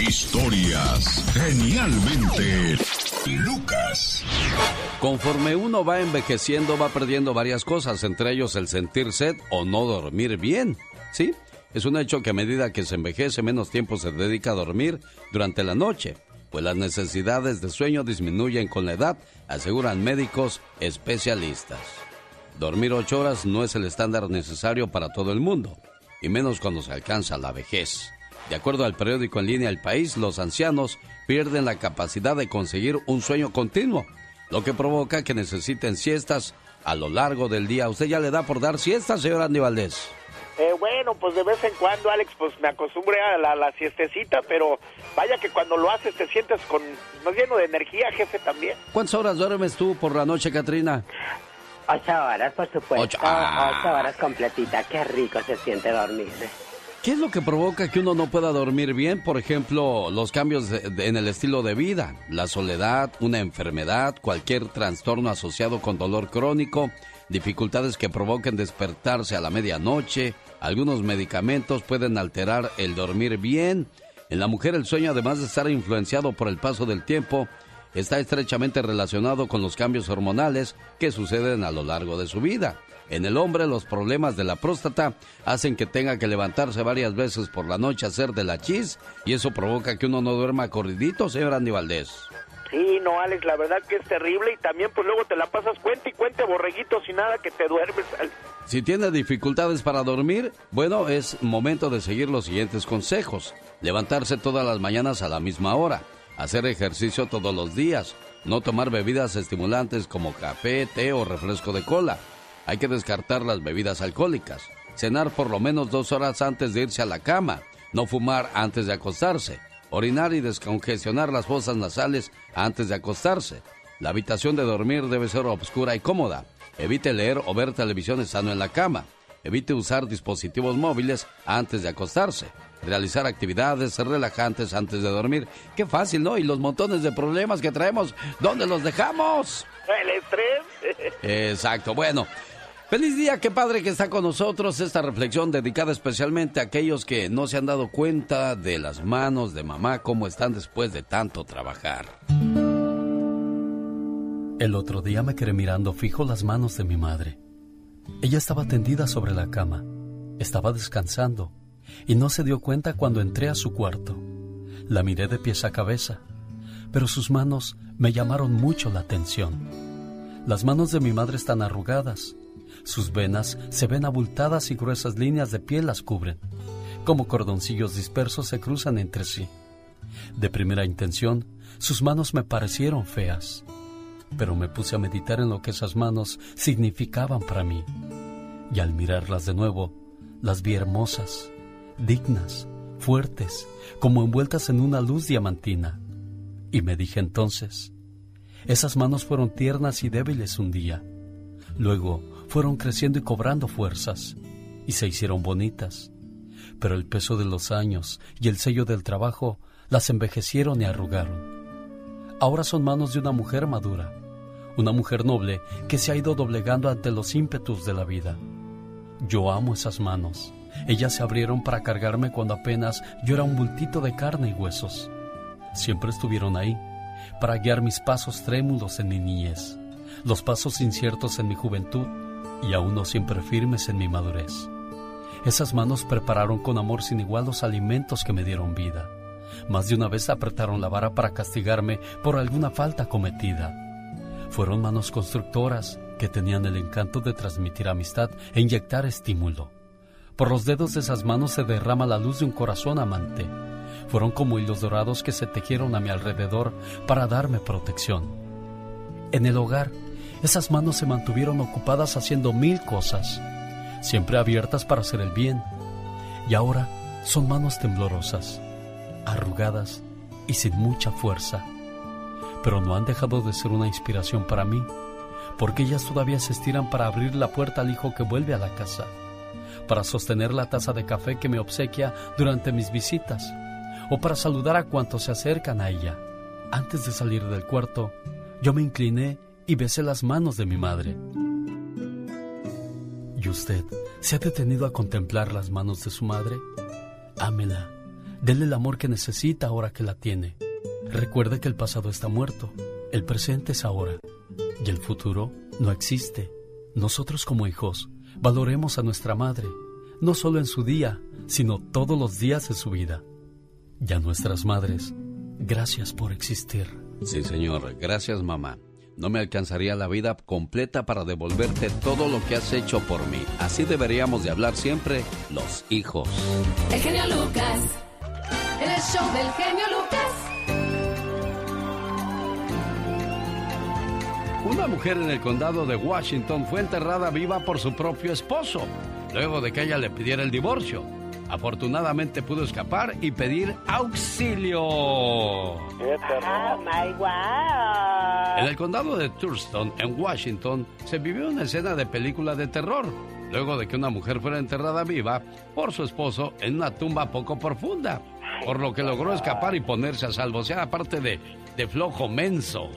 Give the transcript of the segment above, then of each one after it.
Historias genialmente Lucas. Conforme uno va envejeciendo, va perdiendo varias cosas, entre ellos el sentir sed o no dormir bien. ¿Sí? Es un hecho que a medida que se envejece, menos tiempo se dedica a dormir durante la noche, pues las necesidades de sueño disminuyen con la edad, aseguran médicos especialistas. Dormir ocho horas no es el estándar necesario para todo el mundo, y menos cuando se alcanza la vejez. De acuerdo al periódico en línea El País, los ancianos pierden la capacidad de conseguir un sueño continuo, lo que provoca que necesiten siestas a lo largo del día. ¿Usted ya le da por dar siestas, señor Andy Valdés? Eh, bueno, pues de vez en cuando, Alex, pues me acostumbré a la, siestecita, pero vaya que cuando lo haces te sientes con más lleno de energía, jefe, también. ¿Cuántas horas duermes tú por la noche, Katrina? Ocho horas, por supuesto. Ocho, ah. horas completita. Qué rico se siente dormir. ¿Qué es lo que provoca que uno no pueda dormir bien? Por ejemplo, los cambios en el estilo de vida, la soledad, una enfermedad, cualquier trastorno asociado con dolor crónico, dificultades que provoquen despertarse a la medianoche, algunos medicamentos pueden alterar el dormir bien. En la mujer el sueño, además de estar influenciado por el paso del tiempo, está estrechamente relacionado con los cambios hormonales que suceden a lo largo de su vida. En el hombre, los problemas de la próstata hacen que tenga que levantarse varias veces por la noche a hacer de la chis y eso provoca que uno no duerma corridito, señor Andy Valdés. Sí, no, Alex, la verdad que es terrible y también pues luego te la pasas cuente y cuente borreguitos y nada que te duermes. Si tiene dificultades para dormir, bueno, es momento de seguir los siguientes consejos. Levantarse todas las mañanas a la misma hora, hacer ejercicio todos los días, no tomar bebidas estimulantes como café, té o refresco de cola, hay que descartar las bebidas alcohólicas, cenar por lo menos dos horas antes de irse a la cama, no fumar antes de acostarse, orinar y descongestionar las fosas nasales antes de acostarse. La habitación de dormir debe ser oscura y cómoda. Evite leer o ver televisión estando en la cama. Evite usar dispositivos móviles antes de acostarse. Realizar actividades relajantes antes de dormir. Qué fácil, ¿no? Y los montones de problemas que traemos, ¿dónde los dejamos? El estrés. Exacto. Bueno, Feliz día, qué padre que está con nosotros esta reflexión dedicada especialmente a aquellos que no se han dado cuenta de las manos de mamá, cómo están después de tanto trabajar. El otro día me quedé mirando fijo las manos de mi madre. Ella estaba tendida sobre la cama, estaba descansando y no se dio cuenta cuando entré a su cuarto. La miré de pies a cabeza, pero sus manos me llamaron mucho la atención. Las manos de mi madre están arrugadas sus venas se ven abultadas y gruesas líneas de piel las cubren. Como cordoncillos dispersos se cruzan entre sí. De primera intención, sus manos me parecieron feas, pero me puse a meditar en lo que esas manos significaban para mí. Y al mirarlas de nuevo, las vi hermosas, dignas, fuertes, como envueltas en una luz diamantina. Y me dije entonces, esas manos fueron tiernas y débiles un día. Luego fueron creciendo y cobrando fuerzas, y se hicieron bonitas. Pero el peso de los años y el sello del trabajo las envejecieron y arrugaron. Ahora son manos de una mujer madura, una mujer noble que se ha ido doblegando ante los ímpetus de la vida. Yo amo esas manos. Ellas se abrieron para cargarme cuando apenas yo era un bultito de carne y huesos. Siempre estuvieron ahí, para guiar mis pasos trémulos en mi niñez, los pasos inciertos en mi juventud y aún no siempre firmes en mi madurez. Esas manos prepararon con amor sin igual los alimentos que me dieron vida. Más de una vez apretaron la vara para castigarme por alguna falta cometida. Fueron manos constructoras que tenían el encanto de transmitir amistad e inyectar estímulo. Por los dedos de esas manos se derrama la luz de un corazón amante. Fueron como hilos dorados que se tejieron a mi alrededor para darme protección. En el hogar esas manos se mantuvieron ocupadas haciendo mil cosas, siempre abiertas para hacer el bien. Y ahora son manos temblorosas, arrugadas y sin mucha fuerza. Pero no han dejado de ser una inspiración para mí, porque ellas todavía se estiran para abrir la puerta al hijo que vuelve a la casa, para sostener la taza de café que me obsequia durante mis visitas, o para saludar a cuantos se acercan a ella. Antes de salir del cuarto, yo me incliné y besé las manos de mi madre. ¿Y usted se ha detenido a contemplar las manos de su madre? Ámela, Dele el amor que necesita ahora que la tiene. Recuerde que el pasado está muerto, el presente es ahora y el futuro no existe. Nosotros como hijos valoremos a nuestra madre, no solo en su día, sino todos los días de su vida. Y a nuestras madres, gracias por existir. Sí, señor, gracias mamá. No me alcanzaría la vida completa para devolverte todo lo que has hecho por mí. Así deberíamos de hablar siempre los hijos. El genio Lucas. El show del genio Lucas. Una mujer en el condado de Washington fue enterrada viva por su propio esposo, luego de que ella le pidiera el divorcio. Afortunadamente pudo escapar y pedir auxilio. Oh my wow. En el condado de Thurston, en Washington, se vivió una escena de película de terror, luego de que una mujer fuera enterrada viva por su esposo en una tumba poco profunda, por lo que logró escapar y ponerse a salvo, o sea, aparte de, de flojo menso.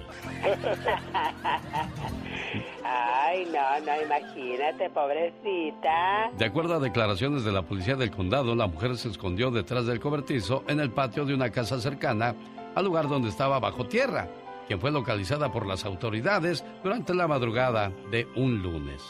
Ay, no, no, imagínate, pobrecita. De acuerdo a declaraciones de la policía del condado, la mujer se escondió detrás del cobertizo en el patio de una casa cercana al lugar donde estaba bajo tierra, quien fue localizada por las autoridades durante la madrugada de un lunes.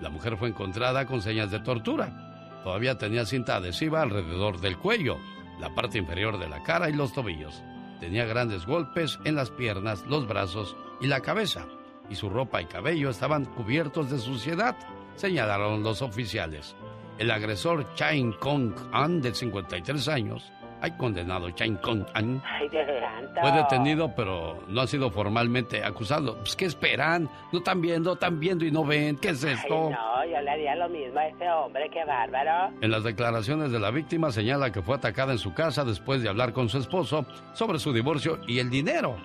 La mujer fue encontrada con señas de tortura. Todavía tenía cinta adhesiva alrededor del cuello, la parte inferior de la cara y los tobillos. Tenía grandes golpes en las piernas, los brazos y la cabeza, y su ropa y cabello estaban cubiertos de suciedad, señalaron los oficiales. El agresor Chain Kong An, de 53 años, hay condenado Chain Kong An, Ay, fue detenido, pero no ha sido formalmente acusado. Pues, ¿qué esperan? ¿No están viendo? ¿Están viendo y no ven? ¿Qué es Ay, esto? no, yo le haría lo mismo a ese hombre, qué bárbaro. En las declaraciones de la víctima señala que fue atacada en su casa después de hablar con su esposo sobre su divorcio y el dinero.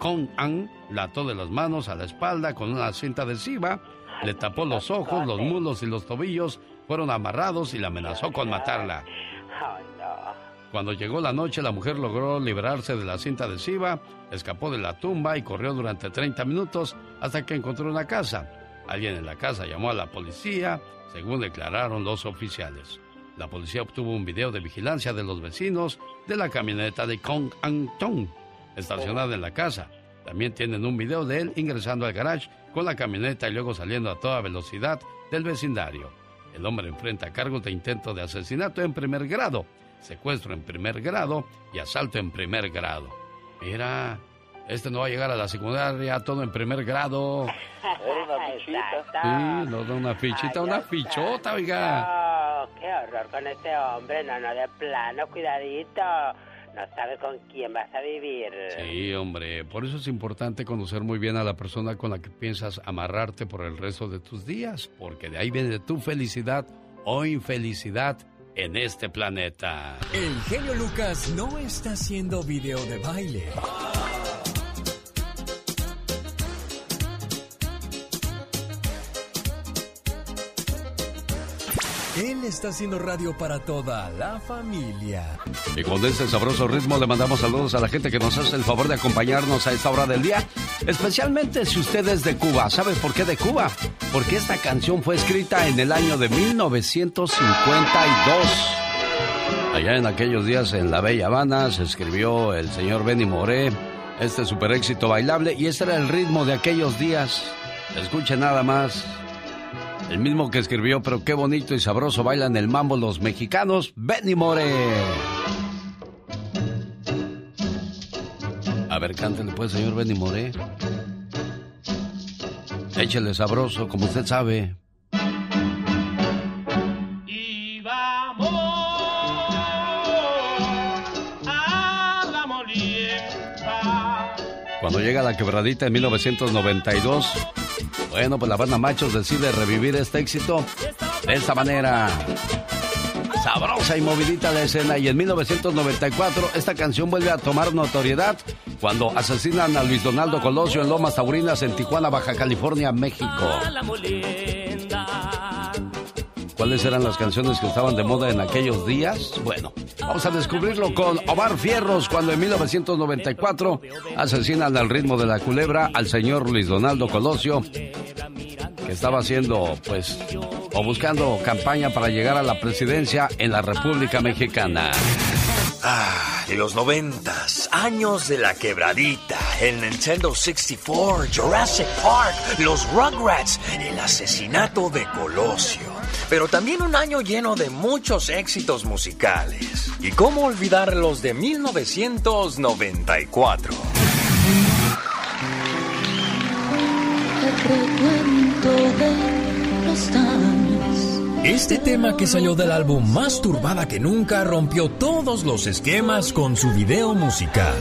Kong An la ató de las manos a la espalda con una cinta adhesiva, le tapó los ojos, los muslos y los tobillos, fueron amarrados y la amenazó con matarla. Cuando llegó la noche, la mujer logró liberarse de la cinta adhesiva, escapó de la tumba y corrió durante 30 minutos hasta que encontró una casa. Alguien en la casa llamó a la policía, según declararon los oficiales. La policía obtuvo un video de vigilancia de los vecinos de la camioneta de Kong An Tong, estacionada en la casa. También tienen un video de él ingresando al garage con la camioneta y luego saliendo a toda velocidad del vecindario. El hombre enfrenta cargos de intento de asesinato en primer grado, secuestro en primer grado y asalto en primer grado. Mira, este no va a llegar a la secundaria todo en primer grado. Era una fichita. Sí, no da una fichita, Ay, una fichota, oiga. qué horror con este hombre. No, no, de plano, cuidadito. No sabes con quién vas a vivir. Sí, hombre, por eso es importante conocer muy bien a la persona con la que piensas amarrarte por el resto de tus días, porque de ahí viene tu felicidad o infelicidad en este planeta. El genio Lucas no está haciendo video de baile. Él está haciendo radio para toda la familia. Y con este sabroso ritmo le mandamos saludos a la gente que nos hace el favor de acompañarnos a esta hora del día. Especialmente si usted es de Cuba. ¿Sabe por qué de Cuba? Porque esta canción fue escrita en el año de 1952. Allá en aquellos días en la Bella Habana se escribió el señor Benny Moré, este super éxito bailable, y ese era el ritmo de aquellos días. Escuche nada más. El mismo que escribió, pero qué bonito y sabroso bailan el mambo los mexicanos, Benny More. A ver, cántele pues, señor Benny More. Échele sabroso, como usted sabe. Y vamos a la molienda. Cuando llega la quebradita en 1992, bueno, pues la banda Machos decide revivir este éxito de esta manera. Sabrosa y movidita la escena y en 1994 esta canción vuelve a tomar notoriedad cuando asesinan a Luis Donaldo Colosio en Lomas Taurinas en Tijuana, Baja California, México. ¿Cuáles eran las canciones que estaban de moda en aquellos días? Bueno, vamos a descubrirlo con Omar Fierros cuando en 1994 asesinan al ritmo de la culebra al señor Luis Donaldo Colosio, que estaba haciendo, pues, o buscando campaña para llegar a la presidencia en la República Mexicana. Ah, los noventas, años de la quebradita, el Nintendo 64, Jurassic Park, los Rugrats, el asesinato de Colosio. Pero también un año lleno de muchos éxitos musicales. ¿Y cómo olvidar los de 1994? Este tema que salió del álbum Más Turbada que Nunca rompió todos los esquemas con su video musical,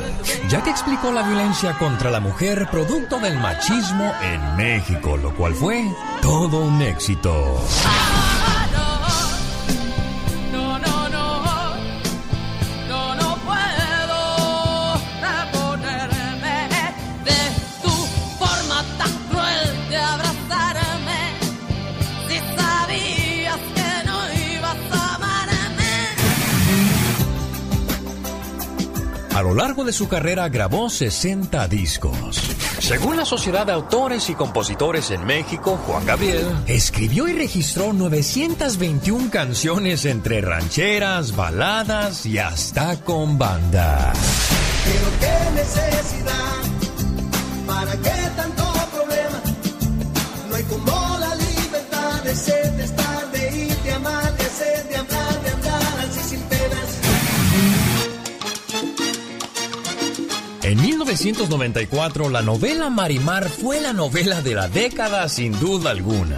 ya que explicó la violencia contra la mujer producto del machismo en México, lo cual fue todo un éxito. No, A lo largo de su carrera grabó 60 discos. Según la Sociedad de Autores y Compositores en México, Juan Gabriel Escribió y registró 921 canciones entre rancheras, baladas y hasta con banda. Pero qué necesidad, para qué tanto 1994, la novela Marimar fue la novela de la década sin duda alguna.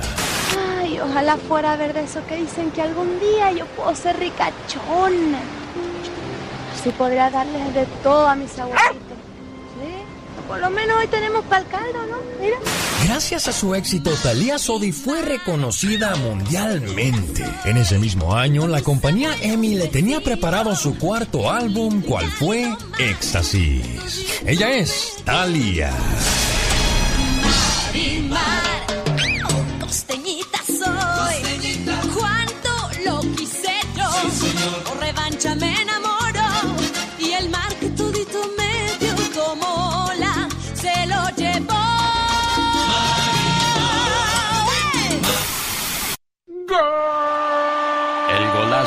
Ay, ojalá fuera ver de eso que dicen que algún día yo puedo ser ricachona. Así podría darles de todo a mis abuelitos. ¿Sí? Por lo menos hoy tenemos para el caldo, ¿no? Mira. Gracias a su éxito, Thalía Sodi fue reconocida mundialmente. En ese mismo año, la compañía EMI le tenía preparado su cuarto álbum, cual fue Éxtasis. Ella es Thalía. Marimar, costeñita soy. Cuánto lo quise yo. Por revancha me enamoro.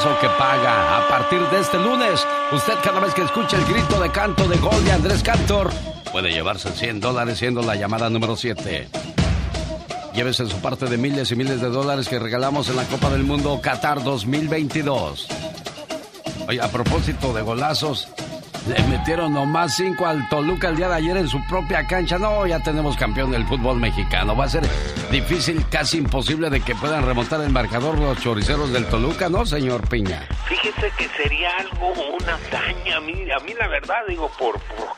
Que paga. A partir de este lunes, usted cada vez que escucha el grito de canto de gol de Andrés Cantor, puede llevarse 100 dólares siendo la llamada número 7. Llévese su parte de miles y miles de dólares que regalamos en la Copa del Mundo Qatar 2022. Oye, a propósito de golazos, le metieron nomás 5 al Toluca el día de ayer en su propia cancha. No, ya tenemos campeón del fútbol mexicano. Va a ser difícil, casi imposible de que puedan remontar el marcador los choriceros del Toluca, ¿no, señor Piña? Fíjese que sería algo, una hazaña. A mí, a mí la verdad, digo, por, por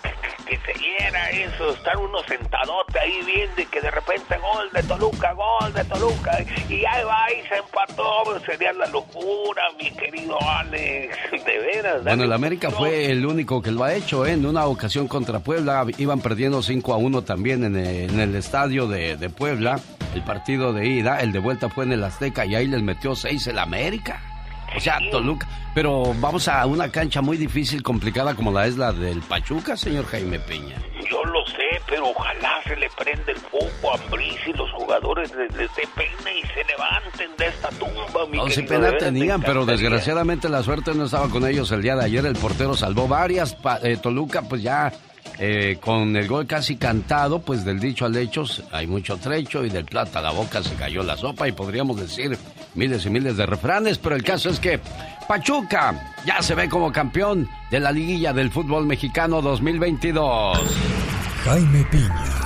que, se diera eso, estar uno sentadote ahí viendo y que de repente gol de Toluca, gol de Toluca, y ahí va y se empató, sería la locura, mi querido Alex, de veras. Bueno, el América fue el único que lo ha hecho, ¿eh? En una ocasión contra Puebla, iban perdiendo 5 a 1 también en el, en el estadio de, de Puebla. El partido de ida, el de vuelta fue en el Azteca y ahí les metió 6 el América. O sea, Toluca. Pero vamos a una cancha muy difícil, complicada como la es la del Pachuca, señor Jaime Peña. Yo lo sé, pero ojalá se le prenda el foco a Brice y los jugadores dé pena y se levanten de esta tumba, mi No, sí de pena tenían, pero desgraciadamente la suerte no estaba con ellos el día de ayer. El portero salvó varias. pa- eh, Toluca, pues ya eh, con el gol casi cantado, pues del dicho al hecho hay mucho trecho y del plato a la boca se cayó la sopa y podríamos decir miles y miles de refranes, pero el caso es que Pachuca ya se ve como campeón de la liguilla del fútbol mexicano 2022. Jaime Piña,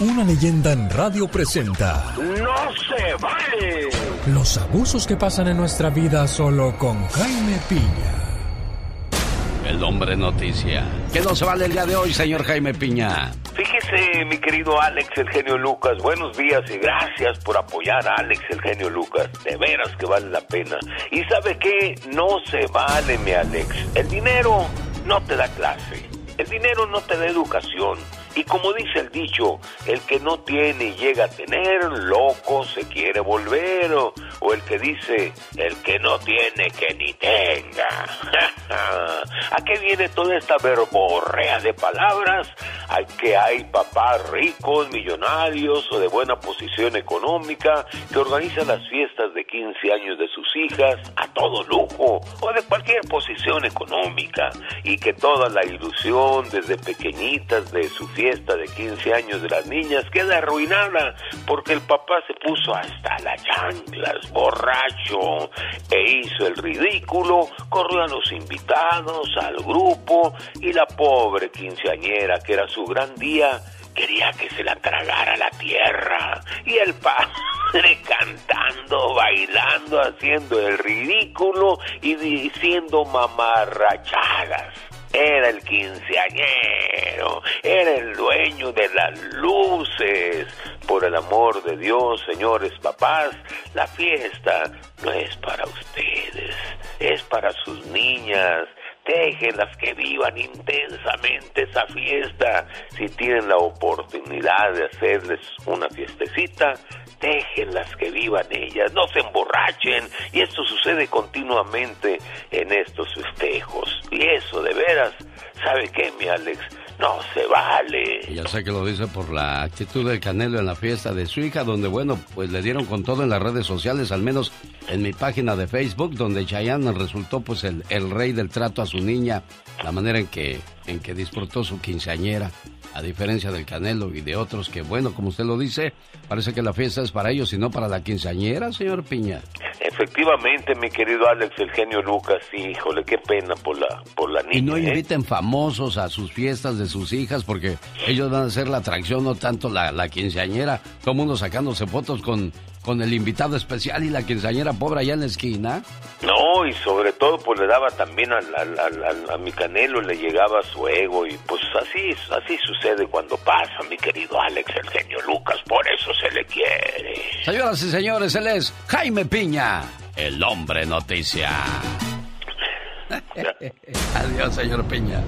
una leyenda en radio presenta ¡No se vale! los abusos que pasan en nuestra vida solo con Jaime Piña. El hombre noticia. ¿Qué no se vale el día de hoy, señor Jaime Piña? Fíjese, mi querido Alex, el genio Lucas, buenos días y gracias por apoyar a Alex, el genio Lucas. De veras que vale la pena. Y sabe qué, no se vale, mi Alex. El dinero no te da clase. El dinero no te da educación. Y como dice el dicho, el que no tiene y llega a tener, loco se quiere volver. O, el que dice, el que no tiene que ni tenga. ¿A qué viene toda esta verborrea de palabras? ¿A que hay papás ricos, millonarios o de buena posición económica que organizan las fiestas de 15 años de sus hijas a todo lujo o de cualquier posición económica y que toda la ilusión desde pequeñitas de su de 15 años de las niñas queda arruinada porque el papá se puso hasta las chanclas, borracho, e hizo el ridículo, corrió a los invitados, al grupo y la pobre quinceañera que era su gran día quería que se la tragara la tierra y el padre cantando, bailando, haciendo el ridículo y diciendo mamarrachadas. Era el quinceañero, era el dueño de las luces. Por el amor de Dios, señores papás, la fiesta no es para ustedes, es para sus niñas, déjenlas que vivan intensamente esa fiesta. Si tienen la oportunidad de hacerles una fiestecita, déjenlas que vivan ellas, no se emborrachen. Y esto sucede continuamente en estos festejos. Y eso de veras, ¿sabe qué, mi Alex? No se vale. Ya sé que lo dice por la actitud del Canelo en la fiesta de su hija, donde, bueno, pues le dieron con todo en las redes sociales, al menos en mi página de Facebook, donde Chayanne resultó pues el, el rey del trato a su niña, la manera en que, en que disfrutó su quinceañera a diferencia del Canelo y de otros que, bueno, como usted lo dice, parece que la fiesta es para ellos y no para la quinceañera, señor Piña. Efectivamente, mi querido Alex, el genio Lucas, híjole, qué pena por la, por la niña. Y no ¿eh? inviten famosos a sus fiestas de sus hijas porque ellos van a ser la atracción, no tanto la, la quinceañera. Todo mundo sacándose fotos con con el invitado especial y la quinceañera pobre allá en la esquina. No, y sobre todo pues le daba también a, mi Canelo, le llegaba su ego y pues así, así sucede cuando pasa, mi querido Alex, el genio Lucas, por eso se le quiere. Señoras y señores, él es Jaime Piña, el hombre noticia. Adiós, señor Piña.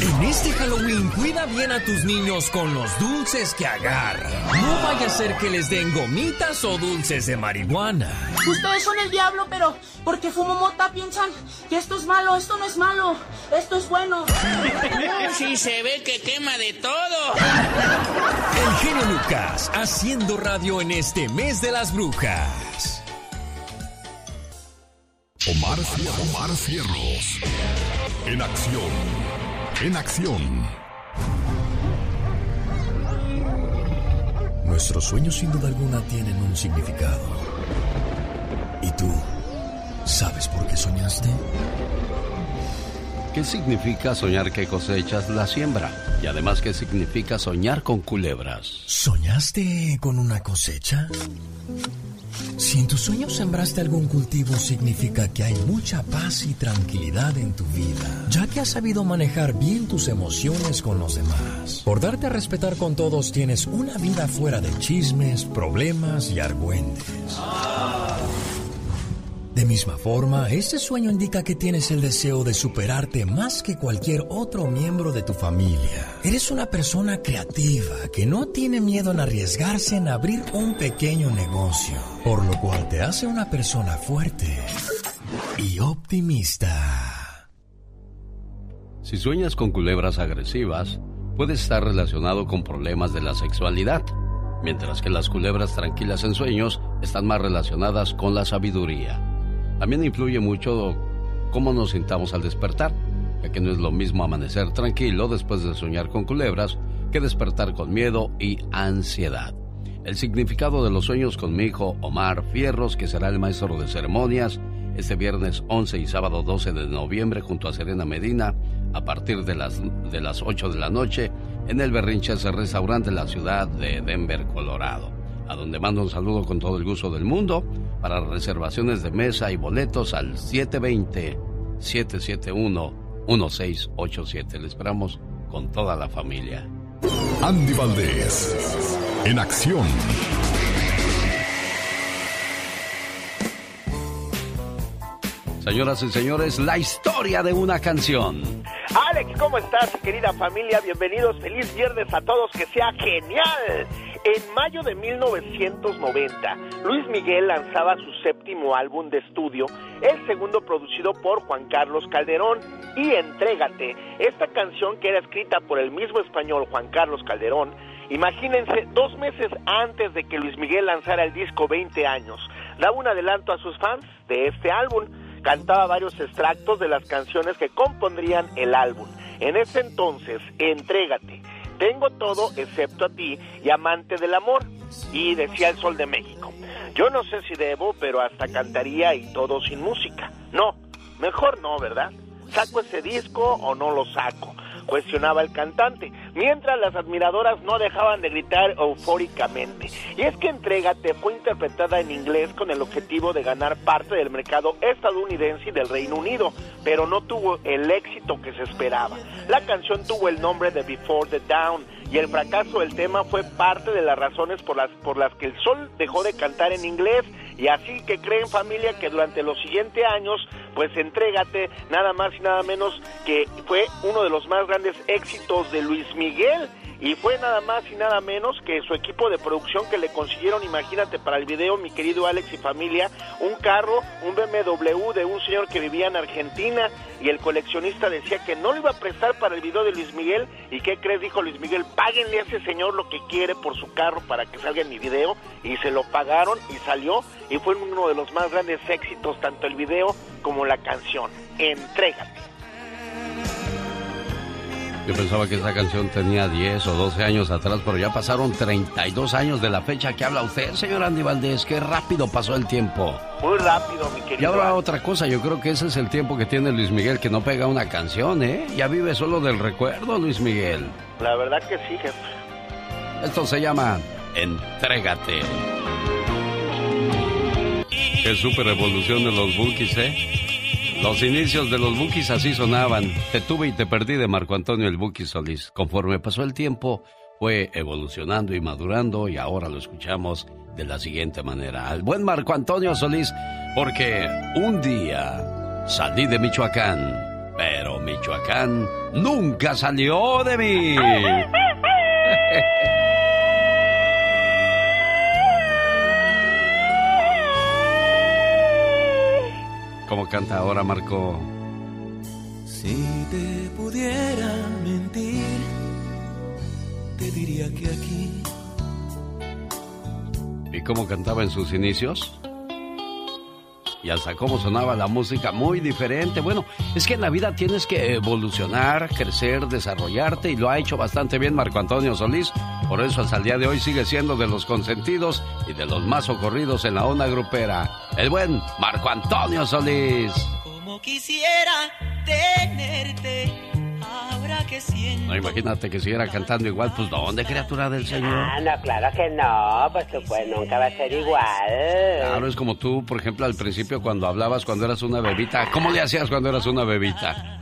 En este Halloween cuida bien a tus niños con los dulces que agarran. No vaya a ser que les den gomitas o dulces de marihuana. Ustedes son el diablo, pero porque fumo mota piensan que esto es malo, esto no es malo, esto es bueno. Sí, se ve que quema de todo. El genio Lucas haciendo radio en este mes de las brujas. Omar, Omar Cierros. En acción. En acción. Nuestros sueños sin duda alguna tienen un significado. ¿Y tú sabes por qué soñaste? ¿Qué significa soñar que cosechas la siembra? Y además, ¿qué significa soñar con culebras? ¿Soñaste con una cosecha? Si en tus sueños sembraste algún cultivo, significa que hay mucha paz y tranquilidad en tu vida, ya que has sabido manejar bien tus emociones con los demás. Por darte a respetar con todos, tienes una vida fuera de chismes, problemas y argüentes. De misma forma, este sueño indica que tienes el deseo de superarte más que cualquier otro miembro de tu familia. Eres una persona creativa que no tiene miedo en arriesgarse en abrir un pequeño negocio, por lo cual te hace una persona fuerte y optimista. Si sueñas con culebras agresivas, puede estar relacionado con problemas de la sexualidad, mientras que las culebras tranquilas en sueños están más relacionadas con la sabiduría. También influye mucho cómo nos sintamos al despertar, ya que no es lo mismo amanecer tranquilo después de soñar con culebras que despertar con miedo y ansiedad. El significado de los sueños con mi hijo Omar Fierros, que será el maestro de ceremonias, este viernes 11 y sábado 12 de noviembre junto a Serena Medina a partir de las, de las 8 de la noche en el Berrinches Restaurante de la ciudad de Denver, Colorado, a donde mando un saludo con todo el gusto del mundo para reservaciones de mesa y boletos al 720-771-1687. Le esperamos con toda la familia. Andy Valdés, en acción. Señoras y señores, la historia de una canción. Alex, ¿cómo estás, querida familia? Bienvenidos, feliz viernes a todos, que sea genial. En mayo de 1990, Luis Miguel lanzaba su séptimo álbum de estudio, el segundo producido por Juan Carlos Calderón, y Entrégate, esta canción que era escrita por el mismo español Juan Carlos Calderón, imagínense, dos meses antes de que Luis Miguel lanzara el disco 20 años, daba un adelanto a sus fans de este álbum. Cantaba varios extractos de las canciones que compondrían el álbum. En ese entonces, Entrégate, Tengo todo excepto a ti y Amante del Amor. Y decía el Sol de México. Yo no sé si debo, pero hasta cantaría y todo sin música. No, mejor no, ¿verdad? ¿Saco ese disco o no lo saco? Cuestionaba el cantante, mientras las admiradoras no dejaban de gritar eufóricamente. Y es que Entrégate fue interpretada en inglés con el objetivo de ganar parte del mercado estadounidense y del Reino Unido, pero no tuvo el éxito que se esperaba. La canción tuvo el nombre de Before the Down y el fracaso del tema fue parte de las razones por las, por las que el sol dejó de cantar en inglés. Y así que creen familia que durante los siguientes años pues entrégate nada más y nada menos que fue uno de los más grandes éxitos de Luis Miguel y fue nada más y nada menos que su equipo de producción que le consiguieron, imagínate, para el video, mi querido Alex y familia, un carro, un BMW de un señor que vivía en Argentina y el coleccionista decía que no lo iba a prestar para el video de Luis Miguel y ¿qué crees? Dijo Luis Miguel, páguenle a ese señor lo que quiere por su carro para que salga en mi video y se lo pagaron y salió y fue uno de los más grandes éxitos, tanto el video como la canción. Entrégate. Yo pensaba que esa canción tenía 10 o 12 años atrás, pero ya pasaron 32 años de la fecha que habla usted, señor Andy Valdés. Qué rápido pasó el tiempo. Muy rápido, mi querido. Y ahora otra cosa, yo creo que ese es el tiempo que tiene Luis Miguel, que no pega una canción, ¿eh? Ya vive solo del recuerdo, Luis Miguel. La verdad que sí, jefe. Esto se llama Entrégate. Qué super evolución de los Bookies, ¿eh? Los inicios de los Bookies así sonaban. Te tuve y te perdí de Marco Antonio el Buki Solís. Conforme pasó el tiempo, fue evolucionando y madurando y ahora lo escuchamos de la siguiente manera. Al buen Marco Antonio Solís, porque un día salí de Michoacán, pero Michoacán nunca salió de mí. ¿Cómo canta ahora Marco? Si te pudiera mentir, te diría que aquí. ¿Y cómo cantaba en sus inicios? Y hasta cómo sonaba la música, muy diferente. Bueno, es que en la vida tienes que evolucionar, crecer, desarrollarte y lo ha hecho bastante bien Marco Antonio Solís. Por eso hasta el día de hoy sigue siendo de los consentidos y de los más ocurridos en la onda grupera. El buen Marco Antonio Solís. Como quisiera tenerte, ahora que siento. No, imagínate que siguiera cantando igual, pues ¿dónde, criatura del Señor? Ah, no, claro que no, pues pues nunca va a ser igual. Claro, es como tú, por ejemplo, al principio cuando hablabas cuando eras una bebita. ¿Cómo le hacías cuando eras una bebita?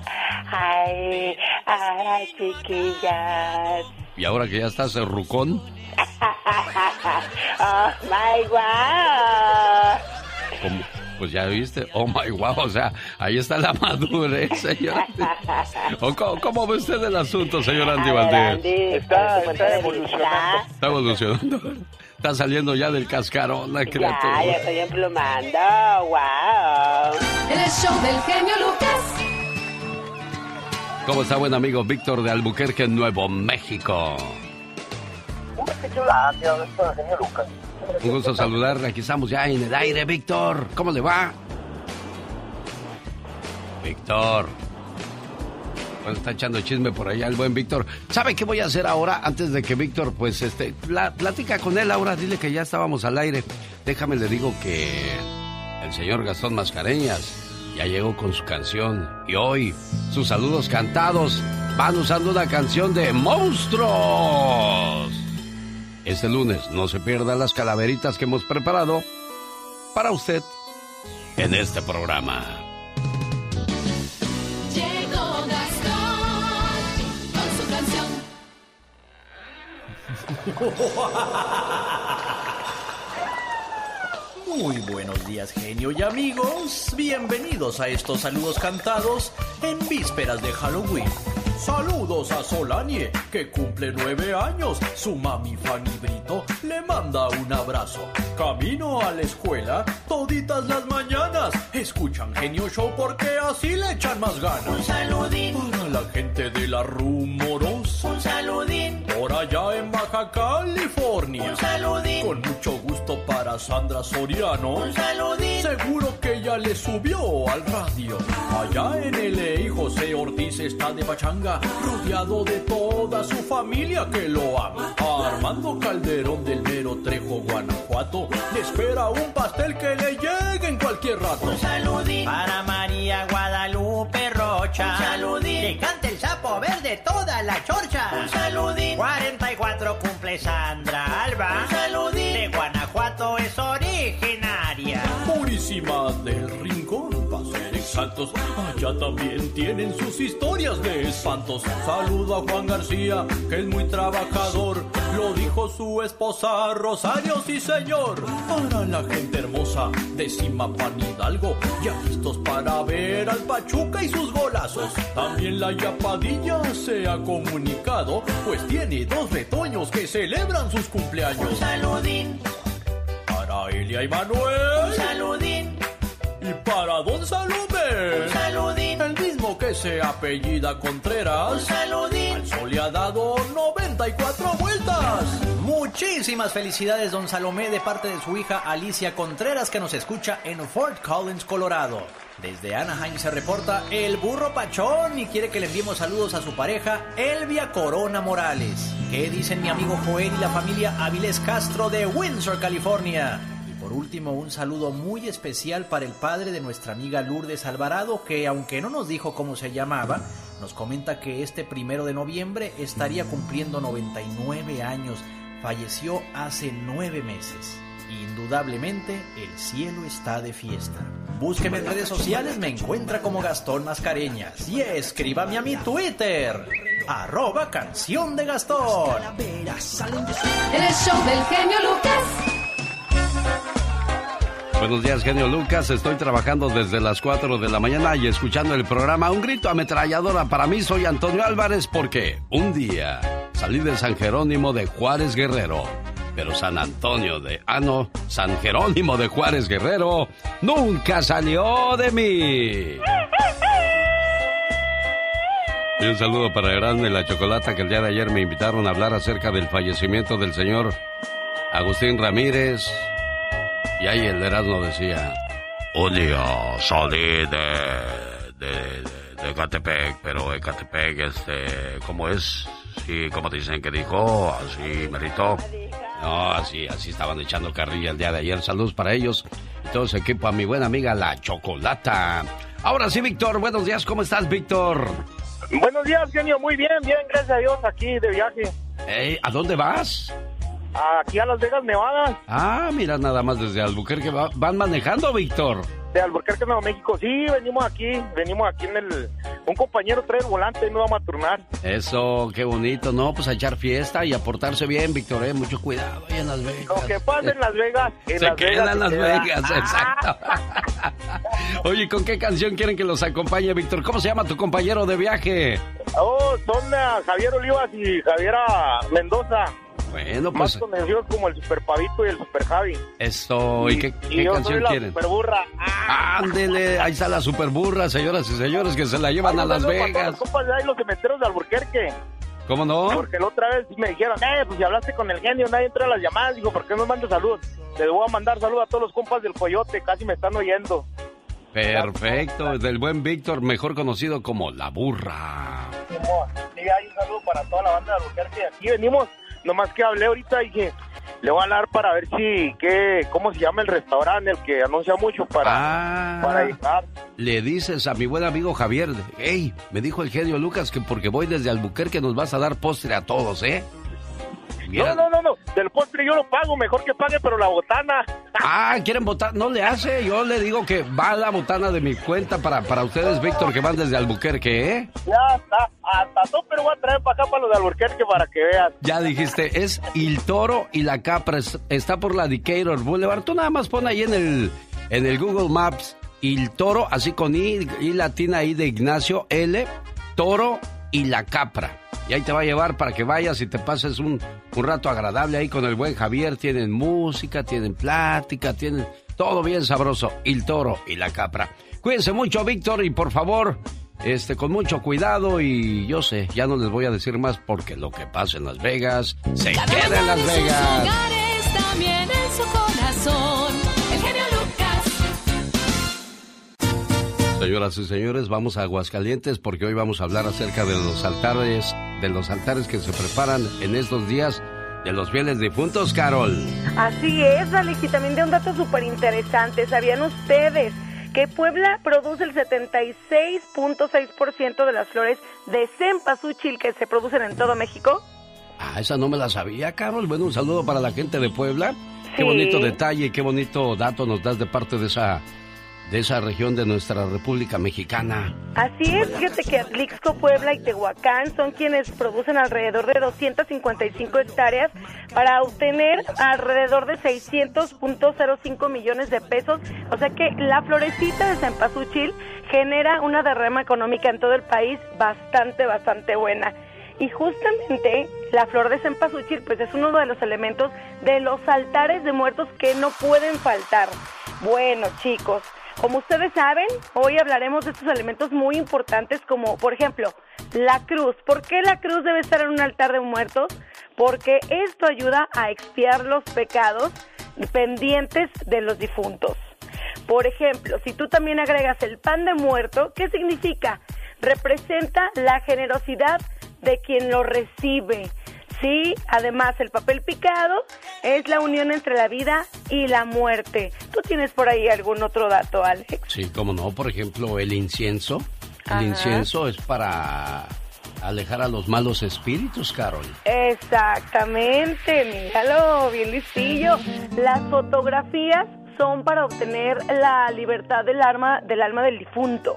Ay, ay, chiquillas. Y ahora que ya estás rucón, oh my god. como- pues ya viste, oh my wow, o sea, ahí está la madurez, señor. ¿O cómo, cómo ve usted el asunto, señor Andy Valdés? Está, está evolucionando. Está evolucionando. Está saliendo ya del cascarón la Ya, criatura. ya estoy emplumando, wow. El show del genio Lucas. ¿Cómo está buen amigo Víctor de Albuquerque, Nuevo México? Un gusto saludarle, aquí estamos ya en el aire, Víctor. ¿Cómo le va? Víctor. Bueno, está echando chisme por allá el buen Víctor. ¿Sabe qué voy a hacer ahora? Antes de que Víctor, pues, este, pla- platica con él ahora, dile que ya estábamos al aire. Déjame le digo que el señor Gastón Mascareñas ya llegó con su canción. Y hoy, sus saludos cantados van usando una canción de monstruos. Este lunes no se pierdan las calaveritas que hemos preparado para usted en este programa. Llegó Gastón con su canción. Muy buenos días, genio y amigos. Bienvenidos a estos saludos cantados en vísperas de Halloween. Saludos a Solanie, que cumple nueve años. Su mami Fanny Brito le manda un abrazo. Camino a la escuela toditas las mañanas. Escuchan Genio Show porque así le echan más ganas. Un saludín. Para la gente de la Rumorosa. Un saludín. Por allá en Baja California. Un saludín. Con mucho gusto para Sandra Soriano. Un saludín. Seguro que ya le subió al radio. Allá en LA, José Ortiz está de pachanga, rodeado de toda su familia que lo ama. A Armando Calderón del Mero Trejo, Guanajuato, le espera un pastel que le llegue en cualquier rato. Un saludín. Para María Guadalupe Rocha. Un saludín. Que cante el sapo verde toda la chorcha. Un saludín. 44 cumple Sandra exactos. Allá también tienen sus historias de espantos. Saludo a Juan García, que es muy trabajador. Lo dijo su esposa Rosario, sí señor. Para la gente hermosa de Cimapan Hidalgo, ya listos para ver al Pachuca y sus golazos. También la Yapadilla se ha comunicado, pues tiene dos retoños que celebran sus cumpleaños. Un saludín. Para Elia y Manuel. Un saludín. Y para Don Salome. Un saludín. El mismo que se apellida Contreras. Un saludín. Al sol le ha dado 94 vueltas. Muchísimas felicidades, don Salomé, de parte de su hija Alicia Contreras, que nos escucha en Fort Collins, Colorado. Desde Anaheim se reporta el burro Pachón y quiere que le enviemos saludos a su pareja, Elvia Corona Morales. ¿Qué dicen mi amigo Joel y la familia Avilés Castro de Windsor, California? Por último, un saludo muy especial para el padre de nuestra amiga Lourdes Alvarado, que aunque no nos dijo cómo se llamaba, nos comenta que este primero de noviembre estaría cumpliendo 99 años. Falleció hace nueve meses. Indudablemente, el cielo está de fiesta. Búsqueme en redes sociales, me encuentra como Gastón Mascareñas. Y escríbame a mi Twitter, arroba canción de Gastón. El show del genio Lucas. Buenos días, genio Lucas. Estoy trabajando desde las 4 de la mañana y escuchando el programa Un grito ametralladora. Para mí soy Antonio Álvarez porque un día salí de San Jerónimo de Juárez Guerrero. Pero San Antonio de... Ah, no. San Jerónimo de Juárez Guerrero nunca salió de mí. Y un saludo para Grande la Chocolata que el día de ayer me invitaron a hablar acerca del fallecimiento del señor Agustín Ramírez. Y ahí el Erasmo decía, un día salí de, de, de, de Ecatepec, pero Ecatepec, este, ¿cómo es? Sí, como dicen que dijo, así merito. No, así, así estaban echando carrilla el día de ayer. Saludos para ellos y todo su equipo, a mi buena amiga La Chocolata. Ahora sí, Víctor, buenos días, ¿cómo estás, Víctor? Buenos días, genio. Muy bien, bien, gracias a Dios, aquí de viaje. Ey, ¿A dónde vas? Aquí a Las Vegas, Nevada. Ah, mira, nada más desde Albuquerque va- van manejando, Víctor. De Albuquerque, Nuevo México. Sí, venimos aquí, venimos aquí en el... Un compañero trae el volante y no vamos a turnar. Eso, qué bonito, ¿no? Pues a echar fiesta y a portarse bien, Víctor, ¿eh? Mucho cuidado ahí en Las Vegas. Lo que pasa en Las Vegas, en Se Las queda Vegas. en Las queda. Vegas, exacto. Oye, ¿con qué canción quieren que los acompañe, Víctor? ¿Cómo se llama tu compañero de viaje? Oh, son ah, Javier Olivas y Javiera Mendoza. Bueno, Más pues conocidos como el Super Pavito y el Super Javi. esto, ¿y qué, Y qué yo canción soy la quieren? Super Burra. Ándele, ahí está la superburra, señoras y señores, que se la llevan a Las Vegas. Los compas de ahí, los cementeros de Albuquerque. ¿Cómo no? Porque la otra vez me dijeron, eh, pues si hablaste con el genio, nadie entra a las llamadas. Dijo, ¿por qué no mandas saludos? Les voy a mandar saludos a todos los compas del Coyote, casi me están oyendo. Perfecto, del buen Víctor, mejor conocido como La Burra. Sí, hay un saludo para toda la banda de Albuquerque. Aquí venimos, nomás que hablé ahorita y dije, le voy a hablar para ver si, qué, cómo se llama el restaurante, el que anuncia mucho para, Ah. para llegar. Le dices a mi buen amigo Javier, hey, me dijo el genio Lucas que porque voy desde Albuquerque nos vas a dar postre a todos, ¿eh? No, no, no, no, del postre yo lo pago, mejor que pague, pero la botana. Ah, ¿quieren votar? No le hace, yo le digo que va la botana de mi cuenta para, para ustedes, Víctor, que van desde Albuquerque, ¿eh? Ya está, hasta todo, pero voy a traer para acá para los de Albuquerque para que veas. Ya dijiste, es El Toro y la Capra, es- está por la Decatur Boulevard. Tú nada más pon ahí en el, en el Google Maps El Toro, así con I, I latina ahí de Ignacio, L, Toro y la Capra. Y ahí te va a llevar para que vayas y te pases un, un rato agradable ahí con el buen Javier. Tienen música, tienen plática, tienen todo bien sabroso. El Toro y la Capra. Cuídense mucho, Víctor, y por favor, este, con mucho cuidado y yo sé, ya no les voy a decir más porque lo que pasa en Las Vegas se queda en Las sus Vegas. hogares, también en su corazón. Señoras y señores, vamos a Aguascalientes porque hoy vamos a hablar acerca de los altares, de los altares que se preparan en estos días de los fieles difuntos, Carol. Así es, Alex, y también de un dato súper interesante. ¿Sabían ustedes que Puebla produce el 76.6% de las flores de cempasúchil que se producen en todo México? Ah, esa no me la sabía, Carol. Bueno, un saludo para la gente de Puebla. Qué bonito detalle, qué bonito dato nos das de parte de esa, de esa región de nuestra República Mexicana. Así es, fíjate que Atlixco, Puebla y Tehuacán son quienes producen alrededor de 255 hectáreas para obtener alrededor de 600.05 millones de pesos. O sea que la florecita de cempasúchil genera una derrama económica en todo el país bastante, bastante buena. Y justamente la flor de cempasúchil pues es uno de los elementos de los altares de muertos que no pueden faltar. Bueno, chicos, como ustedes saben, hoy hablaremos de estos elementos muy importantes como, por ejemplo, la cruz. ¿Por qué la cruz debe estar en un altar de muertos? Porque esto ayuda a expiar los pecados pendientes de los difuntos. Por ejemplo, si tú también agregas el pan de muerto, ¿qué significa? Representa la generosidad de quien lo recibe. Sí, además el papel picado es la unión entre la vida y la muerte. ¿Tú tienes por ahí algún otro dato, Alex? Sí, cómo no, por ejemplo, el incienso. El Ajá. incienso es para alejar a los malos espíritus, Carol. Exactamente, míralo, bien listillo. Las fotografías son para obtener la libertad del alma, del alma del difunto.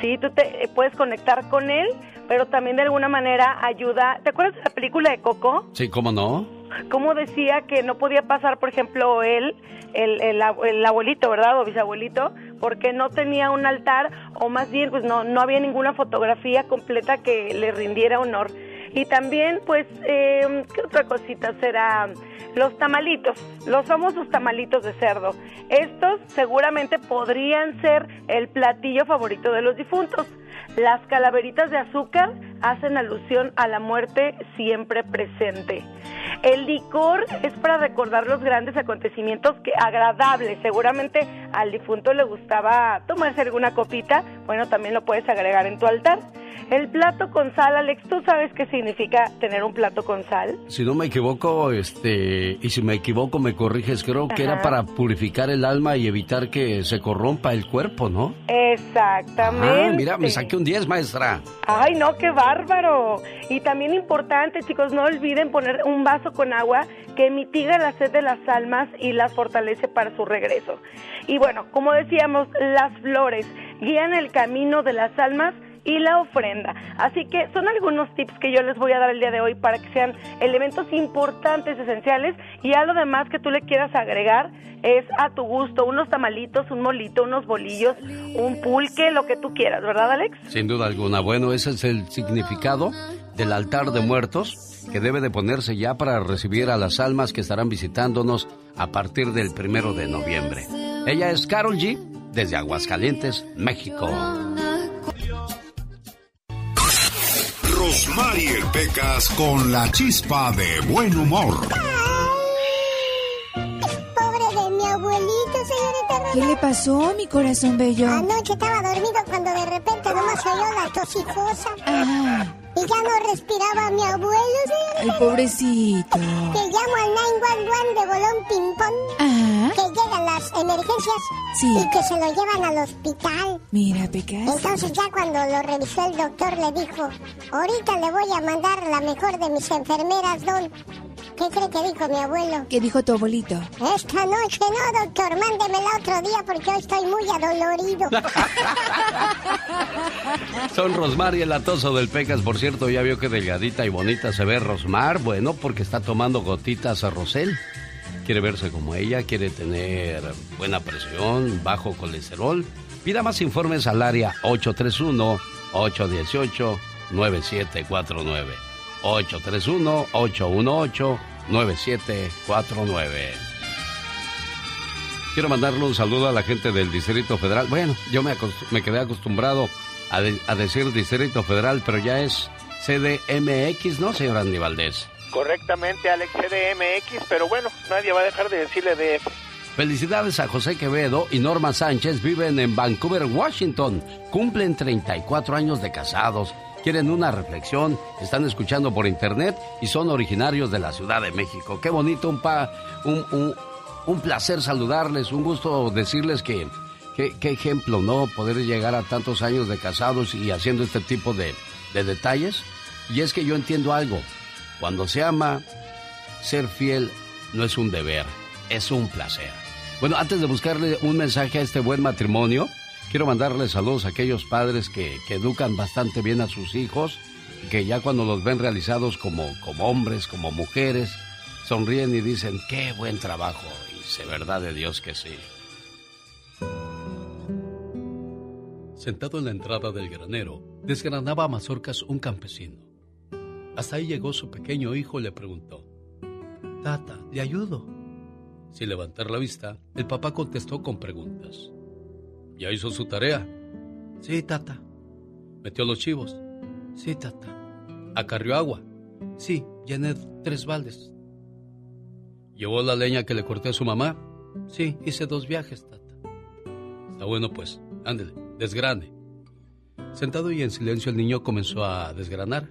Sí, tú te eh, puedes conectar con él, pero también de alguna manera ayuda. ¿Te acuerdas de la película de Coco? Sí, cómo no. Cómo decía que no podía pasar, por ejemplo, él, el, el, el abuelito, ¿verdad? O bisabuelito, porque no tenía un altar, o más bien, pues no, no había ninguna fotografía completa que le rindiera honor. Y también, pues, eh, ¿qué otra cosita será? Los tamalitos, los famosos tamalitos de cerdo. Estos seguramente podrían ser el platillo favorito de los difuntos. Las calaveritas de azúcar hacen alusión a la muerte siempre presente. El licor es para recordar los grandes acontecimientos que agradables. Seguramente al difunto le gustaba tomarse alguna copita. Bueno, también lo puedes agregar en tu altar. El plato con sal, Alex, ¿tú sabes qué significa tener un plato con sal? Si no me equivoco, este, y si me equivoco me corriges, creo que era para purificar el alma y evitar que se corrompa el cuerpo, ¿no? Exactamente. Ah, mira, me saqué un 10, maestra. Ay, no, qué bárbaro. Y también importante, chicos, no olviden poner un vaso con agua que mitiga la sed de las almas y las fortalece para su regreso. Y bueno, como decíamos, las flores guían el camino de las almas y la ofrenda. Así que son algunos tips que yo les voy a dar el día de hoy para que sean elementos importantes, esenciales y a lo demás que tú le quieras agregar es a tu gusto, unos tamalitos, un molito, unos bolillos, un pulque, lo que tú quieras, ¿verdad, Alex? Sin duda alguna. Bueno, ese es el significado del altar de muertos que debe de ponerse ya para recibir a las almas que estarán visitándonos a partir del primero de noviembre. Ella es Carol G. desde Aguascalientes, México. Rosmarie Pecas con la chispa de buen humor. Pobre de mi abuelito, señorita. ¿Qué le pasó, mi corazón bello? Anoche estaba dormido cuando de repente nomás oyó la tosifosa. Ah, Y ya no respiraba mi abuelo, ay, señorita. pobrecito. Que llamo al 911 de bolón ping-pong. Ajá. Que llegan las emergencias. Sí. Y que se lo llevan al hospital. Mira, Pecas. Entonces ya cuando lo revisó el doctor le dijo, ahorita le voy a mandar la mejor de mis enfermeras, don. ¿Qué cree que dijo mi abuelo? ¿Qué dijo tu abuelito? Esta noche no, doctor, mándemela otro día porque hoy estoy muy adolorido. Son Rosmar y el atoso del Pecas. Por cierto, ya vio que delgadita y bonita se ve Rosmar. Bueno, porque está tomando gotitas a Rosel. Quiere verse como ella, quiere tener buena presión, bajo colesterol. Pida más informes al área 831-818-9749. 831-818-9749. Quiero mandarle un saludo a la gente del Distrito Federal. Bueno, yo me, me quedé acostumbrado a, de- a decir Distrito Federal, pero ya es CDMX, ¿no, señor Andy Valdés? Correctamente, Alex CDMX, pero bueno, nadie va a dejar de decirle DF. Felicidades a José Quevedo y Norma Sánchez, viven en Vancouver, Washington. Cumplen 34 años de casados. Quieren una reflexión, están escuchando por internet y son originarios de la Ciudad de México. Qué bonito, un, pa, un, un, un placer saludarles, un gusto decirles que, que- qué ejemplo, ¿no? Poder llegar a tantos años de casados y haciendo este tipo de, de detalles. Y es que yo entiendo algo, cuando se ama, ser fiel no es un deber, es un placer. Bueno, antes de buscarle un mensaje a este buen matrimonio, quiero mandarle saludos a aquellos padres que, educan bastante bien a sus hijos, que ya cuando los ven realizados como, como hombres, como mujeres, sonríen y dicen, qué buen trabajo, y sé verdad de Dios que sí. Sentado en la entrada del granero, desgranaba a mazorcas un campesino. Hasta ahí llegó su pequeño hijo y le preguntó, Tata, ¿le ayudo? Sin levantar la vista, el papá contestó con preguntas. ¿Ya hizo su tarea? Sí, tata. ¿Metió los chivos? Sí, tata. ¿Acarrió agua? Sí, llené tres baldes. ¿Llevó la leña que le corté a su mamá? Sí, hice dos viajes, tata. Está bueno, pues, ándele, desgrane. Sentado y en silencio, el niño comenzó a desgranar.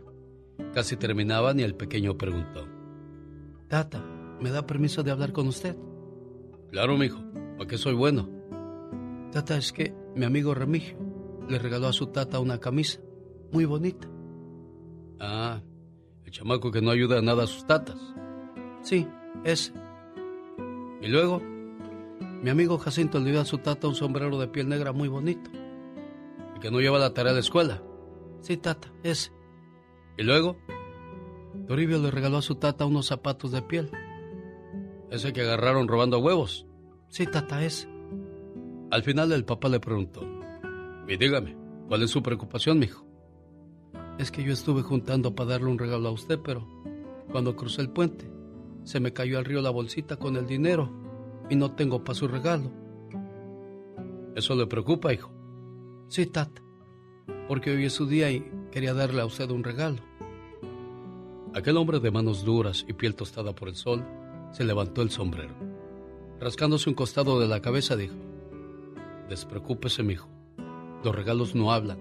Casi terminaban y el pequeño preguntó: Tata, ¿me da permiso de hablar con usted? Claro, mijo, ¿para qué soy bueno? Tata, es que mi amigo Remigio le regaló a su tata una camisa muy bonita. Ah, el chamaco que no ayuda a nada a sus tatas. Sí, ese. Y luego, mi amigo Jacinto le dio a su tata un sombrero de piel negra muy bonito. El que no lleva la tarea a la escuela. Sí, tata, ese. Y luego, Toribio le regaló a su tata unos zapatos de piel. Ese que agarraron robando huevos. Sí, tata, ese. Al final el papá le preguntó, y dígame, ¿cuál es su preocupación, mijo? Es que yo estuve juntando para darle un regalo a usted, pero cuando crucé el puente, se me cayó al río la bolsita con el dinero y no tengo para su regalo. ¿Eso le preocupa, hijo? Sí, tata, porque hoy es su día y quería darle a usted un regalo. Aquel hombre de manos duras y piel tostada por el sol se levantó el sombrero. Rascándose un costado de la cabeza dijo, Despreocúpese, mijo. Los regalos no hablan,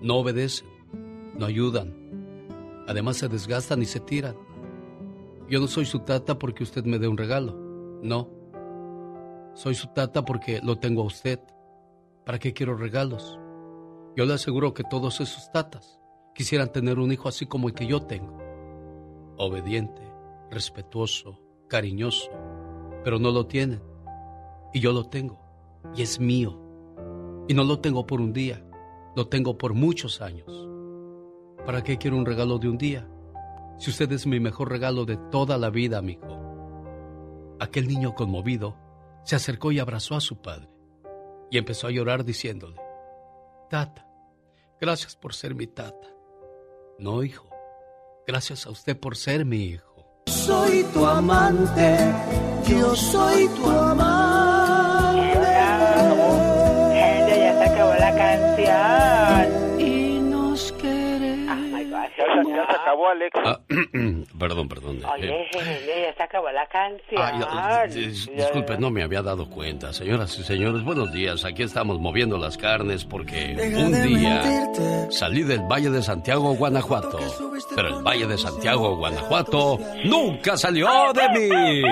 no obedecen, no ayudan. Además se desgastan y se tiran. Yo no soy su tata porque usted me dé un regalo. No. Soy su tata porque lo tengo a usted. ¿Para qué quiero regalos? Yo le aseguro que todos esos tatas quisieran tener un hijo así como el que yo tengo. Obediente, respetuoso, cariñoso, pero no lo tienen. Y yo lo tengo. Y es mío. Y no lo tengo por un día, lo tengo por muchos años. ¿Para qué quiero un regalo de un día? Si usted es mi mejor regalo de toda la vida, amigo. Aquel niño conmovido se acercó y abrazó a su padre y empezó a llorar diciéndole, Tata, gracias por ser mi tata. No, hijo, gracias a usted por ser mi hijo. Soy tu amante, yo soy tu amante. Ya se acabó, Alex. Ah, perdón, perdón. Eh, Oye, genio, ya se acabó la canción. Ah, dis- disculpe, no me había dado cuenta. Señoras y señores, buenos días. Aquí estamos moviendo las carnes porque un día salí del Valle de Santiago, Guanajuato. Pero el Valle de Santiago, Guanajuato, nunca salió de mí.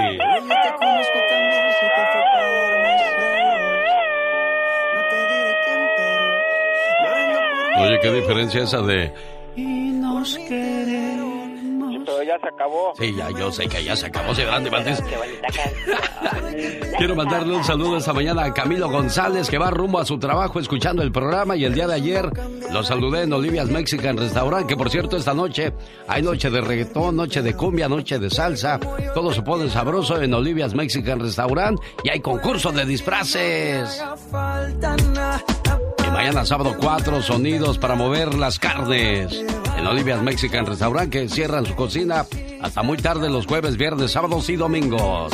Oye, qué diferencia esa de... Nos queremos. Pero ya se acabó. Sí, ya yo sé que ya se acabó ese grande Valdés. Quiero mandarle un saludo esta mañana a Camilo González, que va rumbo a su trabajo escuchando el programa. Y el día de ayer lo saludé en Olivia's Mexican Restaurant, que por cierto, esta noche hay noche de reggaetón, noche de cumbia, noche de salsa. Todo se pone sabroso en Olivia's Mexican Restaurant y hay concurso de disfraces. Mañana sábado cuatro sonidos para mover las carnes. En Olivia's Mexican Restaurant que cierran su cocina hasta muy tarde los jueves, viernes, sábados y domingos.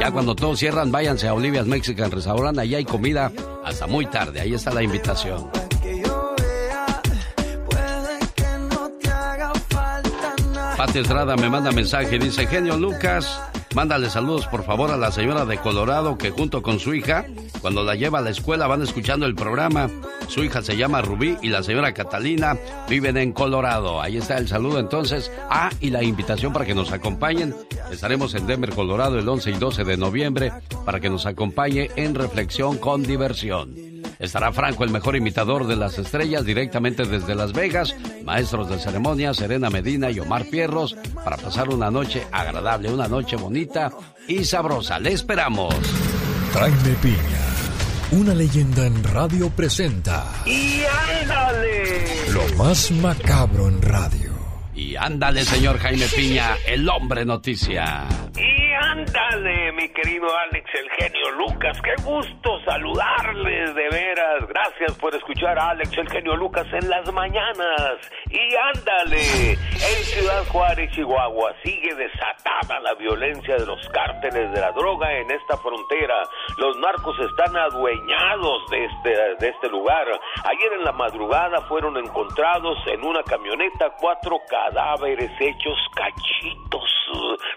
Ya cuando todos cierran, váyanse a Olivia's Mexican Restaurant. Allí hay comida hasta muy tarde. Ahí está la invitación. Pati Estrada me manda mensaje. Dice, genio Lucas, Mándale saludos por favor a la señora de Colorado que junto con su hija, cuando la lleva a la escuela van escuchando el programa. Su hija se llama Rubí y la señora Catalina viven en Colorado. Ahí está el saludo entonces. Ah, y la invitación para que nos acompañen. Estaremos en Denver, Colorado el 11 y 12 de noviembre para que nos acompañe en Reflexión con Diversión. Estará Franco, el mejor imitador de las estrellas, directamente desde Las Vegas, maestros de ceremonia, Serena Medina y Omar Fierros, para pasar una noche agradable, una noche bonita y sabrosa. Le esperamos. Jaime Piña, una leyenda en radio presenta ¡Y ándale! lo más macabro en radio. Y ándale, señor Jaime Piña, el hombre noticia. Y ándale, mi querido Alex, el genio Lucas. Qué gusto saludarles, de veras. Gracias por escuchar a Alex, el genio Lucas, en las mañanas. Y ándale, en Ciudad Juárez, Chihuahua, sigue desatada la violencia de los cárteles de la droga en esta frontera. Los narcos están adueñados de este, de este lugar. Ayer en la madrugada fueron encontrados en una camioneta cuatro cadáveres hechos cachitos.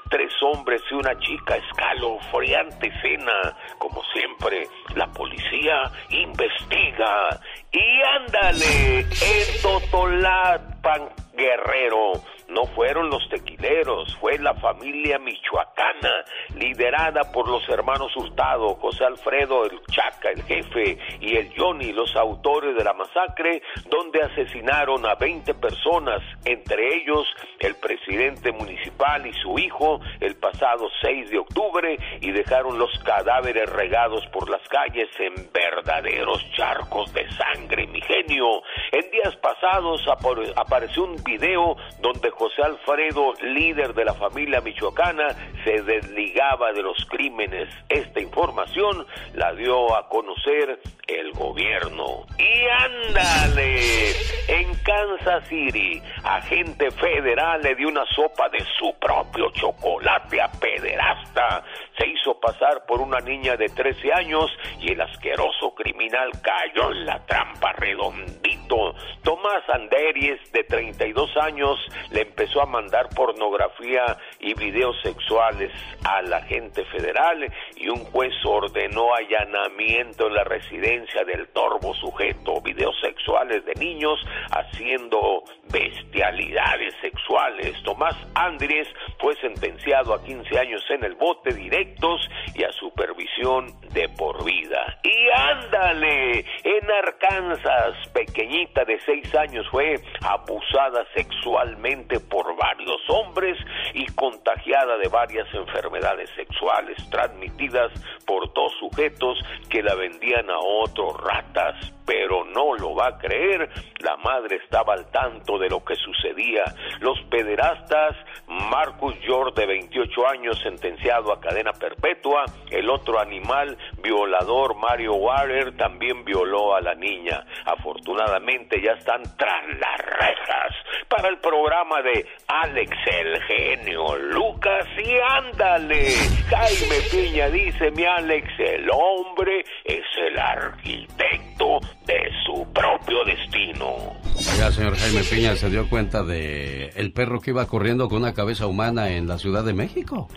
Tres hombres y una chica, escalofriante escena. Como siempre, la policía investiga. Y ándale, en Totolapan, Guerrero. No fueron los tequileros, fue la familia michoacana, liderada por los hermanos Hurtado, José Alfredo, el Chaca, el jefe, y el Johnny, los autores de la masacre, donde asesinaron a 20 personas, entre ellos el presidente municipal y su hijo, el pasado 6 de octubre, y dejaron los cadáveres regados por las calles en verdaderos charcos de sangre, mi genio. En días pasados apare- apareció un video donde José Alfredo, líder de la familia michoacana, se desligaba de los crímenes. Esta información la dio a conocer el gobierno. Y ándale, en Kansas City, agente federal le dio una sopa de su propio chocolate a pederasta. Se hizo pasar por una niña de 13 años y el asqueroso criminal cayó en la trampa redondito. Tomás Anderes, de 32 años, le empezó a mandar pornografía y videos sexuales al agente federal y un juez ordenó allanamiento en la residencia del torbo sujeto, videos sexuales de niños haciendo bestialidades sexuales. Tomás Andrés fue sentenciado a 15 años en el bote directos y a supervisión de por vida. Y ándale, en Arkansas, pequeñita de 6 años fue abusada sexualmente por varios hombres y contagiada de varias enfermedades sexuales transmitidas por dos sujetos que la vendían a otros ratas. Pero no lo va a creer, la madre estaba al tanto de lo que sucedía. Los pederastas, Marcus George de 28 años sentenciado a cadena perpetua, el otro animal violador Mario Warner también violó a la niña. Afortunadamente ya están tras las rejas para el programa de Alex el genio Lucas y ándale. Jaime Piña dice mi Alex, el hombre es el arquitecto de su propio destino. Oiga, señor Jaime Piña, ¿se dio cuenta de el perro que iba corriendo con una cabeza humana en la Ciudad de México?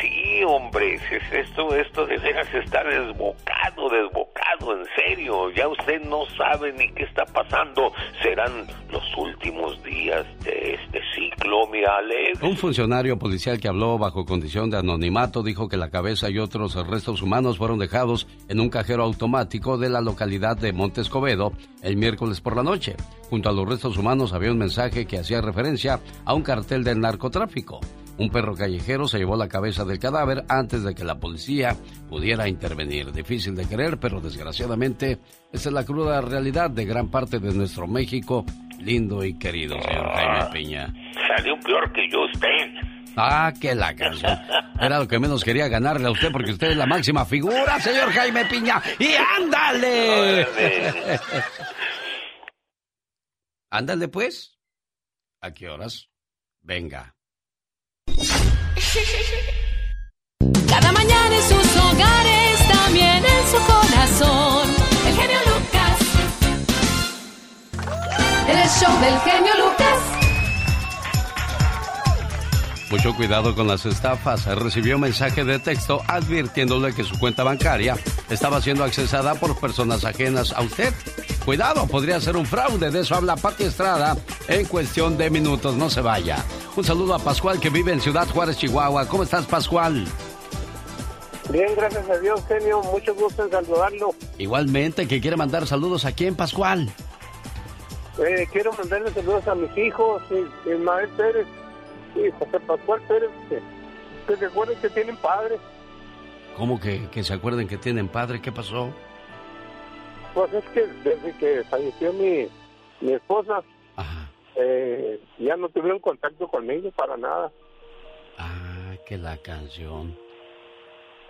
Sí, hombre, es- esto, esto de veras está desbocado, desbocado, en serio. Ya usted no sabe ni qué está pasando. Serán los últimos días de este ciclo, mi Alex. Un funcionario policial que habló bajo condición de anonimato dijo que la cabeza y otros restos humanos fueron dejados en un cajero automático de la localidad de El miércoles por la noche. Junto a los restos humanos había un mensaje que hacía referencia a un cartel del narcotráfico. Un perro callejero se llevó la cabeza del cadáver antes de que la policía pudiera intervenir. Difícil de creer, pero desgraciadamente esa es la cruda realidad de gran parte de nuestro México, lindo y querido, señor Jaime Piña. Salió peor que yo usted. Ah, que la canción. Era lo que menos quería ganarle a usted porque usted es la máxima figura, señor Jaime Piña. ¡Y ándale! ándale pues. ¿A qué horas? Venga. Cada mañana en sus hogares, también en su corazón. El genio Lucas. El show del genio Lucas. Mucho cuidado con las estafas. Recibió mensaje de texto advirtiéndole que su cuenta bancaria estaba siendo accesada por personas ajenas a usted. Cuidado, podría ser un fraude. De eso habla Pati Estrada en cuestión de minutos. No se vaya. Un saludo a Pascual que vive en Ciudad Juárez, Chihuahua. ¿Cómo estás, Pascual? Bien, gracias a Dios, genio. Mucho gusto en saludarlo. Igualmente, que quiere mandar saludos a quién, Pascual. Eh, quiero mandarle saludos a mis hijos, y- Ismael Pérez y José Pascual Pérez, que, que recuerden que tienen padre. ¿Cómo que, que se acuerden que tienen padre? ¿Qué pasó? Pues es que desde que falleció mi, mi esposa, eh, ya no tuvieron contacto conmigo para nada. Ah, que la canción.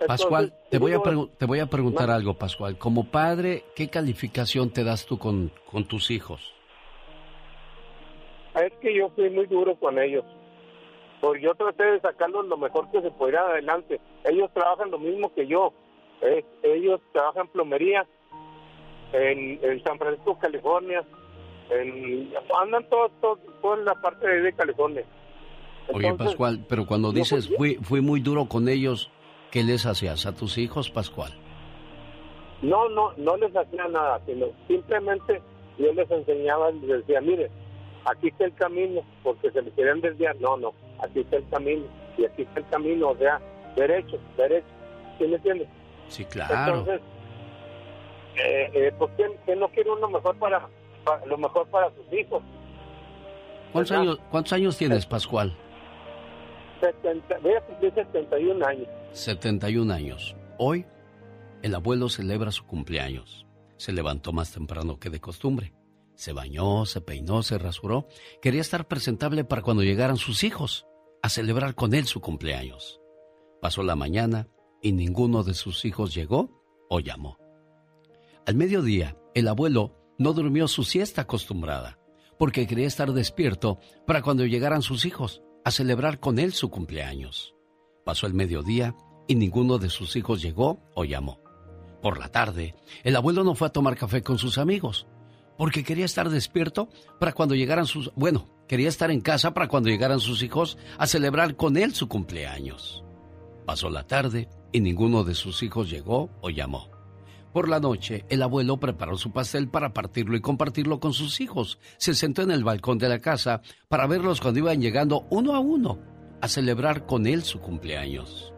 Entonces, Pascual, te voy, a te voy a preguntar algo, Pascual. Como padre, ¿qué calificación te das tú con, con tus hijos? Es que yo fui muy duro con ellos. Porque yo traté de sacarlos lo mejor que se pudiera adelante. Ellos trabajan lo mismo que yo. Eh, ellos trabajan plomería en, en San Francisco, California. En, andan todos todo, toda la parte de, California. Oye, Entonces, Pascual, pero cuando dices fui- fui, muy duro con ellos, ¿qué les hacías a tus hijos, Pascual? No, no, no les hacía nada, sino simplemente yo les enseñaba, les decía, mire, aquí está el camino, porque se les querían desviar, no, no, aquí está el camino, y aquí está el camino, o sea, derecho, derecho, ¿sí me entiendes? Sí, claro. Entonces, eh, eh, ¿por qué, qué no quiere uno mejor para, para- lo mejor para sus hijos? ¿Cuántos ¿verdad? años, ¿Cuántos años tienes, Pascual? 70, voy a cumplir 71 años. 71 años. Hoy, el abuelo celebra su cumpleaños. Se levantó más temprano que de costumbre. Se bañó, se peinó, se rasuró. Quería estar presentable para cuando llegaran sus hijos a celebrar con él su cumpleaños. Pasó la mañana y ninguno de sus hijos llegó o llamó. Al mediodía, el abuelo no durmió su siesta acostumbrada, porque quería estar despierto para cuando llegaran sus hijos a celebrar con él su cumpleaños. Pasó el mediodía y ninguno de sus hijos llegó o llamó. Por la tarde, el abuelo no fue a tomar café con sus amigos, porque quería estar despierto para cuando llegaran sus... Bueno, quería estar en casa para cuando llegaran sus hijos a celebrar con él su cumpleaños. Pasó la tarde y ninguno de sus hijos llegó o llamó. Por la noche, el abuelo preparó su pastel para partirlo y compartirlo con sus hijos. Se sentó en el balcón de la casa para verlos cuando iban llegando uno a uno a celebrar con él su cumpleaños.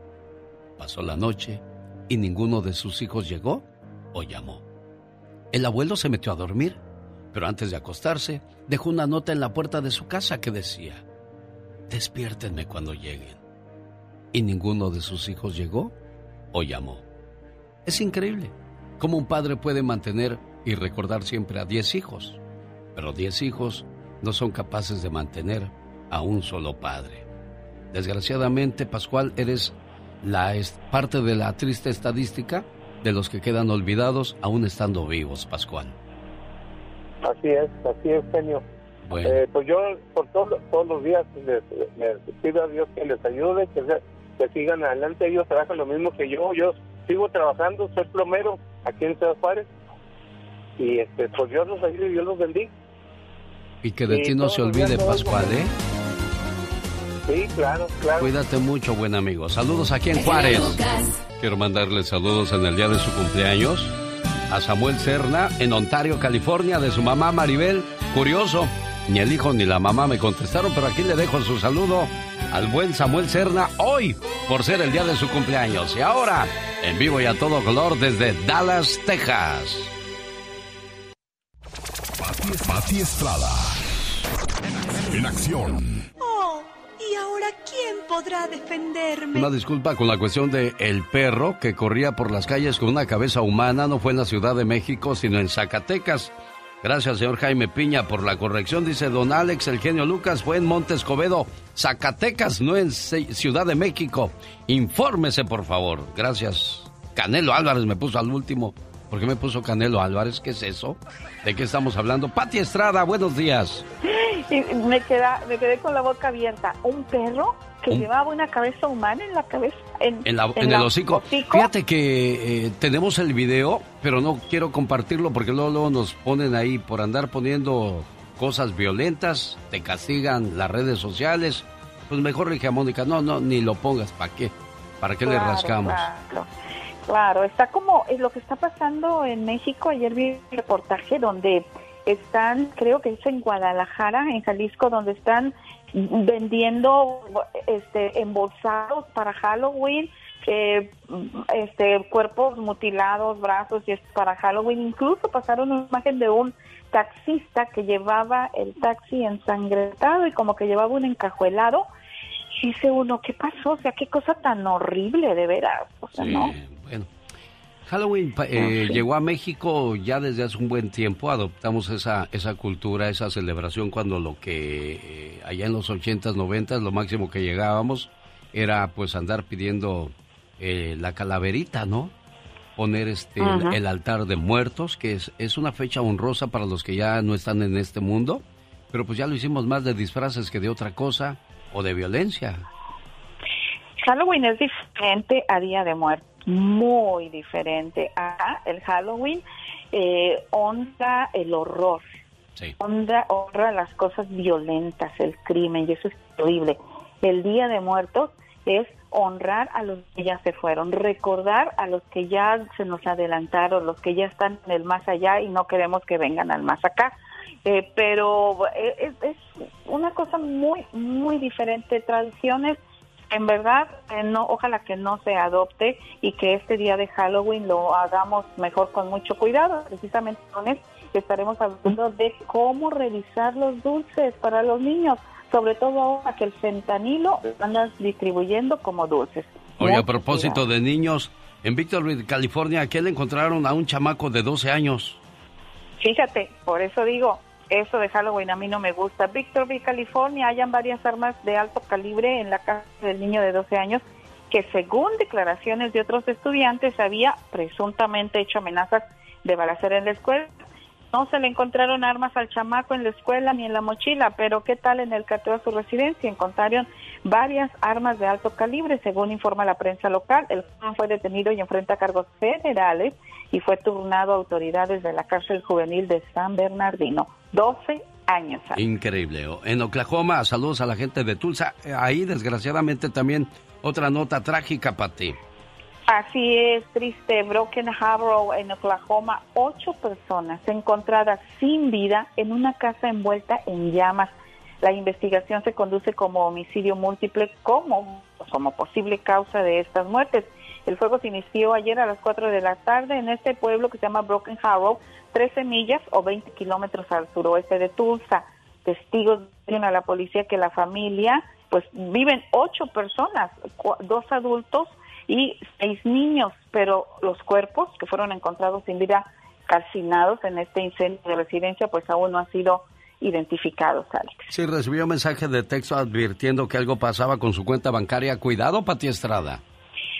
Pasó la noche y ninguno de sus hijos llegó o llamó. El abuelo se metió a dormir, pero antes de acostarse dejó una nota en la puerta de su casa que decía, despiértenme cuando lleguen. Y ninguno de sus hijos llegó o llamó. Es increíble cómo un padre puede mantener y recordar siempre a 10 hijos, pero 10 hijos no son capaces de mantener a un solo padre. Desgraciadamente, Pascual, eres la parte de la triste estadística de los que quedan olvidados aún estando vivos, Pascual. Así es, así es, genio. Bueno. Eh, pues yo por todo- todos los días les, les pido a Dios que les ayude, que, que sigan adelante. Ellos trabajan lo mismo que yo. Yo sigo trabajando, soy plomero aquí en Ciudad Juárez. Y este, pues Dios los ayude y Dios los bendiga. Y que de ti no se olvide, Pascual. ¿eh? Sí, claro, claro. Cuídate mucho, buen amigo. Saludos aquí en Juárez. Quiero mandarle saludos en el día de su cumpleaños a Samuel Serna en Ontario, California, de su mamá Maribel. Curioso, ni el hijo ni la mamá me contestaron, pero aquí le dejo su saludo al buen Samuel Serna hoy por ser el día de su cumpleaños. Y ahora, en vivo y a todo color desde Dallas, Texas. Pati, Estrada. En acción. Oh, ¿y ahora quién podrá defenderme? Una disculpa con la cuestión de el perro que corría por las calles con una cabeza humana no fue en la Ciudad de México, sino en Zacatecas. Gracias, señor Jaime Piña, por la corrección. Dice don Alex, el genio Lucas, fue en Montes Covedo, Zacatecas, no en Ciudad de México. Infórmese, por favor. Gracias. Canelo Álvarez me puso al último. ¿Por qué me puso Canelo Álvarez? ¿Qué es eso? ¿De qué estamos hablando? Pati Estrada, buenos días. Y me, queda, me quedé con la boca abierta. ¿Un perro que Un- llevaba una cabeza humana en la cabeza? En, En, la- en el hocico. Fíjate que eh, tenemos el video, pero no quiero compartirlo porque luego, luego nos ponen ahí por andar poniendo cosas violentas, te castigan las redes sociales pues mejor le dije a Mónica, no, no, ni lo pongas, ¿para qué? ¿Para qué le rascamos? Claro, claro, está como es lo que está pasando en México. Ayer vi un reportaje donde están, creo que es en Guadalajara, en Jalisco, donde están vendiendo este embolsados para Halloween, eh, este cuerpos mutilados, brazos y es para Halloween. Incluso pasaron una imagen de un taxista que llevaba el taxi ensangrentado y como que llevaba un encajuelado. Dice uno, ¿qué pasó? O sea, qué cosa tan horrible, de veras. O sea, Sí, ¿no? bueno. Halloween eh, sí. llegó a México ya desde hace un buen tiempo. Adoptamos esa, esa cultura, esa celebración cuando lo que eh, allá en los 80s, 90s, lo máximo que llegábamos era pues andar pidiendo eh, la calaverita, ¿no? Poner este el- el, altar de muertos, que es, es una fecha honrosa para los que ya no están en este mundo. Pero pues ya lo hicimos más de disfraces que de otra cosa o de violencia. Halloween es diferente a Día de Muertos, muy diferente. a el Halloween eh, honra el horror, honra, honra las cosas violentas, el crimen, y eso es terrible. El Día de Muertos es honrar a los que ya se fueron, recordar a los que ya se nos adelantaron, los que ya están en el más allá y no queremos que vengan al más acá. Eh, pero eh, es, es una cosa muy, muy diferente. Tradiciones, en verdad, eh, no, ojalá que no se adopte y que este día de Halloween lo hagamos mejor con mucho cuidado. Precisamente con esto estaremos hablando de cómo revisar los dulces para los niños, sobre todo ahora que el fentanilo lo andan distribuyendo como dulces. Oye, a propósito de niños, en Victorville, California, ¿qué le encontraron a un chamaco de 12 años? Fíjate, por eso digo, eso de Halloween a mí no me gusta. Victorville, California, hayan varias armas de alto calibre en la casa del niño de 12 años que según declaraciones de otros estudiantes había presuntamente hecho amenazas de balacera en la escuela. No se le encontraron armas al chamaco en la escuela ni en la mochila, pero ¿qué tal en el cateo a su residencia? Encontraron varias armas de alto calibre, según informa la prensa local. El joven fue detenido y enfrenta cargos federales y fue turnado a autoridades de la cárcel juvenil de San Bernardino. 12 años. Increíble. En Oklahoma, saludos a la gente de Tulsa. Eh, Ahí, desgraciadamente, también otra nota trágica para ti. Así es, triste. Broken Arrow en Oklahoma, ocho personas encontradas sin vida en una casa envuelta en llamas. La investigación se conduce como homicidio múltiple como, como posible causa de estas muertes. El fuego se inició ayer a las 4 de la tarde en este pueblo que se llama Broken Arrow, 13 millas o 20 kilómetros al suroeste de Tulsa. Testigos dicen a la policía que la familia, pues viven ocho personas, dos adultos y seis niños, pero los cuerpos que fueron encontrados sin vida calcinados en este incendio de residencia, pues aún no han sido identificados, Alex. Sí, recibió un mensaje de texto advirtiendo que algo pasaba con su cuenta bancaria. Cuidado, Pati Estrada.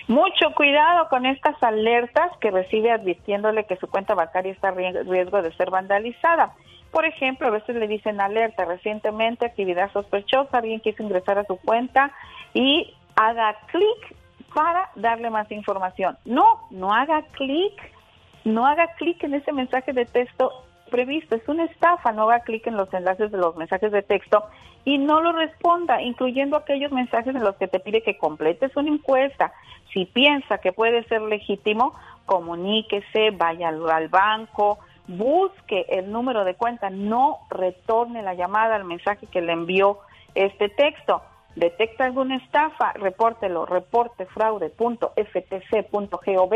Mucho cuidado con estas alertas que recibe advirtiéndole que su cuenta bancaria está en riesgo de ser vandalizada. Por ejemplo, a veces le dicen alerta, recientemente actividad sospechosa, alguien quiso ingresar a su cuenta y haga clic para darle más información. No, no haga clic, no haga clic en ese mensaje de texto previsto, es una estafa, no haga clic en los enlaces de los mensajes de texto y no lo responda, incluyendo aquellos mensajes en los que te pide que completes una encuesta. Si piensa que puede ser legítimo, comuníquese, vaya al, banco, busque el número de cuenta, no retorne la llamada al mensaje que le envió este texto. Detecta alguna estafa, repórtelo, reportefraude.ftc.gov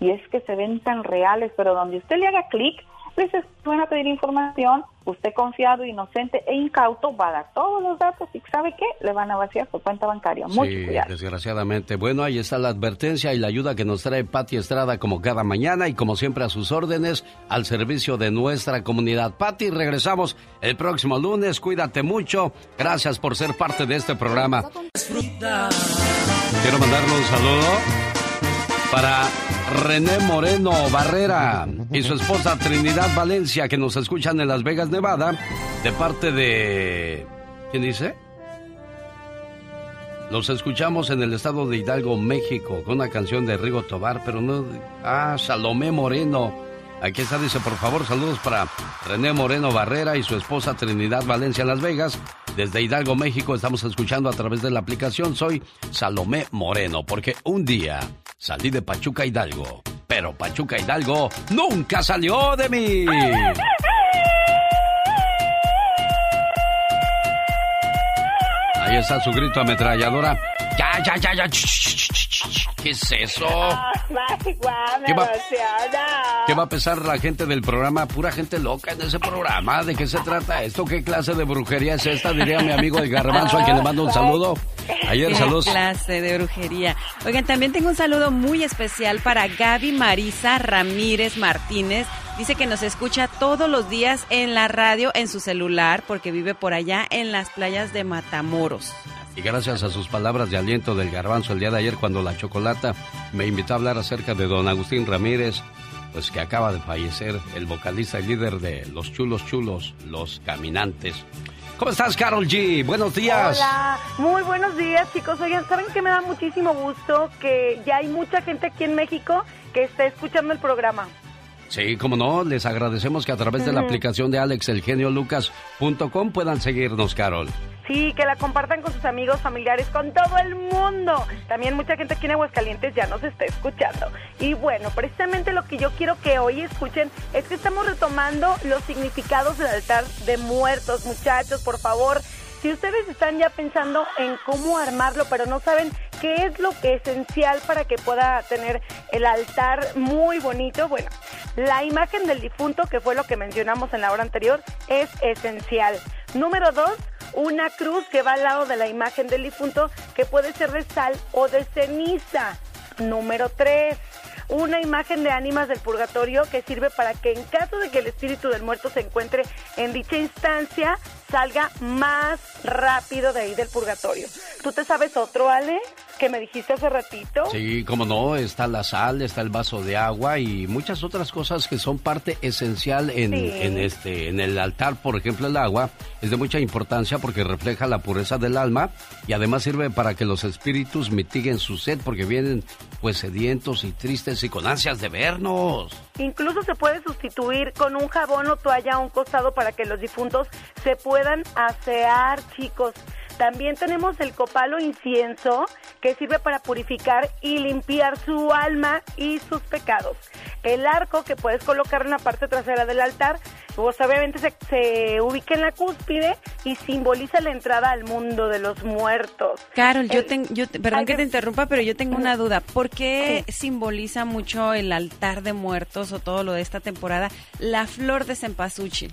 y es que se ven tan reales, pero donde usted le haga clic, les van a pedir información, usted confiado, inocente e incauto va a dar todos los datos y ¿sabe qué? Le van a vaciar su cuenta bancaria. Mucho sí, cuidado. desgraciadamente. Bueno, ahí está la advertencia y la ayuda que nos trae Pati Estrada como cada mañana y como siempre a sus órdenes al servicio de nuestra comunidad. Pati, regresamos el próximo lunes. Cuídate mucho. Gracias por ser parte de este programa. Quiero mandarle un saludo para René Moreno Barrera y su esposa Trinidad Valencia que nos escuchan en Las Vegas, Nevada, de parte de... ¿Quién dice? Los escuchamos en el estado de Hidalgo, México, con una canción de Rigo Tobar, pero no... Ah, Salomé Moreno. Aquí está, dice, por favor, saludos para René Moreno Barrera y su esposa Trinidad Valencia en Las Vegas. Desde Hidalgo, México, estamos escuchando a través de la aplicación. Soy Salomé Moreno, porque un día salí de Pachuca Hidalgo, pero Pachuca Hidalgo nunca salió de mí. Ahí está su grito ametralladora. Ya, ya, ya, ya. ¿Qué es eso? ¿Qué va, ¿Qué va a pensar la gente del programa? Pura gente loca en ese programa. ¿De qué se trata esto? ¿Qué clase de brujería es esta? Diría mi amigo el garbanzo, a quien le mando un saludo. Ayer ¿Qué saludos. clase de brujería. Oigan, también tengo un saludo muy especial para Gaby Marisa Ramírez Martínez. Dice que nos escucha todos los días en la radio, en su celular, porque vive por allá en las playas de Matamoros. Y gracias a sus palabras de aliento del garbanzo el día de ayer cuando la chocolata me invitó a hablar acerca de don Agustín Ramírez, pues que acaba de fallecer, el vocalista y líder de Los Chulos Chulos, Los Caminantes. ¿Cómo estás, Carol G? Buenos días. Hola, muy buenos días, chicos. Oigan, ¿saben que me da muchísimo gusto que ya hay mucha gente aquí en México que está escuchando el programa? Sí, como no, les agradecemos que a través de la aplicación de alexelgeniolucas.com puedan seguirnos, Carol. Sí, que la compartan con sus amigos, familiares, con todo el mundo. También mucha gente aquí en Aguascalientes ya nos está escuchando. Y bueno, precisamente lo que yo quiero que hoy escuchen es que estamos retomando los significados del altar de muertos. Muchachos, por favor, si ustedes están ya pensando en cómo armarlo, pero no saben qué es lo que es esencial para que pueda tener el altar muy bonito, bueno, la imagen del difunto, que fue lo que mencionamos en la hora anterior, es esencial. Número dos, una cruz que va al lado de la imagen del difunto, que puede ser de sal o de ceniza. Número tres, una imagen de ánimas del purgatorio que sirve para que en caso de que el espíritu del muerto se encuentre en dicha instancia, salga más rápido de ahí del purgatorio. ¿Tú te sabes otro, Ale? Que me dijiste hace ratito. Sí, como no, está la sal, está el vaso de agua y muchas otras cosas que son parte esencial en, Sí. en este en el altar, por ejemplo, el agua es de mucha importancia porque refleja la pureza del alma y además sirve para que los espíritus mitiguen su sed porque vienen pues sedientos y tristes y con ansias de vernos. Incluso se puede sustituir con un jabón o toalla a un costado para que los difuntos se puedan asear, chicos. También tenemos el copal o incienso que sirve para purificar y limpiar su alma y sus pecados. El arco que puedes colocar en la parte trasera del altar, pues obviamente se, se ubica en la cúspide y simboliza la entrada al mundo de los muertos. Carol, yo tengo, yo te- perdón que te interrumpa, pero yo tengo una duda. ¿Por qué simboliza mucho el altar de muertos o todo lo de esta temporada la flor de cempasúchil?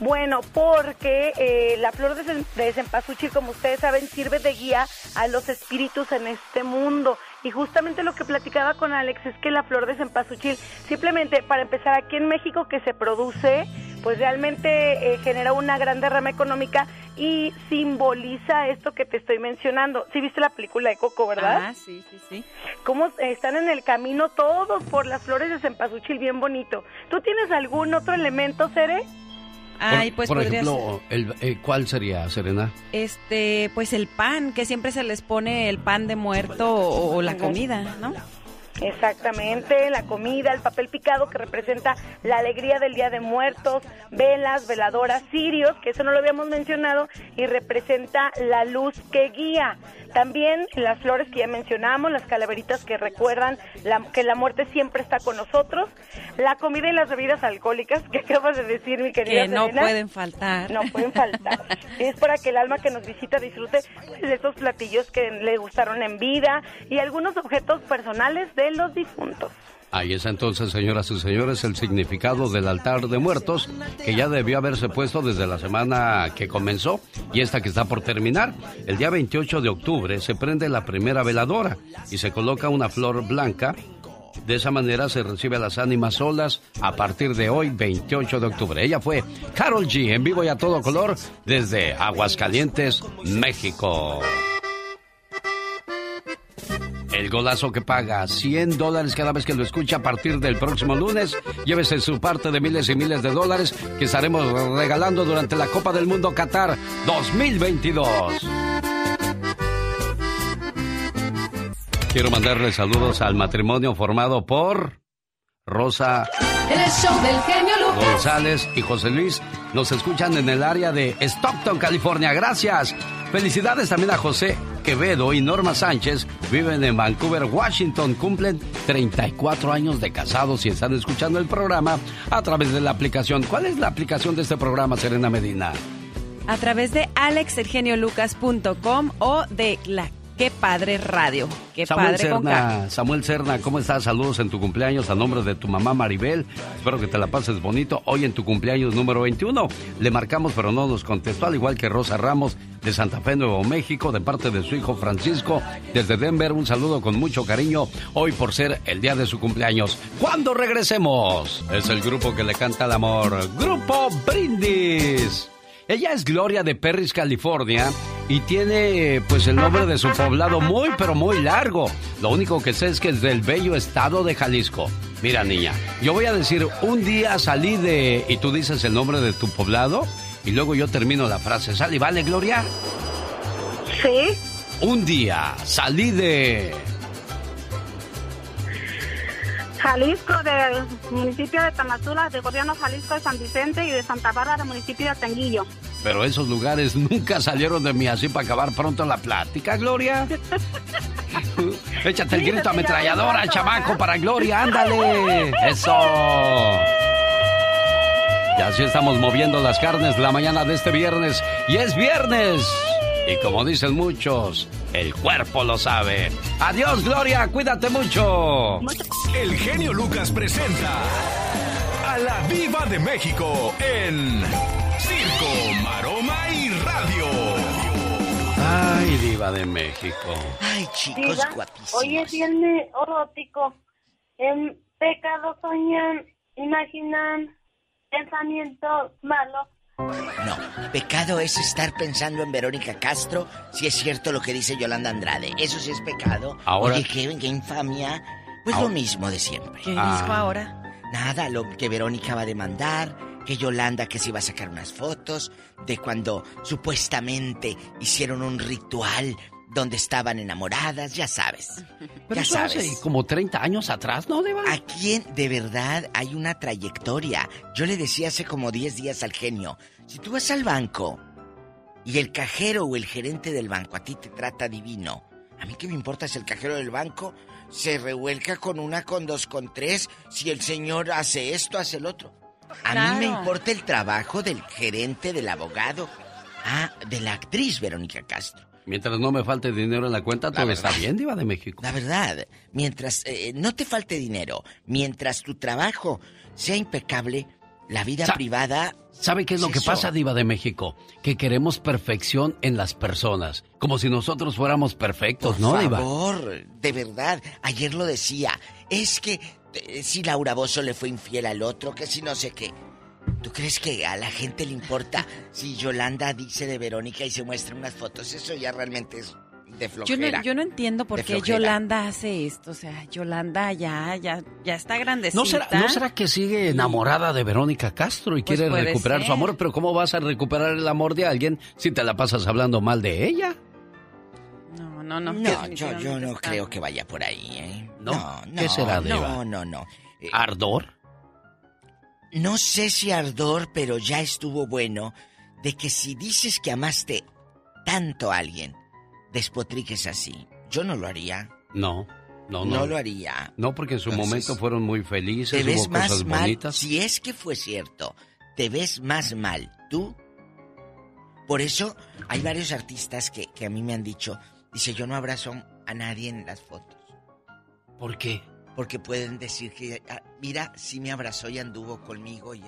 Bueno, porque eh, la flor de, cem- de cempasúchil, como ustedes saben, sirve de guía a los espíritus en este mundo. Y justamente lo que platicaba con Alex es que la flor de cempasúchil, simplemente para empezar aquí en México que se produce, pues realmente eh, genera una gran derrama económica y simboliza esto que te estoy mencionando. Sí viste la película de Coco, ¿verdad? Ah, sí, sí, sí. cómo están en el camino todos por las flores de cempasúchil bien bonito. ¿Tú tienes algún otro elemento, Cere? Ay, por, pues por podría ejemplo, el, eh, ¿cuál sería, Serena? Este, pues el pan, que siempre se les pone el pan de muerto o, o la comida, ¿no? Exactamente, la comida, el papel picado que representa la alegría del Día de Muertos, velas, veladoras, cirios, que eso no lo habíamos mencionado, y representa la luz que guía. También las flores que ya mencionamos, las calaveritas que recuerdan la- que la muerte siempre está con nosotros, la comida y las bebidas alcohólicas, que acabas de decir, mi querida Que no pueden faltar. No pueden faltar. es para que el alma que nos visita disfrute pues, de esos platillos que le gustaron en vida y algunos objetos personales de los difuntos. Ahí está entonces, señoras y señores, el significado del altar de muertos, que ya debió haberse puesto desde la semana que comenzó y esta que está por terminar. El día 28 de octubre se prende la primera veladora y se coloca una flor blanca. De esa manera se recibe a las ánimas solas a partir de hoy, 28 de octubre. Ella fue Carol G, en vivo y a todo color, desde Aguascalientes, México. El golazo que paga 100 dólares cada vez que lo escucha a partir del próximo lunes. Llévese su parte de miles y miles de dólares que estaremos regalando durante la Copa del Mundo Qatar 2022. Quiero mandarle saludos al matrimonio formado por Rosa El show del genio Lucas. González y José Luis, Nos escuchan en el área de Stockton, California. Gracias. Felicidades también a José Quevedo y Norma Sánchez. Viven en Vancouver, Washington. Cumplen 34 años de casados y están escuchando el programa a través de la aplicación. ¿Cuál es la aplicación de este programa, Serena Medina? A través de alexelgeniolucas.com o de la Qué Padre Radio. Qué Samuel Padre con K. Cerna, Samuel Cerna, ¿cómo estás? Saludos en tu cumpleaños a nombre de tu mamá Maribel. Espero que te la pases bonito. Hoy en tu cumpleaños número 21. Le marcamos, pero no nos contestó, al igual que Rosa Ramos de Santa Fe, Nuevo México, de parte de su hijo Francisco. Desde Denver, un saludo con mucho cariño. Hoy por ser el día de su cumpleaños. ¿Cuándo regresemos? Es el grupo que le canta el amor. Grupo Brindis. Ella es Gloria de Perris, California, y tiene pues el nombre de su poblado muy pero muy largo. Lo único que sé es que es del bello estado de Jalisco. Mira niña, yo voy a decir un día salí de y tú dices el nombre de tu poblado y luego yo termino la frase. ¿Sale, vale, Gloria? Sí. Un día salí de Jalisco, del municipio de Tamazula, de gobierno Jalisco de San Vicente y de Santa Bárbara, del municipio de Tanguillo. Pero esos lugares nunca salieron de mí así para acabar pronto la plática, Gloria. Échate el Sí, grito ametralladora, chamaco, para Gloria, ándale. Eso. Y así estamos moviendo las carnes la mañana de este viernes. Y es viernes. Y como dicen muchos, el cuerpo lo sabe. Adiós, Gloria, cuídate mucho. El genio Lucas presenta a la Viva de México en Circo, Maroma y Radio. Ay, diva de México. Ay, chicos guapísimos. Hoy es viernes erótico. En pecado soñan, imaginan pensamientos malos. No, pecado es estar pensando en Verónica Castro, si es cierto lo que dice Yolanda Andrade. Eso sí es pecado. Ahora- Oye, qué, qué infamia. Pues lo mismo de siempre. ¿Qué Ah. dijo ahora? Nada, lo que Verónica va a demandar, que Yolanda que se iba a sacar unas fotos de cuando supuestamente hicieron un ritual donde estaban enamoradas, ya sabes. Pero ya eso sabes. hace como 30 años atrás, ¿no, Diva? ¿A quién de verdad hay una trayectoria? Yo le decía hace como 10 días al genio, si tú vas al banco y el cajero o el gerente del banco a ti te trata divino, a mí qué me importa si el cajero del banco se revuelca con una, con dos, con tres, si el señor hace esto, hace el otro. A mí me importa el trabajo del gerente, del abogado, ah, de la actriz Verónica Castro. Mientras no me falte dinero en la cuenta, todo está bien, Diva de México. La verdad, mientras eh, no te falte dinero, mientras tu trabajo sea impecable, la vida Sa- privada... ¿Sabe qué es lo que eso. pasa, Diva de México? Que queremos perfección en las personas. Como si nosotros fuéramos perfectos, Por ¿no, Diva? favor, de verdad, ayer lo decía. Es que eh, si Laura Bozo le fue infiel al otro, que si no sé qué. ¿Tú crees que a la gente le importa si Yolanda dice de Verónica y se muestra unas fotos? Eso ya realmente es de Yo flojera. no, yo no entiendo por De qué. Yolanda hace esto. O sea, Yolanda ya, ya, ya está grandecita. ¿No será, ¿No será que sigue enamorada de Verónica Castro y Pues quiere recuperar su amor? Pero ¿cómo vas a recuperar el amor de alguien si te la pasas hablando mal de ella? No, no, no. No, yo, yo no está- creo que vaya por ahí, ¿eh? ¿No? No, no. ¿Qué será, No, Diva? no, no. Eh, ¿Ardor? No sé si ardor, pero ya estuvo bueno de que si dices que amaste tanto a alguien, despotriques así. Yo no lo haría. No, no, No, no. lo haría. No, porque en su Entonces, momento fueron muy felices, Te ves hubo más cosas mal. bonitas. Si es que fue cierto, te ves más mal tú. Por eso hay varios artistas que, que a mí me han dicho, dice, yo no abrazo a nadie en las fotos. ¿Por qué? Porque pueden decir que, ah, mira, sí me abrazó y anduvo conmigo. Y,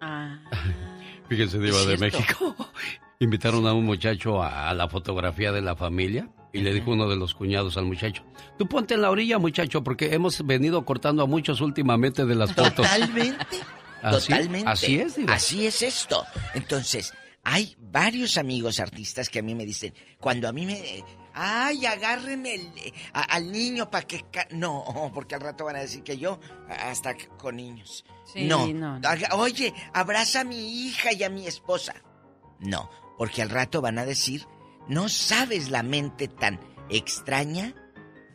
Ah. Fíjese, Diva de. México. Invitaron a un muchacho a, a la fotografía de la familia y le dijo uno de los cuñados al muchacho, tú ponte en la orilla, muchacho, porque hemos venido cortando a muchos últimamente de las fotos. Totalmente. Así- Totalmente. así es, Diva. Así es esto. Entonces, hay varios amigos artistas que a mí me dicen, cuando a mí me... Ay, agárreme el- a- al niño para que... ca-". No, porque al rato van a decir que yo hasta con niños. Sí, no. no, no. Oye, abraza a mi hija y a mi esposa. No, porque al rato van a decir, no sabes la mente tan extraña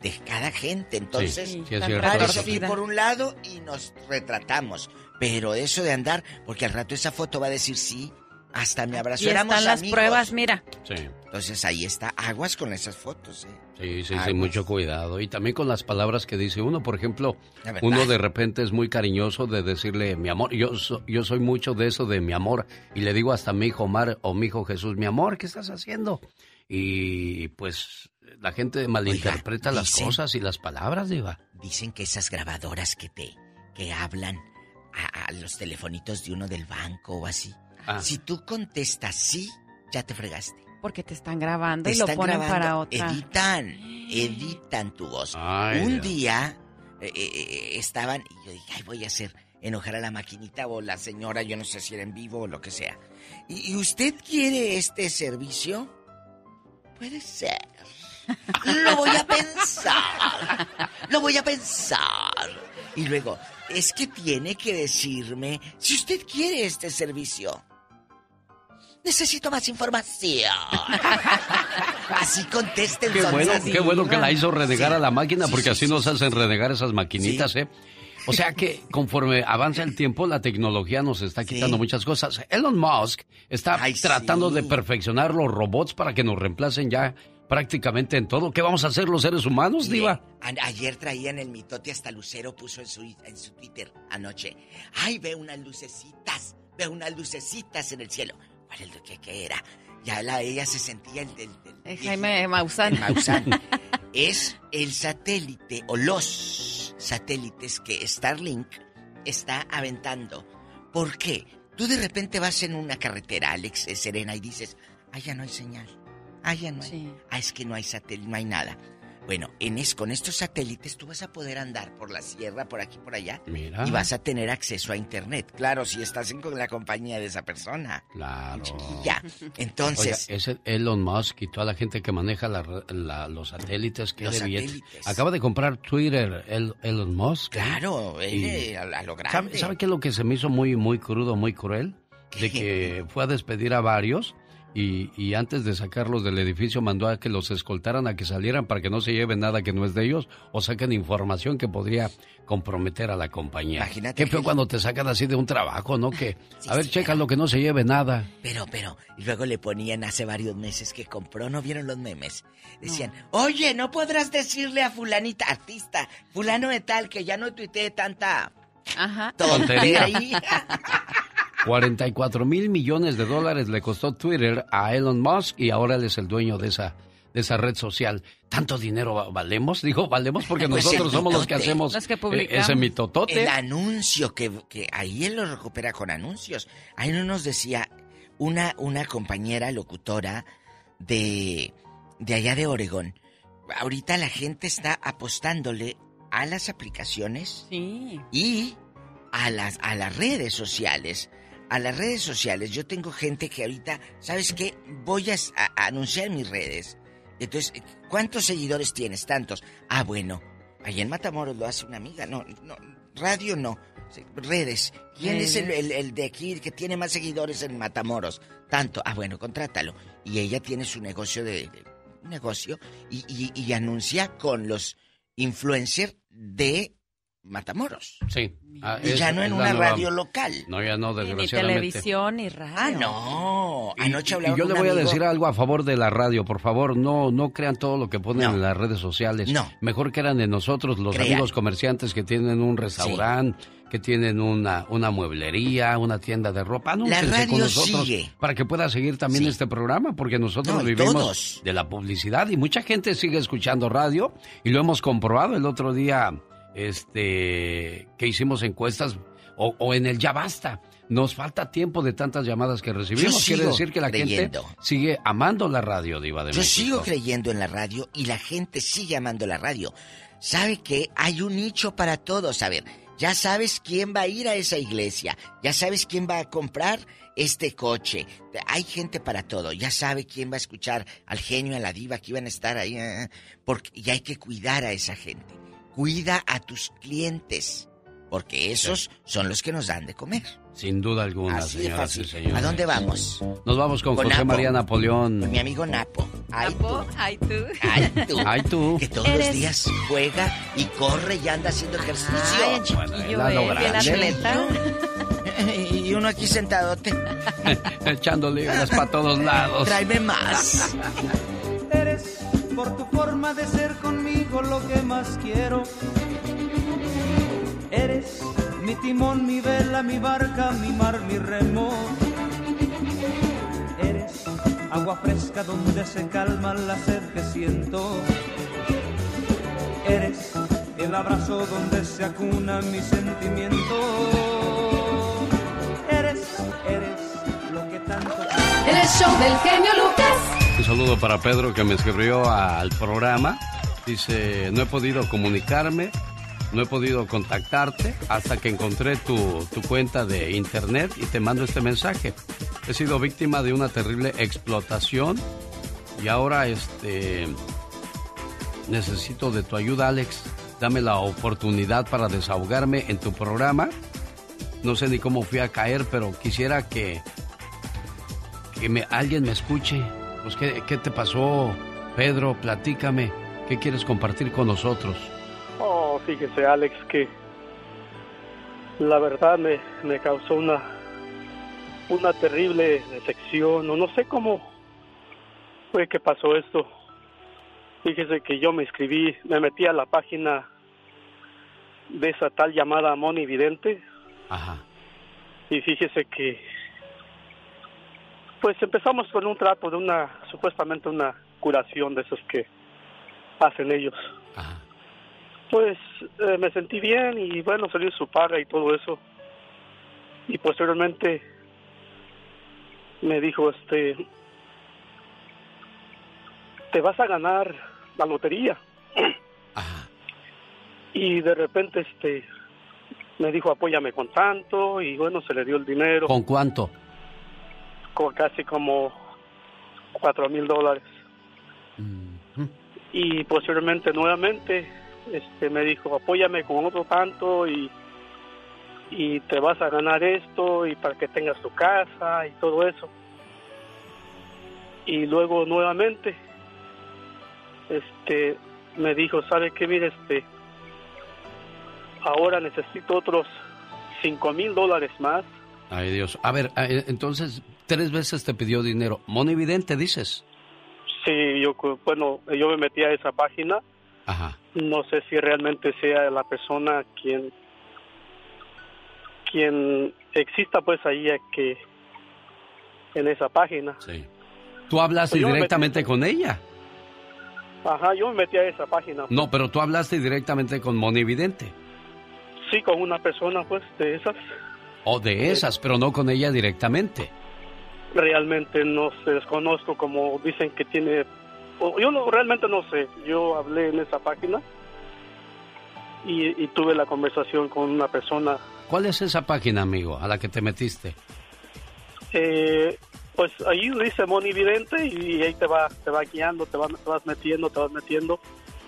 de cada gente. Entonces, Sí, sí, es por un lado y nos retratamos. Pero eso de andar, porque al rato esa foto va a decir sí, hasta me abrazó. Y éramos están las amigos. pruebas, mira. Sí. Entonces ahí está, aguas con esas fotos, ¿eh? Sí, sí, Aguas. sí, mucho cuidado. Y también con las palabras que dice uno. Por ejemplo, uno de repente es muy cariñoso de decirle mi amor. Yo, so- yo soy mucho de eso de mi amor. Y le digo hasta a mi hijo Omar o mi hijo Jesús, mi amor, ¿qué estás haciendo? Y pues la gente malinterpreta las dicen- cosas y las palabras, Diva. Dicen que esas grabadoras que te que hablan a, a los telefonitos de uno del banco o así. Ah. Si tú contestas sí, ya te fregaste. Porque te están grabando Te y lo ponen grabando, para otra. Editan, editan tu voz. Ay, Un Dios. día eh, eh, estaban y yo dije, ay, voy a hacer enojar a la maquinita o la señora, yo no sé si era en vivo o lo que sea. ¿Y, y usted quiere este servicio? Puede ser. Lo voy a pensar. Lo voy a pensar. Y luego, es que tiene que decirme si usted quiere este servicio. Necesito más información. Así contesten. Qué bueno, qué bueno que la hizo renegar Sí. a la máquina, Sí, porque sí, así sí, nos hacen renegar esas maquinitas, ¿eh? O sea que conforme avanza el tiempo, la tecnología nos está quitando muchas cosas. Elon Musk está tratando de perfeccionar los robots para que nos reemplacen ya prácticamente en todo. ¿Qué vamos a hacer los seres humanos, Mire, Diva? ayer traían el mitote hasta Lucero puso en su, en su Twitter anoche. Ay, veo unas lucecitas, veo unas lucecitas en el cielo. ¿Cuál es lo que, era? Ya la, ella se sentía el del... del- Jaime Maussan. el Maussan. es el satélite o los satélites que Starlink está aventando. ¿Por qué? Tú de repente vas en una carretera, Alex, Serena, y dices, ah, ya no hay señal. Ah, ya no hay. Ah, es que no hay satélite, no hay nada. Bueno, en es, con estos satélites tú vas a poder andar por la sierra, por aquí, por allá. Mira. Y vas a tener acceso a internet. Claro, si estás en con la compañía de esa persona. Claro. Ya. Entonces, Oiga, ese Elon Musk y toda la gente que maneja la- la- los satélites, que Los satélites. Acaba de comprar Twitter, el, Elon Musk. ¿eh? claro, Y- a, a lo grande. ¿Sabe, sabe qué es lo que se me hizo muy, muy crudo, muy cruel? De que fue a despedir a varios y, y antes de sacarlos del edificio mandó a que los escoltaran a que salieran para que no se lleven nada que no es de ellos o saquen información que podría comprometer a la compañía. Imagínate Qué feo que- cuando te sacan así de un trabajo, ¿no? Que, Sí, a ver, sí, checa lo que no se lleve nada. Pero, pero, y luego le ponían hace varios meses que compró, ¿no vieron los memes? Decían, oye, ¿no podrás decirle a fulanita, artista, fulano de tal, que ya no tuitee tanta Ajá. Tontería. tontería? 44 mil millones de dólares le costó Twitter a Elon Musk y ahora él es el dueño de esa, de esa red social. ¿Tanto dinero va- valemos? Digo, valemos porque Pues nosotros somos los que hacemos Los que publicamos. ese mitotote. El anuncio que, que ahí él lo recupera con anuncios. Ahí no nos decía una, una compañera locutora de, de allá de Oregón. Ahorita la gente está apostándole a las aplicaciones Sí. y a las, a las redes sociales. A las redes sociales. Yo tengo gente que ahorita, ¿sabes qué? Voy a, a anunciar mis redes. Entonces, ¿cuántos seguidores tienes? Tantos. Ah, bueno. Allá en Matamoros lo hace una amiga. No, no, radio no. Redes. ¿Quién es el, el- el de aquí que tiene más seguidores en Matamoros? Tanto. Ah, bueno, contrátalo. Y ella tiene su negocio de... de- un negocio y, y- y anuncia con los influencers de Matamoros. Sí. Ah, Y es- ya no en la una nueva- radio local. No, ya no, Ni desgraciadamente. televisión ni radio. Ah, no. Anoche Y hablaba yo con le voy a decir algo a favor de la radio, por favor, no no crean todo lo que ponen No. en las redes sociales. No. Mejor crean en nosotros, los Crean. amigos comerciantes que tienen un restaurante, que tienen una, una mueblería, una tienda de ropa. Anúnciense radio con nosotros sigue. para que pueda seguir también Sí. este programa, porque nosotros No, y vivimos todos. de la publicidad y mucha gente sigue escuchando radio y lo hemos comprobado el otro día este que hicimos encuestas o, o en el ya basta. Nos falta tiempo de tantas llamadas que recibimos. Quiere decir que la creyendo. gente sigue amando la radio, Diva de Yo México. sigo creyendo en la radio y la gente sigue amando la radio. ¿Sabe que hay un nicho para todos? A ver, ya sabes quién va a ir a esa iglesia, ya sabes quién va a comprar este coche. Hay gente para todo, ya sabe quién va a escuchar al genio, a la diva, que iban a estar ahí. eh, Porque, y hay que cuidar a esa gente. Cuida a tus clientes, porque esos son los que nos dan de comer. Sin duda alguna, Así de señoras fácil. y señores. ¿A dónde vamos? Nos vamos con, Con José Napo. María Napoleón. Con mi amigo Napo. Ay, Napo, ay tú. Ay, tú. Ay, tú. Que todos Eres- los días juega y corre y anda haciendo ejercicio. Ay, Bueno, eh, era bien lo atleta. Y uno aquí sentadote. Echando libras para todos lados. Tráeme más. Por tu forma de ser conmigo lo que más quiero. Eres mi timón, mi vela, mi barca, mi mar, mi remo. Eres agua fresca donde se calma la sed que siento. Eres el abrazo donde se acuna mi sentimiento. Eres, eres lo que tanto... El show del genio Lucas. Saludo para Pedro que me escribió al programa. Dice, no he podido comunicarme, no he podido contactarte hasta que encontré tu, tu cuenta de internet y te mando este mensaje. He sido víctima de una terrible explotación y ahora este necesito de tu ayuda, Alex. Dame la oportunidad para desahogarme en tu programa. No sé ni cómo fui a caer, pero quisiera que que alguien me escuche. Pues, ¿qué, ¿qué te pasó, Pedro? Platícame. ¿Qué quieres compartir con nosotros? Oh, fíjese, Alex, que la verdad me, me causó una una terrible decepción, o no sé cómo fue que pasó esto. Fíjese que yo me inscribí, me metí a la página de esa tal llamada Moni Vidente. Ajá. Y fíjese que pues empezamos con un trato de una supuestamente una curación de esos que hacen ellos. Pues eh, me sentí bien y bueno, salió su paga y todo eso. Y posteriormente me dijo, este, te vas a ganar la lotería. Y de repente, este, me dijo, apóyame con tanto y bueno, se le dio el dinero. ¿Con cuánto? Con casi como cuatro mil dólares. Y posteriormente nuevamente este me dijo apóyame con otro tanto y y te vas a ganar esto y para que tengas tu casa y todo eso. Y luego nuevamente este me dijo, ¿sabe qué? Mire, este ahora necesito otros cinco mil dólares más Ay, Dios. A ver, eh, entonces, tres veces te pidió dinero. Monividente, dices. Sí, yo, bueno, yo me metí a esa página. Ajá. No sé si realmente sea la persona quien quien exista pues ahí eh, que en esa página. Sí. ¿Tú hablaste Pues directamente con ella? Ajá, yo me metí a esa página. No, pero tú hablaste directamente con Monividente. Sí, con una persona pues de esas. O de esas, pero no con ella directamente. Realmente no sé, desconozco como dicen que tiene... Yo no, realmente no sé. Yo hablé en esa página y, y tuve la conversación con una persona ¿Cuál es esa página, amigo, a la que te metiste? Eh, pues ahí dice Moni Vidente y ahí te va, te va guiando, te, va- te vas metiendo, te vas metiendo.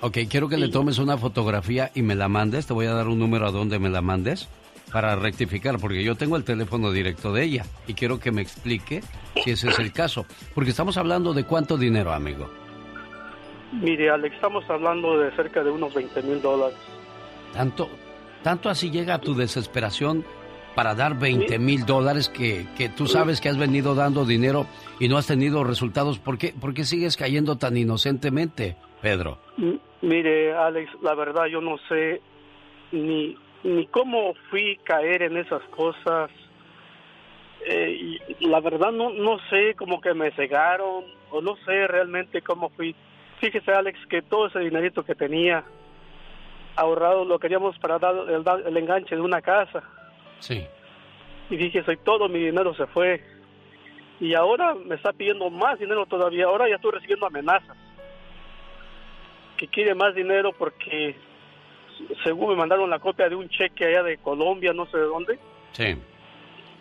Ok, quiero que le tomes una fotografía y me la mandes. Te voy a dar un número a donde me la mandes para rectificar, porque yo tengo el teléfono directo de ella y quiero que me explique si ese es el caso. Porque estamos hablando de cuánto dinero, amigo. Mire, Alex, estamos hablando de cerca de unos 20 mil dólares. Tanto, tanto así llega tu desesperación para dar 20 mil dólares que, que tú sabes que has venido dando dinero y no has tenido resultados. ¿Por qué, por qué sigues cayendo tan inocentemente, Pedro? M- Mire, Alex, la verdad yo no sé ni, ni cómo fui caer en esas cosas. Eh, y la verdad no, no sé, como que me cegaron o no sé realmente cómo fui. Fíjese, Alex, que todo ese dinerito que tenía ahorrado lo queríamos para dar el, el enganche de una casa. Sí. Y fíjese, todo mi dinero se fue. Y ahora me está pidiendo más dinero todavía. Ahora ya estoy recibiendo amenazas. Que quiere más dinero porque según me mandaron la copia de un cheque allá de Colombia, no sé de dónde. Sí.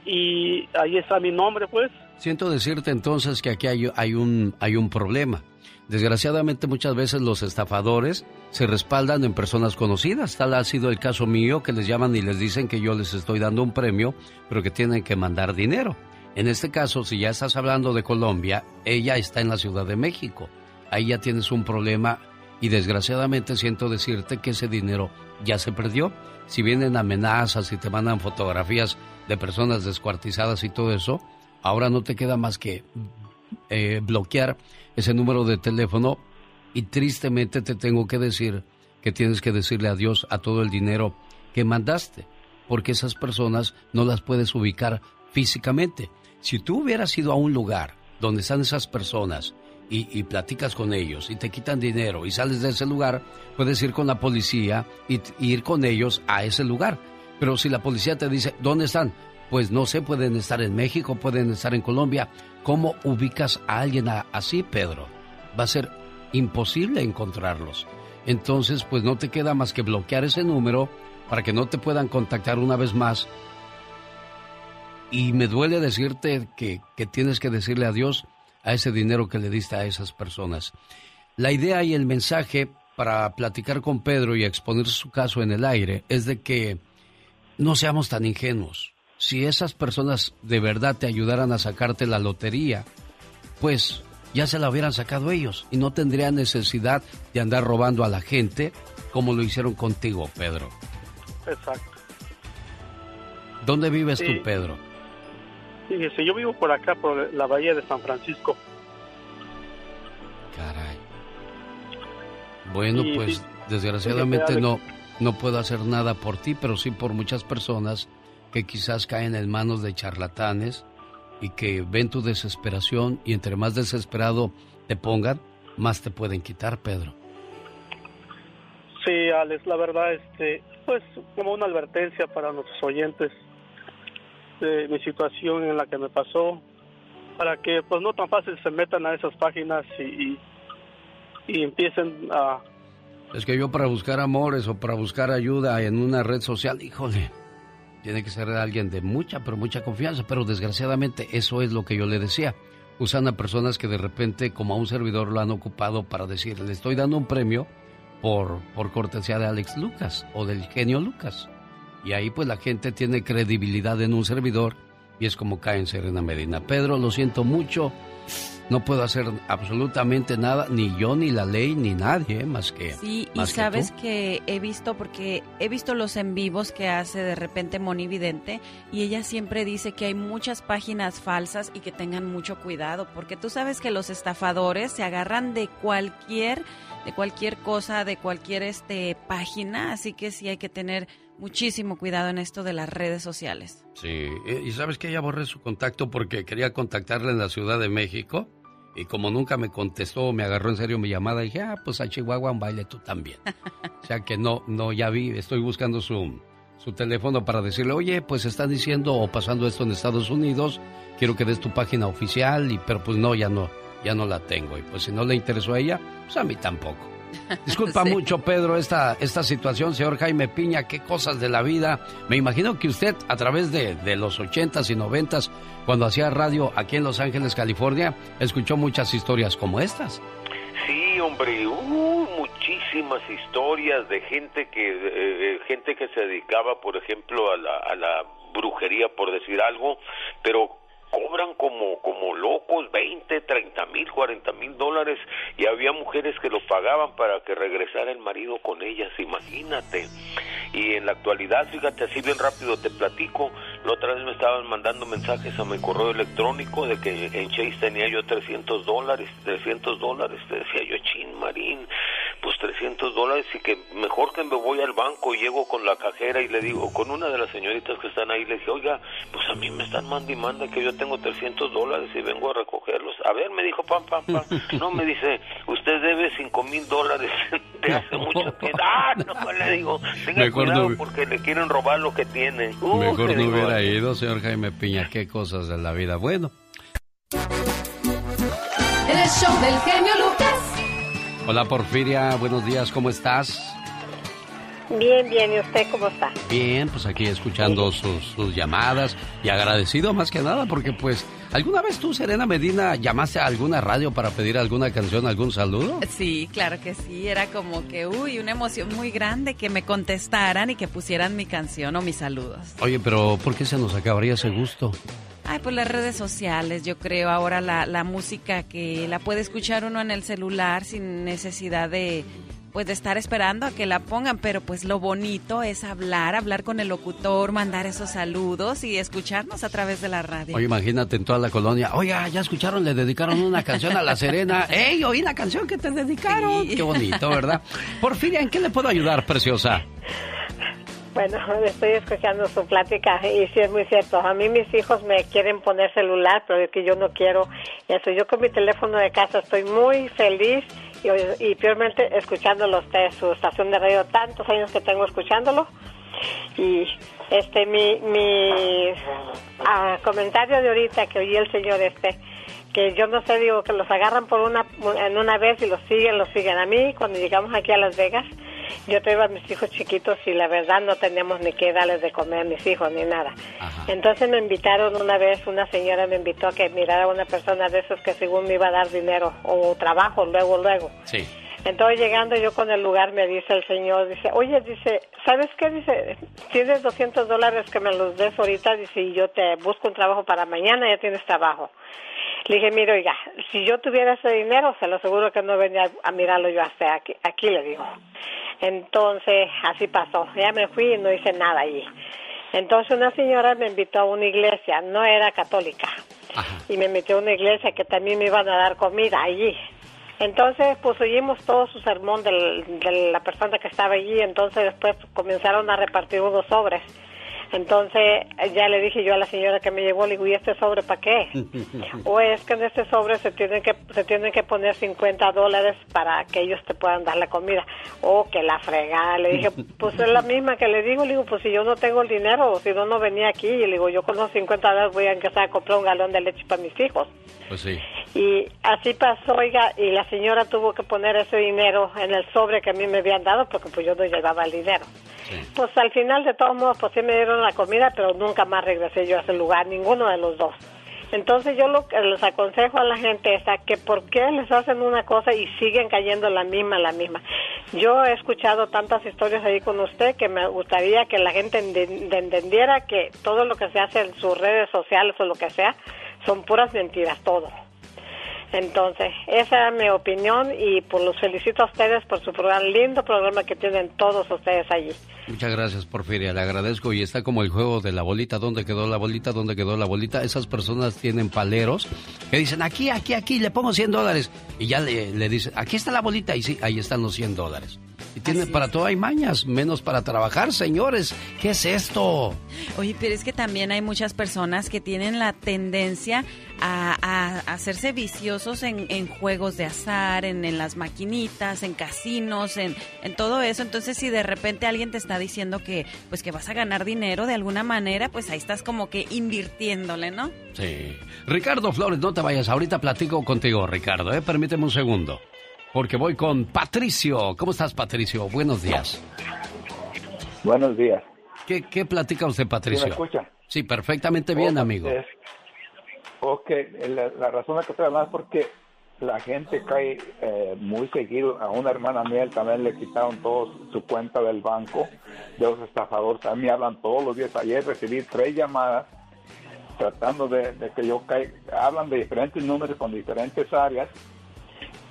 Y ahí está mi nombre, pues. Siento decirte entonces que aquí hay, hay, un, hay un problema. Desgraciadamente muchas veces los estafadores se respaldan en personas conocidas. Tal ha sido el caso mío que les llaman y les dicen que yo les estoy dando un premio, pero que tienen que mandar dinero. En este caso, si ya estás hablando de Colombia, ella está en la Ciudad de México. Ahí ya tienes un problema y desgraciadamente siento decirte que ese dinero ya se perdió. Si vienen amenazas y te mandan fotografías de personas descuartizadas y todo eso, ahora no te queda más que eh, bloquear ese número de teléfono y tristemente te tengo que decir que tienes que decirle adiós a todo el dinero que mandaste, porque esas personas no las puedes ubicar físicamente. Si tú hubieras ido a un lugar donde están esas personas y, platicas con ellos y te quitan dinero y sales de ese lugar, puedes ir con la policía y, ir con ellos a ese lugar. Pero si la policía te dice, ¿dónde están? Pues no sé, pueden estar en México, pueden estar en Colombia. ¿Cómo ubicas a alguien así, Pedro? Va a ser imposible encontrarlos. Entonces, pues no te queda más que bloquear ese número para que no te puedan contactar una vez más. Y me duele decirte que, que tienes que decirle adiós a ese dinero que le diste a esas personas. La idea y el mensaje para platicar con Pedro y exponer su caso en el aire es de que no seamos tan ingenuos si esas personas de verdad te ayudaran a sacarte la lotería, pues ya se la hubieran sacado ellos y no tendrían necesidad de andar robando a la gente como lo hicieron contigo, Pedro. Exacto. ¿Dónde vives tú, Pedro? Fíjese, yo vivo por acá, por la bahía de San Francisco. Caray. Bueno, pues desgraciadamente no, no puedo hacer nada por ti, pero sí por muchas personas que quizás caen en manos de charlatanes y que ven tu desesperación y entre más desesperado te pongan, más te pueden quitar, Pedro. Sí, Alex, la verdad, este, pues como una advertencia para nuestros oyentes de mi situación en la que me pasó, para que pues no tan fácil se metan a esas páginas y, y empiecen a... Es que yo para buscar amores o para buscar ayuda en una red social, híjole, tiene que ser alguien de mucha, pero mucha confianza. Pero desgraciadamente eso es lo que yo le decía. Usan a personas que de repente, como a un servidor, lo han ocupado para decir, le estoy dando un premio por, por cortesía de Alex Lucas o del genio Lucas. Y ahí pues la gente tiene credibilidad en un servidor y es como cae en Serena Medina. Pedro, lo siento mucho no puedo hacer absolutamente nada, ni yo, ni la ley, ni nadie, más que. Sí, y sabes que, he visto, porque he visto los en vivos que hace de repente Monividente, y ella siempre dice que hay muchas páginas falsas y que tengan mucho cuidado, porque tú sabes que los estafadores se agarran de cualquier, de cualquier cosa, de cualquier este página, así que sí hay que tener muchísimo cuidado en esto de las redes sociales. Sí, y sabes que ella borré su contacto porque quería contactarle en la Ciudad de México y como nunca me contestó, me agarró en serio mi llamada, dije, ah, pues a Chihuahua un baile tú también. o sea que no, no, ya vi, estoy buscando su, su teléfono para decirle, oye, pues están diciendo o pasando esto en Estados Unidos, quiero que des tu página oficial, y pero pues no, ya no, ya no la tengo. Y pues si no le interesó a ella, pues a mí tampoco. Disculpa mucho, Pedro, esta, esta situación, señor Jaime Piña, qué cosas de la vida. Me imagino que usted, a través de, de los ochentas y noventas, cuando hacía radio aquí en Los Ángeles, California, escuchó muchas historias como estas. Sí, hombre, uh, muchísimas historias de gente que eh, gente que se dedicaba, por ejemplo, a la, a la brujería, por decir algo, pero cobran como, como locos 20, 30 mil, 40 mil dólares y había mujeres que lo pagaban para que regresara el marido con ellas, imagínate. Y en la actualidad, fíjate, así bien rápido te platico, la otra vez me estaban mandando mensajes a mi correo electrónico de que en Chase tenía yo 300 dólares, 300 dólares, te decía yo, chin, Marín, pues 300 dólares y que mejor que me voy al banco y llego con la cajera y le digo, con una de las señoritas que están ahí, le dije, oiga, pues a mí me están mandando y manda que yo tengo 300 dólares y vengo a recogerlos. A ver, me dijo, pam, pam, pam. No, me dice, usted debe 5 mil dólares de hace mucho tiempo. Ah, no, le digo, tenga cuidado porque le quieren robar lo que tiene. mejor no hubiera ido, señor Jaime Piña, qué cosas de la vida. Bueno. El show del genio Lucas. Hola Porfiria, buenos días, ¿cómo estás? Bien, bien, ¿y usted cómo está? Bien, pues aquí escuchando sus, sus llamadas y agradecido más que nada porque pues, ¿alguna vez tú, Serena Medina, llamaste a alguna radio para pedir alguna canción, algún saludo? Sí, claro que sí, era como que, uy, una emoción muy grande que me contestaran y que pusieran mi canción o mis saludos. Oye, pero ¿por qué se nos acabaría ese gusto? Ay, pues las redes sociales, yo creo, ahora la, la música que la puede escuchar uno en el celular sin necesidad de pues de estar esperando a que la pongan, pero pues lo bonito es hablar, hablar con el locutor, mandar esos saludos y escucharnos a través de la radio. Oye, imagínate en toda la colonia, oiga, ya escucharon, le dedicaron una canción a la Serena. ¡Ey, oí la canción que te dedicaron! Qué bonito, ¿verdad? Porfiria, ¿en qué le puedo ayudar, preciosa? Bueno, estoy escuchando su plática y sí es muy cierto. A mí mis hijos me quieren poner celular, pero es que yo no quiero eso. Yo con mi teléfono de casa estoy muy feliz y, y peormente escuchándolo usted, su estación de radio, tantos años que tengo escuchándolo. Y este, mi, mi ah, comentario de ahorita que oí el señor este, que yo no sé, digo, que los agarran por una, en una vez y los siguen, los siguen. A mí, cuando llegamos aquí a Las Vegas, yo tengo a mis hijos chiquitos y la verdad no teníamos ni que darles de comer a mis hijos ni nada. Entonces me invitaron una vez, una señora me invitó a que mirara a una persona de esos que según me iba a dar dinero o trabajo luego, luego. Sí. Entonces llegando yo con el lugar me dice el señor, dice, oye, dice, ¿sabes qué? Dice, tienes 200 dólares que me los des ahorita, dice, y yo te busco un trabajo para mañana, ya tienes trabajo. Le dije, mire, oiga, si yo tuviera ese dinero, se lo aseguro que no venía a mirarlo yo hasta aquí, aquí le digo. Entonces, así pasó. Ya me fui y no hice nada allí. Entonces una señora me invitó a una iglesia, no era católica, y me metió a una iglesia que también me iban a dar comida allí. Entonces, pues oímos todo su sermón del- de la persona que estaba allí, entonces después comenzaron a repartir unos sobres. Entonces, ya le dije yo a la señora que me llevó, le digo, ¿y este sobre para qué? O es que en este sobre se tienen que se tienen que poner 50 dólares para que ellos te puedan dar la comida. O que la fregada. Le dije, pues es la misma que le digo. Le digo, pues si yo no tengo el dinero, si no, no venía aquí. Y le digo, yo con los 50 dólares voy a empezar a comprar un galón de leche para mis hijos. Pues sí. Y así pasó, oiga, y la señora tuvo que poner ese dinero en el sobre que a mí me habían dado porque pues yo no llevaba el dinero. Pues al final de todos modos, pues sí me dieron la comida, pero nunca más regresé yo a ese lugar, ninguno de los dos. Entonces yo lo que les aconsejo a la gente es que por qué les hacen una cosa y siguen cayendo la misma, la misma. Yo he escuchado tantas historias ahí con usted que me gustaría que la gente entendiera que todo lo que se hace en sus redes sociales o lo que sea son puras mentiras, todo. Entonces, esa es mi opinión y pues los felicito a ustedes por su programa, lindo programa que tienen todos ustedes allí. Muchas gracias, Porfiria, le agradezco. Y está como el juego de la bolita, ¿dónde quedó la bolita? ¿Dónde quedó la bolita? Esas personas tienen paleros que dicen, aquí, aquí, aquí, le pongo 100 dólares. Y ya le, le dicen, aquí está la bolita. Y sí, ahí están los 100 dólares. Y tienen, para todo hay mañas, menos para trabajar, señores. ¿Qué es esto? Oye, pero es que también hay muchas personas que tienen la tendencia a, a hacerse viciosos en, en juegos de azar, en, en las maquinitas, en casinos, en, en todo eso. Entonces, si de repente alguien te está diciendo que, pues, que vas a ganar dinero de alguna manera, pues ahí estás como que invirtiéndole, ¿no? Sí. Ricardo Flores, no te vayas. Ahorita platico contigo, Ricardo, ¿eh? Permíteme un segundo. Porque voy con Patricio. ¿Cómo estás, Patricio? Buenos días. Buenos días. ¿Qué, qué platica usted, Patricio? ¿Sí me escucha? Sí, perfectamente bien, Ok, amigo. es- ok, la, la razón la que estoy hablando es porque la gente cae eh, muy seguido. A una hermana mía también le quitaron todo su cuenta del banco de los estafadores. A mí hablan todos los días. Ayer recibí tres llamadas tratando de, de que yo caiga. Hablan de diferentes números con diferentes áreas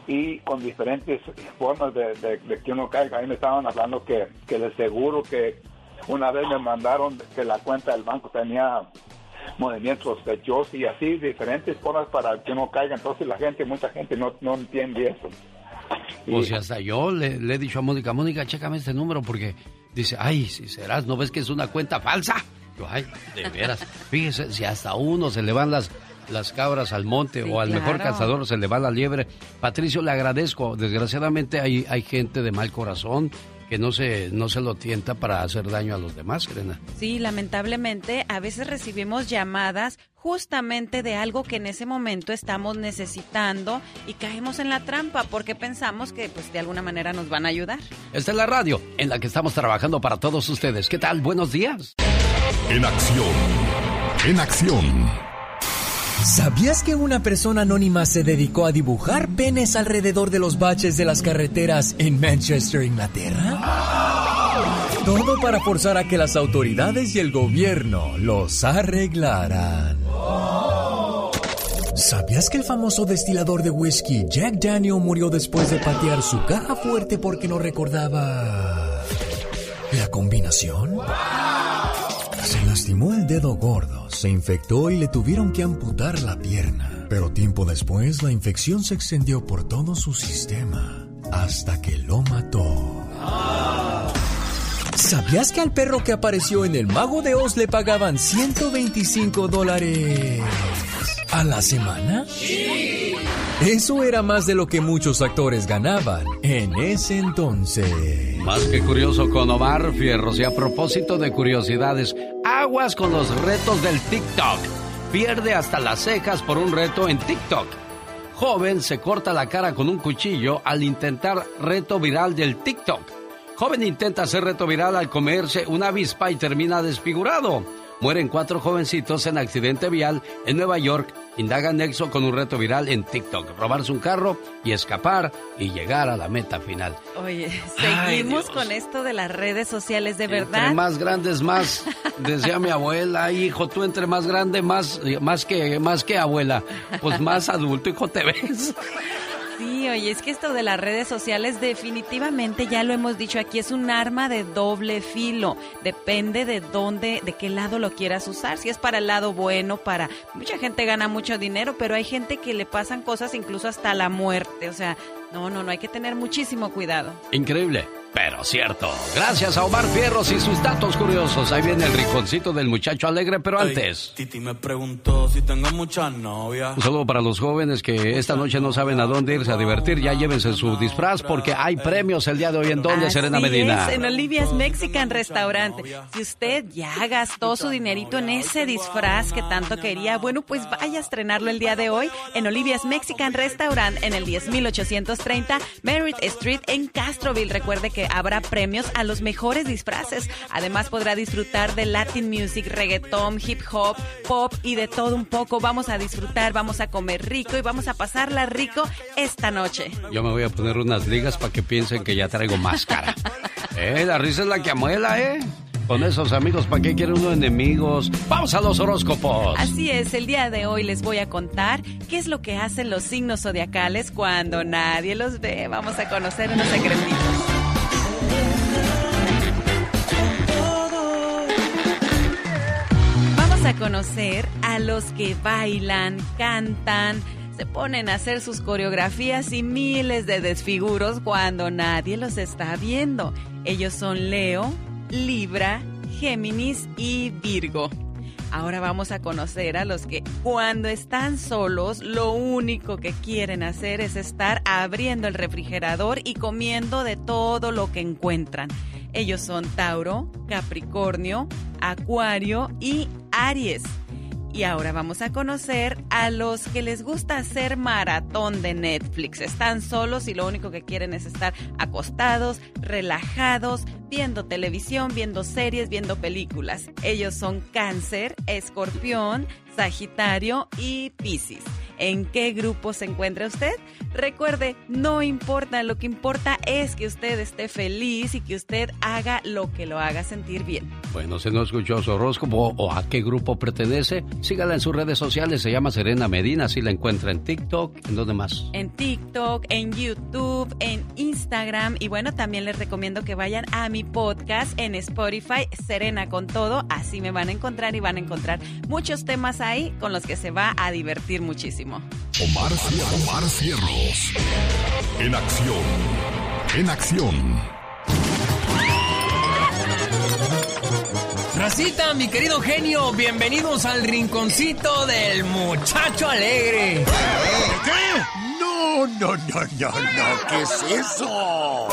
y con diferentes formas de, de- de que uno caiga. Ahí me estaban hablando que, que les seguro que una vez me mandaron que la cuenta del banco tenía movimientos sospechosos y así diferentes formas para que uno caiga. Entonces la gente, mucha gente no, no entiende eso. Pues si hasta yo le, le he dicho a Mónica, Mónica, chécame este número porque dice, ay, si serás, ¿no ves que es una cuenta falsa? Yo, ay, de veras. Fíjese, si hasta uno se le van las, las cabras al monte Sí, o al mejor cazador se le va la liebre. Patricio, le agradezco. Desgraciadamente hay, hay gente de mal corazón que no se, no se lo tienta para hacer daño a los demás, Serena. Sí, lamentablemente a veces recibimos llamadas justamente de algo que en ese momento estamos necesitando y caemos en la trampa porque pensamos que pues de alguna manera nos van a ayudar. Esta es la radio en la que estamos trabajando para todos ustedes. ¿Qué tal? Buenos días. En acción. En acción. ¿Sabías que una persona anónima se dedicó a dibujar penes alrededor de los baches de las carreteras en Manchester, Inglaterra? Todo para forzar a que las autoridades y el gobierno los arreglaran. ¿Sabías que el famoso destilador de whisky Jack Daniel murió después de patear su caja fuerte porque no recordaba la combinación? El dedo gordo, se infectó y le tuvieron que amputar la pierna. Pero tiempo después la infección se extendió por todo su sistema hasta que lo mató. ¿Sabías que al perro que apareció en El Mago de Oz le pagaban 125 dólares a la semana? Eso era más de lo que muchos actores ganaban en ese entonces. Más que curioso con Omar Fierros. Y a propósito de curiosidades, aguas con los retos del TikTok. Pierde hasta las cejas por un reto en TikTok. Joven se corta la cara con un cuchillo al intentar reto viral del TikTok. Joven intenta hacer reto viral al comerse una avispa y termina desfigurado. Mueren cuatro jovencitos en accidente vial en Nueva York. Indagan nexo con un reto viral en TikTok. Robarse un carro y escapar y llegar a la meta final. Oye, seguimos con esto de las redes sociales, de verdad. Entre más grandes, más, decía mi abuela, hijo, tú entre más grande, más, más, que, más que abuela, pues más adulto, hijo, te ves. Oye, es que esto de las redes sociales definitivamente, ya lo hemos dicho aquí, es un arma de doble filo. Depende de dónde, de qué lado lo quieras usar. Si es para el lado bueno, para... Mucha gente gana mucho dinero, pero hay gente que le pasan cosas incluso hasta la muerte. O sea, no, no, no, hay que tener muchísimo cuidado. Increíble, pero cierto. Gracias a Omar Fierros y sus datos curiosos. Ahí viene el rinconcito del muchacho alegre, pero antes... Titi me preguntó si tengo muchas novias. Un saludo para los jóvenes que esta noche no saben a dónde irse a divertir. Ya llévense su disfraz porque hay premios el día de hoy. ¿En dónde, Serena Así Medina? es, en Olivia's Mexican Restaurant. Si usted ya gastó su dinerito en ese disfraz que tanto quería, bueno, pues vaya a estrenarlo el día de hoy en Olivia's Mexican Restaurant en el 10830 Merritt Street en Castroville. Recuerde que habrá premios a los mejores disfraces. Además podrá disfrutar de Latin music, reggaeton, hip hop, pop y de todo un poco. Vamos a disfrutar, vamos a comer rico y vamos a pasarla rico esta noche. Yo me voy a poner unas ligas para que piensen que ya traigo máscara. eh, la risa es la que amuela, ¿eh? Con esos amigos, ¿para qué quiere uno enemigos? Vamos a los horóscopos. Así es, el día de hoy les voy a contar qué es lo que hacen los signos zodiacales cuando nadie los ve. Vamos a conocer unos secretitos. Conocer a los que bailan, cantan, se ponen a hacer sus coreografías y miles de desfiguros cuando nadie los está viendo. Ellos son Leo, Libra, Géminis y Virgo. Ahora vamos a conocer a los que cuando están solos lo único que quieren hacer es estar abriendo el refrigerador y comiendo de todo lo que encuentran. Ellos son Tauro, Capricornio, Acuario y Aries. Y ahora vamos a conocer a los que les gusta hacer maratón de Netflix. Están solos y lo único que quieren es estar acostados, relajados, viendo televisión, viendo series, viendo películas. Ellos son Cáncer, Escorpión, Sagitario y Piscis. ¿En qué grupo se encuentra usted? Recuerde, no importa, lo que importa es que usted esté feliz y que usted haga lo que lo haga sentir bien. Bueno, si no escuchó su horóscopo o a qué grupo pertenece, sígala en sus redes sociales. Se llama Serena Medina, así la encuentra en TikTok. ¿En dónde más? En TikTok, en YouTube, en Instagram y bueno, también les recomiendo que vayan a mi podcast en Spotify, Serena con todo, así me van a encontrar y van a encontrar muchos temas ahí con los que se va a divertir muchísimo. Omar, Cier- Omar Cierros. En acción. En acción. Racita, mi querido genio, bienvenidos al rinconcito del muchacho alegre. ¿Qué? No, no, no, no, no, ¿qué es eso?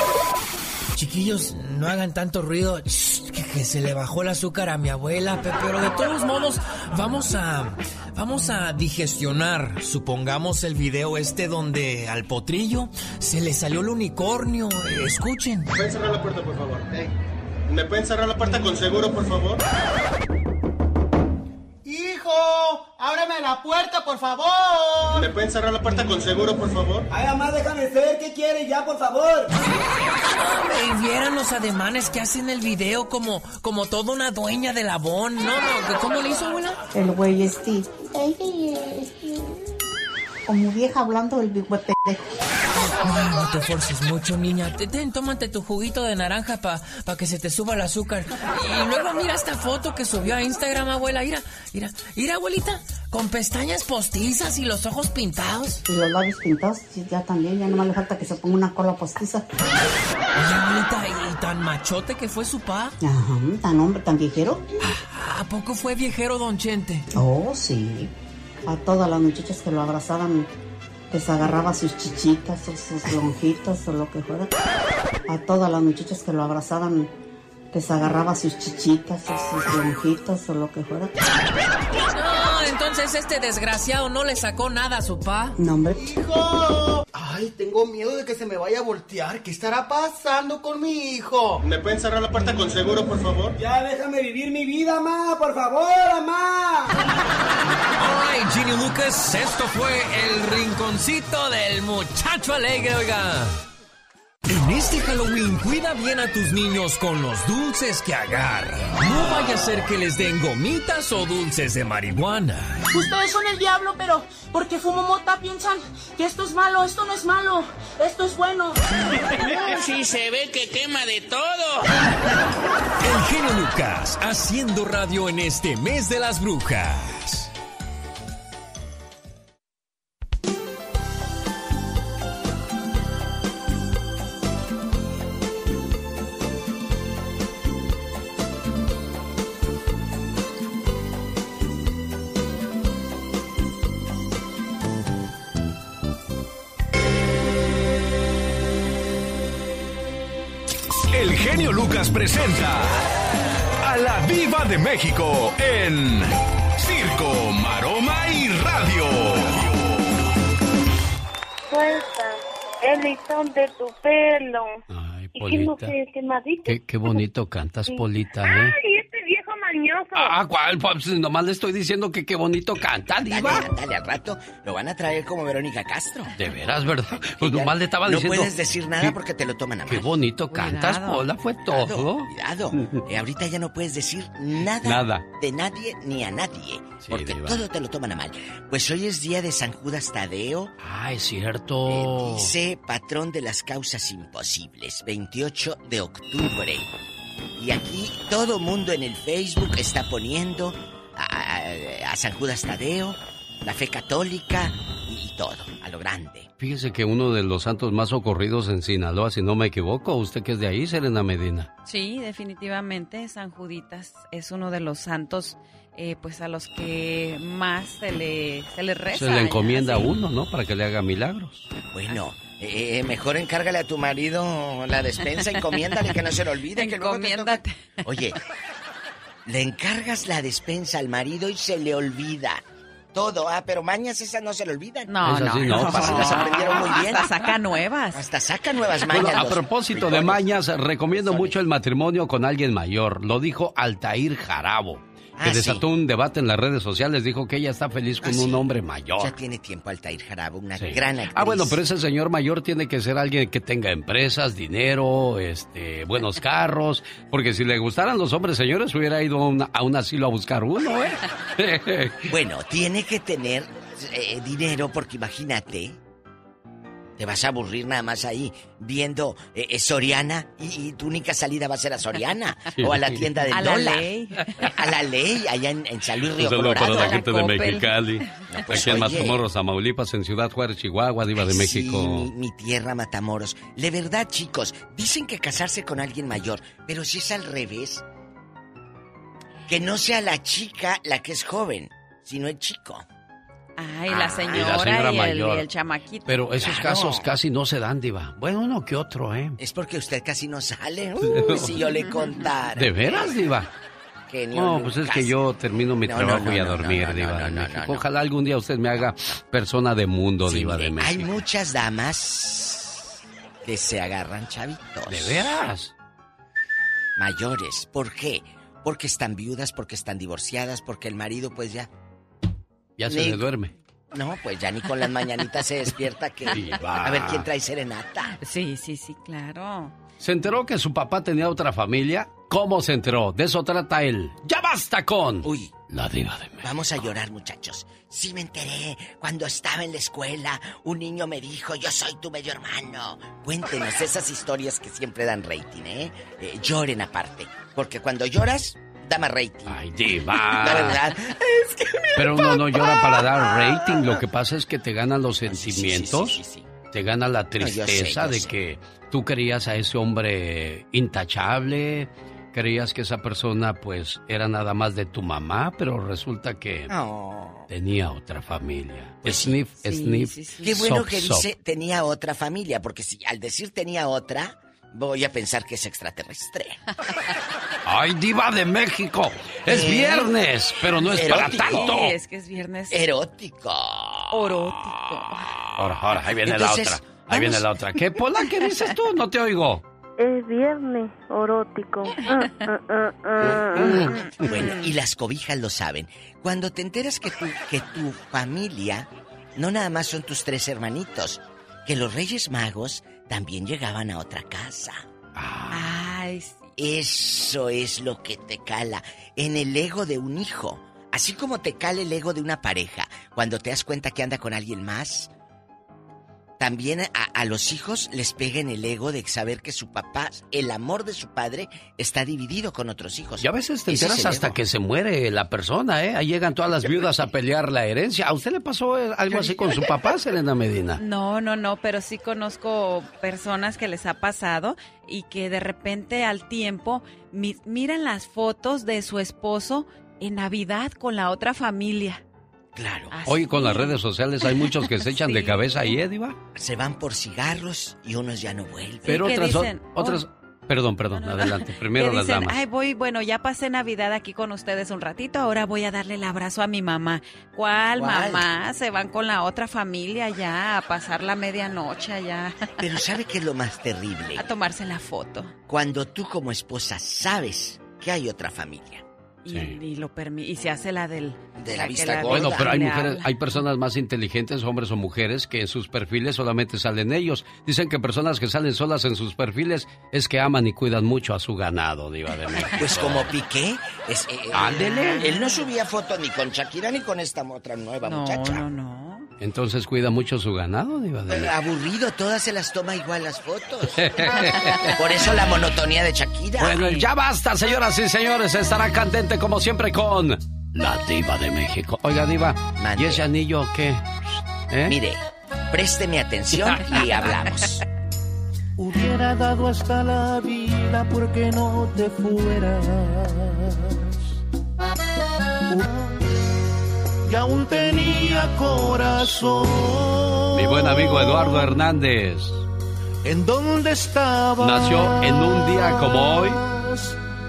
Chiquillos, no hagan tanto ruido. Que, se le bajó el azúcar a mi abuela, pe- pero de todos modos, vamos a. Vamos a digestionar, supongamos, el video este donde al potrillo se le salió el unicornio. Escuchen. ¿Me pueden cerrar la puerta, por favor? ¿Me pueden cerrar la puerta con seguro, por favor? ¡Hijo! ¡Ábreme la puerta, por favor! ¿Me pueden cerrar la puerta con seguro, por favor? Ay, mamá, déjame ser. ¿Qué quiere ya, por favor? Y vieran los ademanes que hace en el video como, como toda una dueña de labón. No, no, ¿cómo le hizo, abuela? El güey este. Como vieja hablando del big güey pendejo. Ay, no te forces mucho, niña. Te- Ten, tómate tu juguito de naranja para que se te suba el azúcar. Y luego mira esta foto que subió a Instagram, abuela. Mira, mira, mira, abuelita. Con pestañas postizas y los ojos pintados. Y los labios pintados, ya también, ya nomás le falta que se ponga una cola postiza. Oye, abuelita, y tan machote que fue su pa. Ajá, tan hombre, tan viejero. ¿A poco fue viejero, don Chente? Oh, sí. A todas las muchachas que lo abrazaban, les agarraba sus chichitas o sus lonjitas o lo que fuera. A todas las muchachas que lo abrazaban, les agarraba sus chichitas o sus lonjitas o lo que fuera. Entonces este desgraciado no le sacó nada a su pa. No, hombre. ¡Hijo! Ay, tengo miedo de que se me vaya a voltear. ¿Qué estará pasando con mi hijo? ¿Me pueden cerrar la puerta con seguro, por favor? Ya déjame vivir mi vida, ma, por favor, mamá. Alright, Ginny Lucas, esto fue el rinconcito del muchacho alegre, oiga. En este Halloween, cuida bien a tus niños con los dulces que agarran. No vaya a ser que les den gomitas o dulces de marihuana. Ustedes son el diablo, pero porque fumo mota piensan que esto es malo, esto no es malo, esto es bueno. Sí, se ve que quema de todo. El genio Lucas haciendo radio en este mes de las brujas. Genio Lucas presenta a la Viva de México en Circo, Maroma y Radio. Suelta el listón de tu pelo. ¿Y qué no Polita. sé qué? Qué, qué bonito cantas, Polita, ¿eh? Ay, mañoso. Ah, ¿cuál? Pues nomás le estoy diciendo que qué bonito canta, Dale, diva. ándale, al rato lo van a traer como Verónica Castro. De veras, ¿verdad? Pues nomás le estaba no diciendo... puedes decir nada qué- porque te lo toman a mal. Qué bonito cantas, Cuidado. Pola, fue Cuidado, todo. Cuidado. Eh, ahorita ya no puedes decir nada, Nada. de nadie ni a nadie. porque diva. todo te lo toman a mal. Pues hoy es día de San Judas Tadeo. Ah, es cierto. Dice patrón de las causas imposibles, 28 de octubre. Y aquí todo mundo en el Facebook está poniendo a, a- a San Judas Tadeo, la fe católica y, y todo, a lo grande. Fíjese que uno de los santos más ocurridos en Sinaloa, si no me equivoco, usted que es de ahí, Serena Medina. Sí, definitivamente San Juditas es uno de los santos eh, pues a los que más se le, se le reza. Se le encomienda a sí. uno, ¿no? Para que le haga milagros. Bueno, eh, mejor encárgale a tu marido la despensa, encomiéndale que no se le olvide. que luego te toca- Oye, le encargas la despensa al marido y se le olvida. Todo, ah, pero mañas esas no se le olvidan. No, no, sí no, no. para Las aprendieron muy bien. Hasta saca nuevas. Hasta saca nuevas Bueno, mañas. a los propósito de frijoles. mañas, recomiendo mucho el matrimonio con alguien mayor. Lo dijo Altair Jarabo, que Ah, desató un debate en las redes sociales. Dijo que ella está feliz con Ah, un sí. hombre mayor. Ya tiene tiempo Altair Jarabo, una Sí. gran actriz. Ah, bueno, pero ese señor mayor tiene que ser alguien que tenga empresas, dinero, este, buenos carros, porque si le gustaran los hombres señores hubiera ido a, una- a un asilo a buscar uno, ¿eh? Bueno, tiene que tener eh, dinero porque imagínate, te vas a aburrir nada más ahí viendo eh, eh, Soriana y, y tu única salida va a ser a Soriana Sí. o a la tienda del A la dólar. ley. A la ley, allá en, en San Luis Un Río saludo Colorado. para la gente de. Mexicali. pues, Aquí en. Matamoros, Tamaulipas, en Ciudad Juárez, Chihuahua, Diva de México. Sí, mi, mi tierra Matamoros. De verdad, chicos, dicen que casarse con alguien mayor, pero si es al revés, que no sea la chica la que es joven, sino el chico. Ay, la Ah, señora, y la señora y, el, mayor. y el chamaquito. Pero esos Claro. casos casi no se dan, Diva. Bueno, uno que otro, ¿eh? Es porque usted casi no sale. Uy, si yo le contara. ¿De veras, Diva? No, pues es que yo termino mi No, trabajo no, y a no, dormir, no, no, Diva no, de no, México. no, no. Ojalá algún día usted me haga persona de mundo, Sí, Diva de mire, hay México. muchas damas que se agarran chavitos. ¿De veras? Mayores. ¿Por qué? Porque están viudas, porque están divorciadas, porque el marido pues ya... Ya se Ni- le duerme. No, pues ya ni con las mañanitas se despierta que... A ver quién trae serenata. Sí, sí, sí, claro. ¿Se enteró que su papá tenía otra familia? ¿Cómo se enteró? De eso trata él. ¡Ya basta con! Uy. La Diva de México. Vamos a llorar, muchachos. Sí me enteré. Cuando estaba en la escuela, un niño me dijo, yo soy tu medio hermano. Cuéntenos esas historias que siempre dan rating, ¿eh? Eh, lloren aparte. Porque cuando lloras, da más rating. Ay, Diva. La verdad. Es que mi Pero uno no papá- llora para dar rating. Lo que pasa es que te ganan los sentimientos. Te gana la yo tristeza sé, yo de sé. que tú querías a ese hombre intachable. Creías que esa persona pues era nada más de tu mamá, pero resulta que tenía otra familia. Pues sniff, sniff. Qué bueno que dice tenía otra familia, porque si al decir tenía otra, voy a pensar que es extraterrestre. ¡Ay, diva de México! Es ¿Eh? viernes, pero no es para tanto. Sí, es que es viernes Erótico. orótico. Ahora, ahora, ahí viene Entonces, la otra. Ahí viene la otra. ¿Qué, Pola? ¿Qué dices tú? No te oigo. Es viernes erótico. Ah, ah, ah. Bueno, y las cobijas lo saben. Cuando te enteras que tu, que tu familia no nada más son tus tres hermanitos, que los Reyes Magos también llegaban a otra casa. Ay, sí. Eso es lo que te cala en el ego de un hijo. Así como te cala el ego de una pareja cuando te das cuenta que anda con alguien más. También a, a los hijos les pega en el ego de saber que su papá, el amor de su padre, está dividido con otros hijos. Y a veces te enteras hasta ego. que se muere la persona, ¿eh? Ahí llegan todas las viudas a pelear la herencia. ¿A usted le pasó algo así con su papá, Selena Medina? No, no, no, pero sí conozco personas que les ha pasado y que de repente al tiempo mi- miran las fotos de su esposo en Navidad con la otra familia. Claro. Hoy con las redes sociales hay muchos que se echan de cabeza ahí, ¿eh, Diva? Se van por cigarros y unos ya no vuelven. Pero otras, dicen, otras... Perdón, perdón, adelante. Primero las damas. ay, voy, bueno, ya pasé Navidad aquí con ustedes un ratito, ahora voy a darle el abrazo a mi mamá. ¿Cuál, ¿Cuál? mamá? Se van con la otra familia ya a pasar la medianoche allá. Pero ¿sabe qué es lo más terrible? A tomarse la foto. Cuando tú como esposa sabes que hay otra familia. Y, y lo permi- y se hace la del... De la que vista Bueno, pero hay mujeres, hay personas más inteligentes, hombres o mujeres, que en sus perfiles solamente salen ellos. Dicen que personas que salen solas en sus perfiles es que aman y cuidan mucho a su ganado, Diva de México. Pues como Piqué, es, eh, Ándele. Él no subía fotos ni con Shakira ni con esta otra nueva No, muchacha. no, no. Entonces cuida mucho su ganado, Diva de México. Aburrido, todas se las toma igual las fotos. Por eso la monotonía de Shakira. Bueno, ya basta, señoras y señores. Estará candente como siempre con la Diva de México. Oiga, Diva, ¿y ese anillo qué? ¿Eh? Mire, présteme atención y hablamos. Hubiera dado hasta la vida porque no te fueras. Y aún tenía corazón. Mi buen amigo Eduardo Hernández ¿En dónde estaba? nació en un día como hoy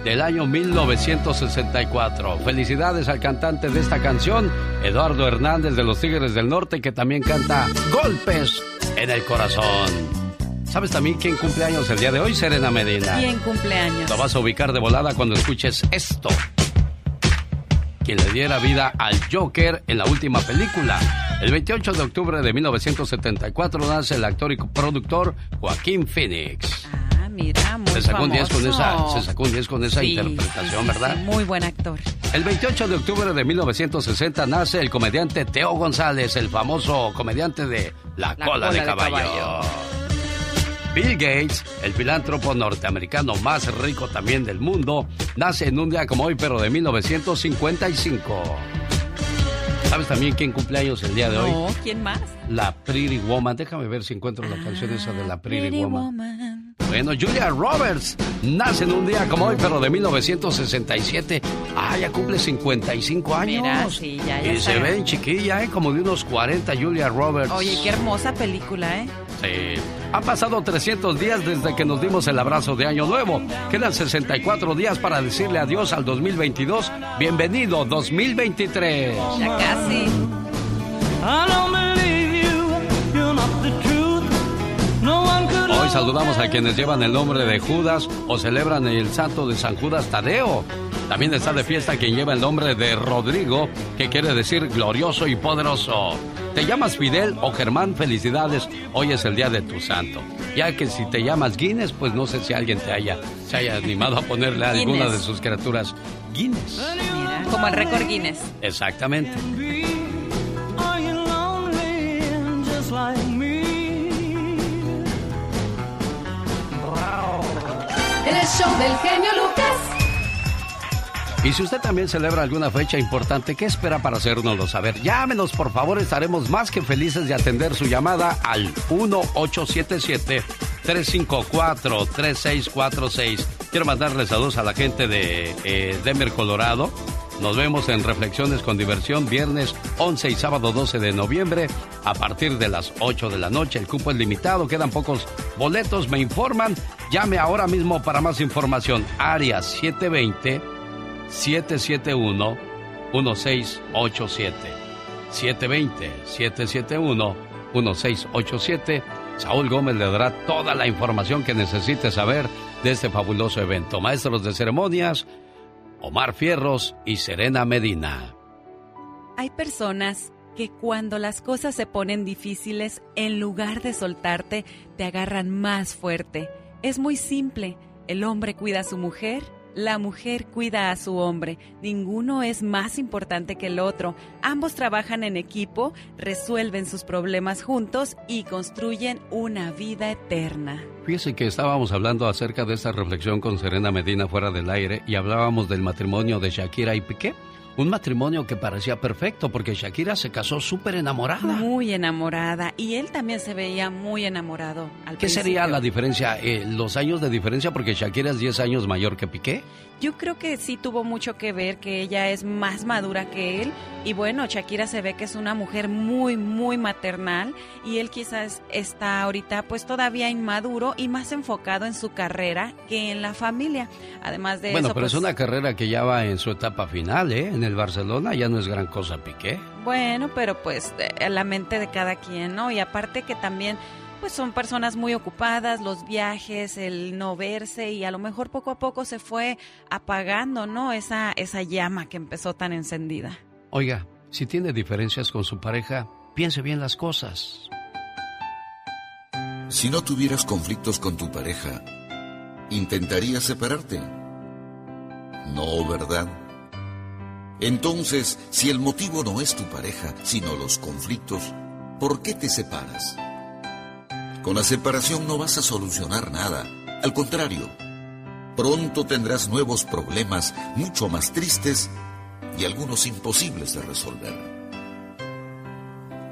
del año 1964. Felicidades al cantante de esta canción, Eduardo Hernández de los Tigres del Norte, que también canta Golpes en el Corazón. ¿Sabes también quién cumple años el día de hoy? Serena Medina. ¿Quién cumpleaños? Lo vas a ubicar de volada cuando escuches esto. Quien le diera vida al Joker en la última película. El 28 de octubre de 1974 nace el actor y productor Joaquín Phoenix. Ah, mira, muy Se sacó un 10 con esa, se sacó un 10 con esa Sí, interpretación, sí, sí, ¿verdad? muy buen actor. El 28 de octubre de 1960 nace el comediante Teo González, el famoso comediante de La, La cola, de, cola de caballo. caballo. Bill Gates, el filántropo norteamericano más rico también del mundo, nace en un día como hoy, pero de 1955. ¿Sabes también quién cumpleaños el día de hoy? No, ¿quién más? La Pretty Woman. Déjame ver si encuentro la canción esa de la Pretty, Pretty Woman. Woman. Bueno, Julia Roberts nace en un día como hoy, pero de 1967. Ah, ya cumple 55 años. Mira, sí, ya, ya y está se ven chiquilla, ¿eh? Como de unos 40, Julia Roberts. Oye, qué hermosa película, ¿eh? Sí. Han pasado 300 días desde que nos dimos el abrazo de Año Nuevo. Quedan 64 días para decirle adiós al 2022. Bienvenido 2023. Ya casi. Saludamos a quienes llevan el nombre de Judas o celebran el santo de San Judas Tadeo. También está de fiesta quien lleva el nombre de Rodrigo, que quiere decir glorioso y poderoso. ¿Te llamas Fidel o Germán? Felicidades, hoy es el día de tu santo. Ya que si te llamas Guinness, pues no sé si alguien te haya, se haya animado a ponerle a alguna de sus criaturas Guinness. Mira, como el récord Guinness. Exactamente. Show del genio Lucas. Y si usted también celebra alguna fecha importante, ¿qué espera para hacérnoslo saber? Llámenos, por favor, estaremos más que felices de atender su llamada al 1877-354-3646. Quiero mandarles saludos a la gente de eh, Denver, Colorado. Nos vemos en Reflexiones con Diversión viernes 11 y sábado 12 de noviembre a partir de las 8 de la noche. El cupo es limitado, quedan pocos boletos, me informan. Llame ahora mismo para más información. Área 720 771-1687. 720-771-1687. Saúl Gómez le dará toda la información que necesite saber de este fabuloso evento. Maestros de ceremonias, Omar Fierros y Serena Medina. Hay personas que cuando las cosas se ponen difíciles, en lugar de soltarte, te agarran más fuerte. Es muy simple. El hombre cuida a su mujer, la mujer cuida a su hombre. Ninguno es más importante que el otro. Ambos trabajan en equipo, resuelven sus problemas juntos y construyen una vida eterna. Fíjese que estábamos hablando acerca de esta reflexión con Serena Medina fuera del aire y hablábamos del matrimonio de Shakira y Piqué. Un matrimonio que parecía perfecto porque Shakira se casó súper enamorada. Muy enamorada. Y él también se veía muy enamorado al ¿Qué sería la diferencia? Eh, ¿Los años de diferencia? Porque Shakira es 10 años mayor que Piqué. Yo creo que sí tuvo mucho que ver que ella es más madura que él y bueno, Shakira se ve que es una mujer muy muy maternal y él quizás está ahorita pues todavía inmaduro y más enfocado en su carrera que en la familia. Además de bueno, eso pero pues, es una carrera que ya va en su etapa final, ¿eh? En el Barcelona ya no es gran cosa Piqué. bueno, pero pues la mente de cada quien, ¿no? Y aparte que también pues son personas muy ocupadas, los viajes, el no verse y a lo mejor poco a poco se fue apagando, ¿no? Esa esa llama que empezó tan encendida. Oiga, si tiene diferencias con su pareja, piense bien las cosas. Si no tuvieras conflictos con tu pareja, ¿intentarías separarte? No, ¿verdad? Entonces, si el motivo no es tu pareja, sino los conflictos, ¿por qué te separas? Con la separación no vas a solucionar nada. Al contrario, pronto tendrás nuevos problemas mucho más tristes y algunos imposibles de resolver.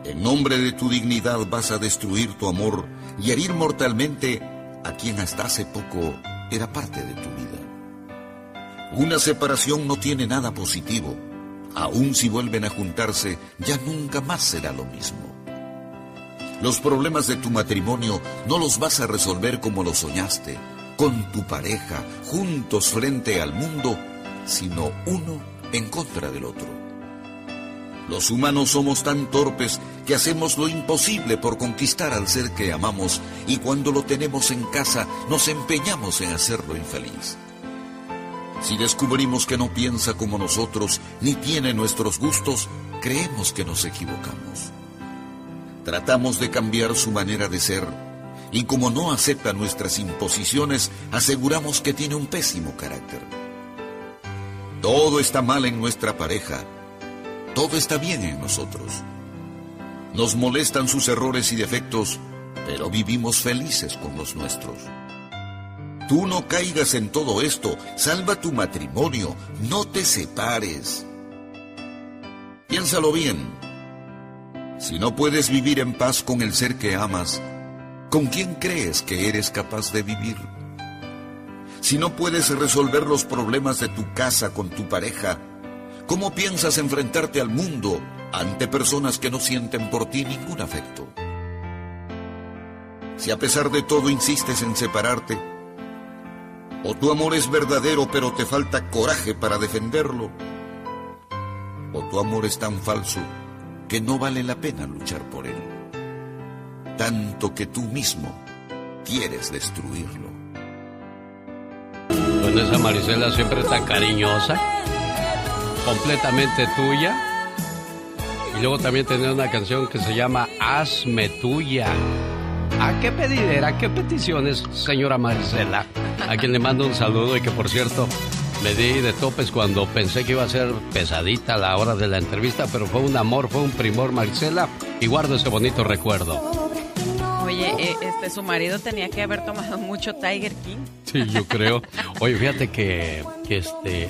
En nombre de tu dignidad vas a destruir tu amor y herir mortalmente a quien hasta hace poco era parte de tu vida. Una separación no tiene nada positivo. Aun si vuelven a juntarse, ya nunca más será lo mismo. Los problemas de tu matrimonio no los vas a resolver como lo soñaste, con tu pareja, juntos frente al mundo, sino uno en contra del otro. Los humanos somos tan torpes que hacemos lo imposible por conquistar al ser que amamos y cuando lo tenemos en casa nos empeñamos en hacerlo infeliz. Si descubrimos que no piensa como nosotros ni tiene nuestros gustos, creemos que nos equivocamos. Tratamos de cambiar su manera de ser y como no acepta nuestras imposiciones, aseguramos que tiene un pésimo carácter. Todo está mal en nuestra pareja, todo está bien en nosotros. Nos molestan sus errores y defectos, pero vivimos felices con los nuestros. Tú no caigas en todo esto, salva tu matrimonio, no te separes. Piénsalo bien. Si no puedes vivir en paz con el ser que amas, ¿Con quién crees que eres capaz de vivir? Si no puedes resolver los problemas de tu casa con tu pareja, ¿cómo piensas enfrentarte al mundo ante personas que no sienten por ti ningún afecto? Si a pesar de todo insistes en separarte, o tu amor es verdadero pero te falta coraje para defenderlo, o tu amor es tan falso que no vale la pena luchar por él, tanto que tú mismo quieres destruirlo. Con esa Marisela siempre tan cariñosa, completamente tuya. Y luego también tenía una canción que se llama Hazme tuya. ¿A qué pedidera, qué peticiones, señora Marisela? A quien le mando un saludo y que por cierto me di de topes cuando pensé que iba a ser pesadita la hora de la entrevista, pero fue un amor, fue un primor Marisela y guardo ese bonito recuerdo. Oye, eh, este su marido tenía que haber tomado mucho Tiger King. Sí, yo creo. Oye, fíjate que, que este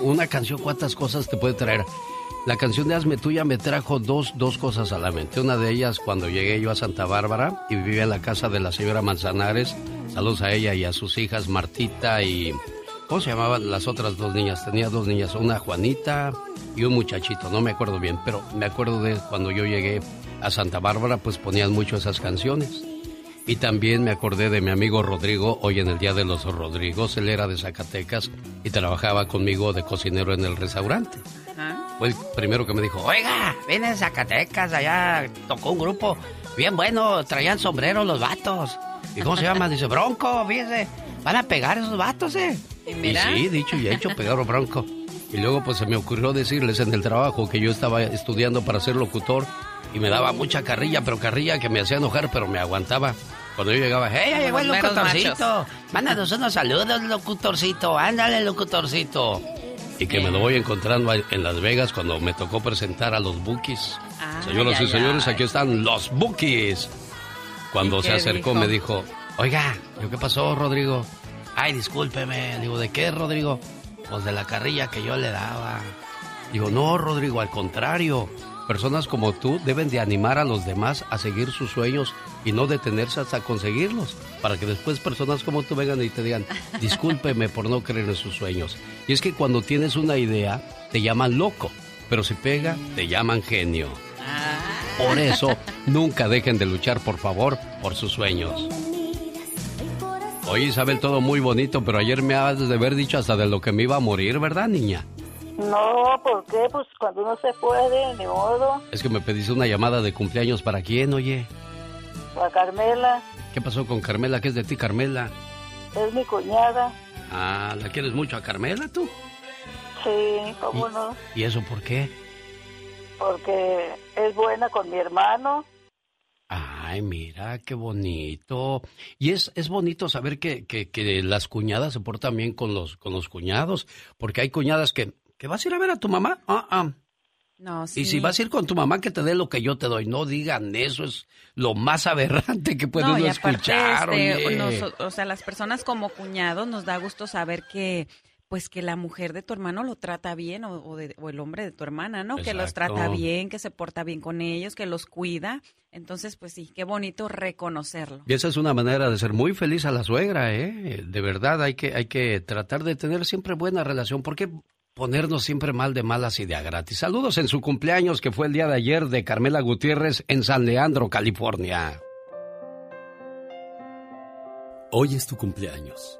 una canción cuántas cosas te puede traer. La canción de Hazme Tuya me trajo dos, dos cosas a la mente. Una de ellas cuando llegué yo a Santa Bárbara y vivía en la casa de la señora Manzanares. Saludos a ella y a sus hijas Martita y... ¿Cómo se llamaban las otras dos niñas? Tenía dos niñas, una Juanita y un muchachito, no me acuerdo bien, pero me acuerdo de cuando yo llegué a Santa Bárbara, pues ponían mucho esas canciones. Y también me acordé de mi amigo Rodrigo, hoy en el Día de los Rodrigos, él era de Zacatecas y trabajaba conmigo de cocinero en el restaurante. Fue el primero que me dijo, oiga, viene de Zacatecas, allá tocó un grupo bien bueno, traían sombrero los vatos. ¿Y cómo se llama? Dice, Bronco, fíjese, van a pegar esos vatos, ¿eh? Y, sí, dicho y hecho, pegaron Bronco. Y luego pues se me ocurrió decirles en el trabajo que yo estaba estudiando para ser locutor y me daba mucha carrilla, pero carrilla que me hacía enojar, pero me aguantaba. Cuando yo llegaba, ¡hey, llegó el locutorcito! Mándanos unos saludos, locutorcito, ándale, locutorcito. Y que me lo voy encontrando en Las Vegas cuando me tocó presentar a los Bookies. Señoras y señores, aquí están los Bookies. Cuando ¿Y se acercó dijo? me dijo, oiga, ¿yo ¿qué pasó, Rodrigo? Ay, discúlpeme. Digo, ¿de qué, Rodrigo? Pues de la carrilla que yo le daba. Digo, no, Rodrigo, al contrario. Personas como tú deben de animar a los demás a seguir sus sueños y no detenerse hasta conseguirlos, para que después personas como tú vengan y te digan, discúlpeme por no creer en sus sueños. Y es que cuando tienes una idea, te llaman loco, pero si pega, te llaman genio. Por eso, nunca dejen de luchar, por favor, por sus sueños. Oye, Isabel, todo muy bonito, pero ayer me has de haber dicho hasta de lo que me iba a morir, ¿verdad, niña? No, ¿por qué? Pues cuando uno se puede, ni modo. Es que me pediste una llamada de cumpleaños para quién, oye. La Carmela ¿Qué pasó con Carmela? ¿Qué es de ti, Carmela? es mi cuñada. Ah, ¿la quieres mucho a Carmela tú? Sí, ¿cómo no? ¿Y eso por qué? Porque es buena con mi hermano. Ay, mira, qué bonito. Y es, es bonito saber que, que, que las cuñadas se portan bien con los, con los cuñados, porque hay cuñadas que, que vas a ir a ver a tu mamá. Ah, ah. No, sí. Y si vas a ir con tu mamá, que te dé lo que yo te doy. No digan eso, es lo más aberrante que puede no, uno y aparte, escuchar. este, oye. nos- o sea, las personas como cuñados nos da gusto saber que pues que la mujer de tu hermano lo trata bien o, o de- o el hombre de tu hermana, ¿no? Que los trata bien, que se porta bien con ellos, que los cuida. Entonces, pues sí, qué bonito reconocerlo. Y esa es una manera de ser muy feliz a la suegra, ¿eh? De verdad, hay que, hay que tratar de tener siempre buena relación. ¿Por qué ponernos siempre mal de malas y de a gratis? Saludos en su cumpleaños, que fue el día de ayer, de Carmela Gutiérrez en San Leandro, California. Hoy es tu cumpleaños.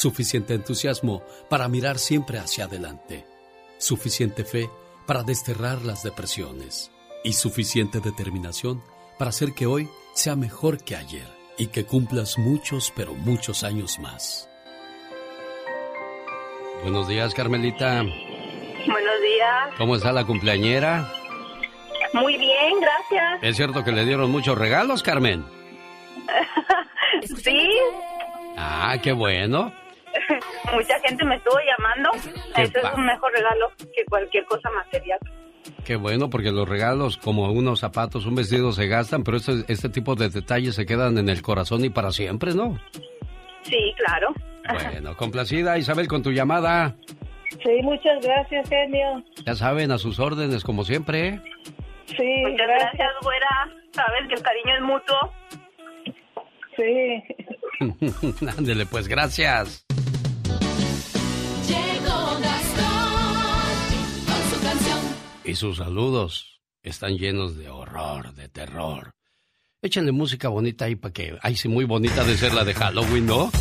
suficiente entusiasmo para mirar siempre hacia adelante, suficiente fe para desterrar las depresiones y suficiente determinación para hacer que hoy sea mejor que ayer y que cumplas muchos, pero muchos años más. Buenos días, Carmelita. Buenos días. ¿Cómo está la cumpleañera? Muy bien, gracias. ¿Es cierto que le dieron muchos regalos, Carmen? sí. Ah, qué bueno. Mucha gente me estuvo llamando. Qué Eso es un mejor regalo que cualquier cosa material. Qué bueno, porque los regalos, como unos zapatos, un vestido, se gastan, pero este, este tipo de detalles se quedan en el corazón y para siempre, ¿no? Sí, claro. Bueno, complacida Isabel con tu llamada. Sí, muchas gracias, genio. Ya saben, a sus órdenes, como siempre. ¿eh? Sí, muchas gracias. güera. Sabes que el cariño es mutuo. Sí. Ándele, pues, gracias. Y sus saludos están llenos de horror, de terror. Échenle música bonita ahí para que... Ay, sí, muy bonita de ser la de Halloween, ¿no?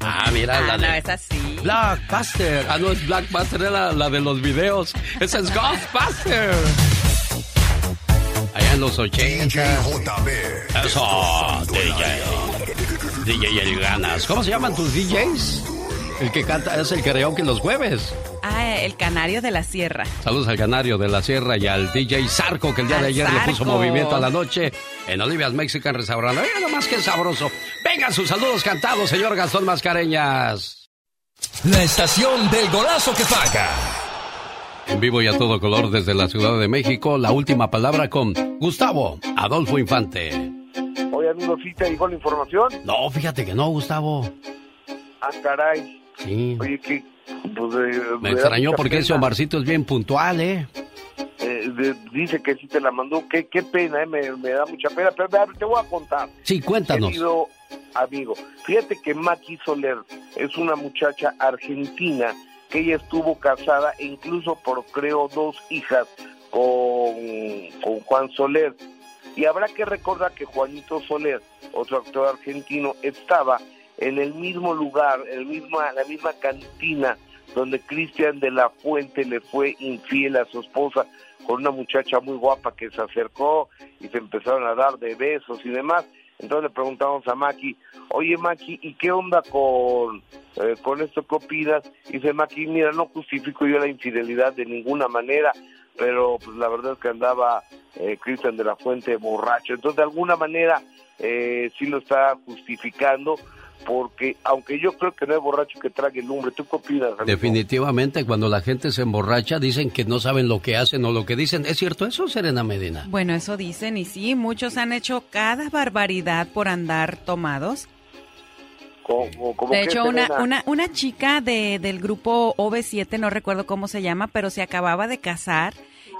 Ah, mira, la Ah, de... no, es así. Blackbuster. Ah, no, es Blackbuster, era la de los videos. Esa es Ghostbuster. Allá en los 80. Eso, DJ. DJ El Ganas. ¿Cómo se llaman tus DJs? El que canta es el karaoke los jueves. Ah, el canario de la sierra. Saludos al canario de la sierra y al DJ Zarco que el día de ayer le puso movimiento a la noche en Olivia's Mexican Restaurant. Oiga, nomás que sabroso. Vengan sus saludos cantados, señor Gastón Mascareñas. La estación del golazo que paga. En vivo y a todo color desde la Ciudad de México, la última palabra con Gustavo Adolfo Infante. Oye, amigo, ¿sí te llegó la información? No, fíjate que no, Gustavo. Ah, caray. Sí. Oye, que... pues, eh, Me da extrañó porque ese. Omarcito es bien puntual, ¿eh? Eh, de- dice que sí te la mandó. Qué, qué pena, eh, me, me da mucha pena. Pero te voy a contar. Sí, cuéntanos. Querido amigo, fíjate que Maki Soler es una muchacha argentina que ella estuvo casada e incluso por creo dos hijas con, con Juan Soler. Y habrá que recordar que Juanito Soler, otro actor argentino, estaba en el mismo lugar, en el mismo, la misma cantina donde Cristian de la Fuente le fue infiel a su esposa con una muchacha muy guapa que se acercó y se empezaron a dar de besos y demás. Entonces le preguntamos a Maki, oye Maki, ¿y qué onda con, eh, con esto que opinas? Y dice Maki, mira, no justifico yo la infidelidad de ninguna manera, pero pues la verdad es que andaba eh, Cristian de la Fuente borracho. Entonces de alguna manera eh, sí lo está justificando, porque aunque yo creo que no es borracho que trague lumbre, ¿tú qué opinas? amigo? Definitivamente, cuando la gente se emborracha, dicen que no saben lo que hacen o lo que dicen. ¿Es cierto eso, Serena Medina? Bueno, eso dicen y sí, muchos han hecho cada barbaridad por andar tomados. Como, como De hecho, una, una, una chica de, del grupo OV7, no recuerdo cómo se llama, pero se acababa de casar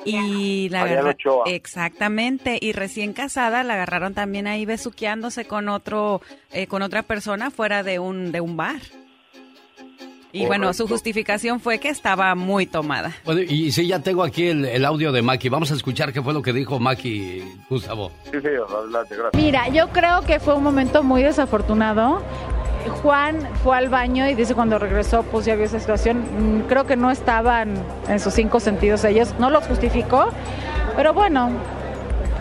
y la Mariana agarra- Ochoa. exactamente y recién casada la agarraron también ahí besuqueándose con otro eh, con otra persona fuera de un de un bar y bueno su justificación fue que estaba muy tomada Bueno, y sí, ya tengo aquí el, el audio de Maki. Vamos a escuchar qué fue lo que dijo Maki, Gustavo. Sí, sí, adelante, gracias. Mira, yo creo que fue un momento muy desafortunado. Juan fue al baño y dice cuando regresó pues ya vio esa situación. Mm, Creo que no estaban en sus cinco sentidos ellos, no los justificó, pero bueno,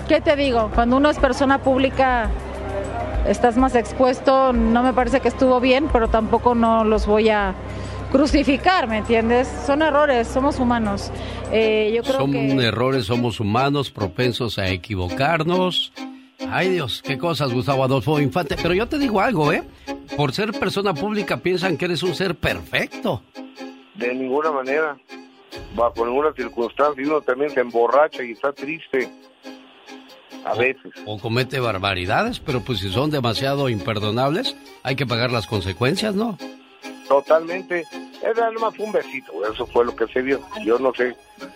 ¿qué te digo? Cuando uno es persona pública estás más expuesto, no me parece que estuvo bien, pero tampoco no los voy a crucificar, ¿me entiendes? Son errores, somos humanos. Eh, yo creo Son que... errores, somos humanos, propensos a equivocarnos. Ay Dios, qué cosas, Gustavo Adolfo Infante. Pero yo te digo algo, ¿eh? Por ser persona pública piensan que eres un ser perfecto. De ninguna manera, bajo ninguna circunstancia, y uno también se emborracha y está triste. A veces. O comete barbaridades, pero pues si son demasiado imperdonables, hay que pagar las consecuencias, ¿no? Totalmente. Era nomás un besito, eso fue lo que se vio. Yo no sé.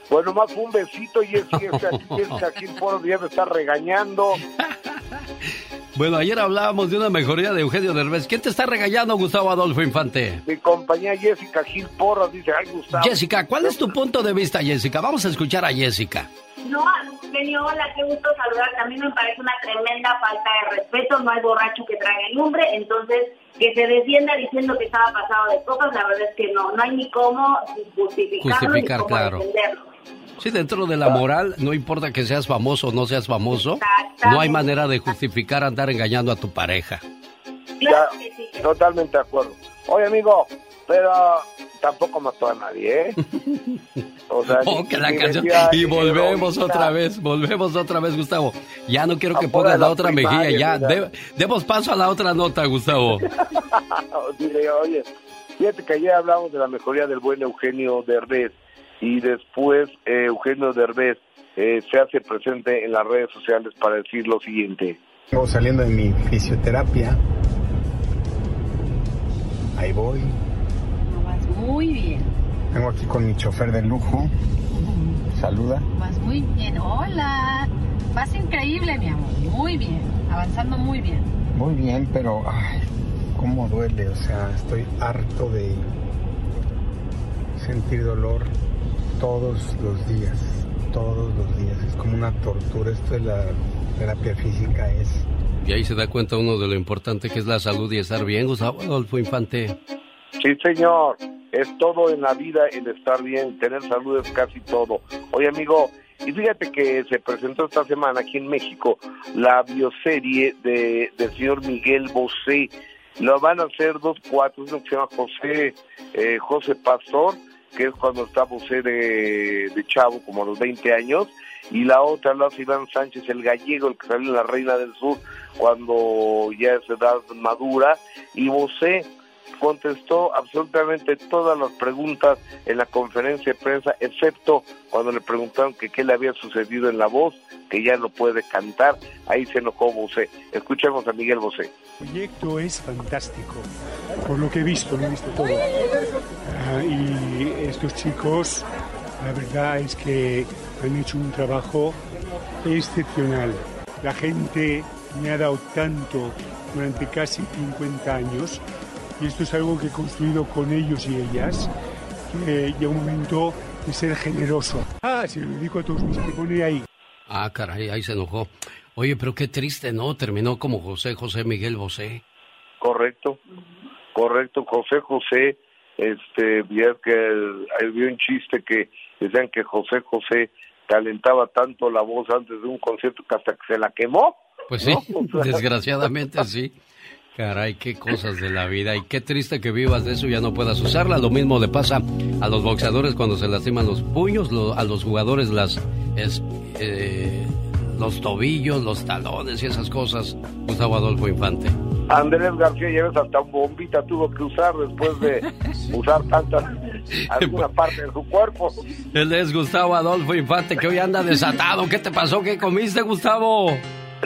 Bueno, más fue un besito y es que es que aquí, es que aquí el foro está regañando. Bueno, ayer hablábamos de una mejoría de Eugenio Derbez. ¿Quién te está regañando, Gustavo Adolfo Infante? Mi compañía Jessica Gil Porras dice, ay Gustavo. Jessica, ¿cuál es tu punto de vista, Jessica? Vamos a escuchar a Jessica. No, genio, hola, qué gusto saludar. También me parece una tremenda falta de respeto. No hay borracho que trague lumbre. Entonces, que se defienda diciendo que estaba pasado de copas, la verdad es que no. No hay ni cómo justificarlo Justificar, ni cómo claro. defenderlo. Sí, dentro de la moral, no importa que seas famoso o no seas famoso, no hay manera de justificar andar engañando a tu pareja. Ya, totalmente de acuerdo. Oye, amigo, pero tampoco mató a nadie, ¿eh? O sea, Oh, que la canción. Y volvemos heroína. otra vez, volvemos otra vez, Gustavo. Ya no quiero que Afuera pongas la la otra mejilla, ya. De- demos paso a la otra nota, Gustavo. Dile, oye, fíjate que ayer hablamos de la mejoría del buen Eugenio Derbez y después eh, Eugenio Derbez eh, se hace presente en las redes sociales para decir lo siguiente. Vengo saliendo de mi fisioterapia. Ahí voy. Vas muy bien, Vengo aquí con mi chofer de lujo. Saluda. vas muy bien. Hola. Vas increíble, mi amor. Muy bien. Avanzando muy bien. Muy bien, pero ay, cómo duele. O sea, estoy harto de sentir dolor todos los días. Todos los días. Es como una tortura. Esto de la terapia física es Y ahí se da cuenta uno de lo importante que es la salud y estar bien, Gustavo Adolfo Infante. Sí, señor, es todo en la vida el estar bien, tener salud es casi todo. Oye, amigo, y fíjate que se presentó esta semana aquí en México la bioserie de, del señor Miguel Bosé. Lo van a hacer dos cuatro, uno que se llama José, eh, José Pastor, que es cuando está Bosé de, chavo, como a los 20 años, y la otra la hace Iván Sánchez, el gallego, el que salió en La Reina del Sur, cuando ya es edad madura, y Bosé contestó absolutamente todas las preguntas en la conferencia de prensa, excepto cuando le preguntaron que qué le había sucedido en la voz, que ya no puede cantar, ahí se enojó Bosé. Escuchemos a Miguel Bosé. El proyecto es fantástico, por lo que he visto, lo he visto todo. Y estos chicos, la verdad es que han hecho un trabajo excepcional. La gente me ha dado tanto durante casi 50 años y esto es algo que he construido con ellos y ellas, que llega un momento de ser generoso. Ah, se lo dedico a todos mis que pone ahí. Ah, caray, ahí se enojó. Oye, pero qué triste, ¿no? Terminó como José José Miguel Bosé. Correcto, correcto, José José, este, que había un chiste que decían que José José calentaba tanto la voz antes de un concierto que hasta que se la quemó. Pues sí, ¿no? O sea, desgraciadamente sí. Caray, qué cosas de la vida. Y qué triste que vivas de eso y ya no puedas usarla. Lo mismo le pasa a los boxeadores cuando se lastiman los puños, lo- a los jugadores las es- eh, los tobillos, los talones y esas cosas. Gustavo Adolfo Infante. Andrés García ya ves hasta un bombita tuvo que usar después de usar tantas alguna parte de su cuerpo. Él es Gustavo Adolfo Infante que hoy anda desatado. ¿Qué te pasó? ¿Qué comiste, Gustavo?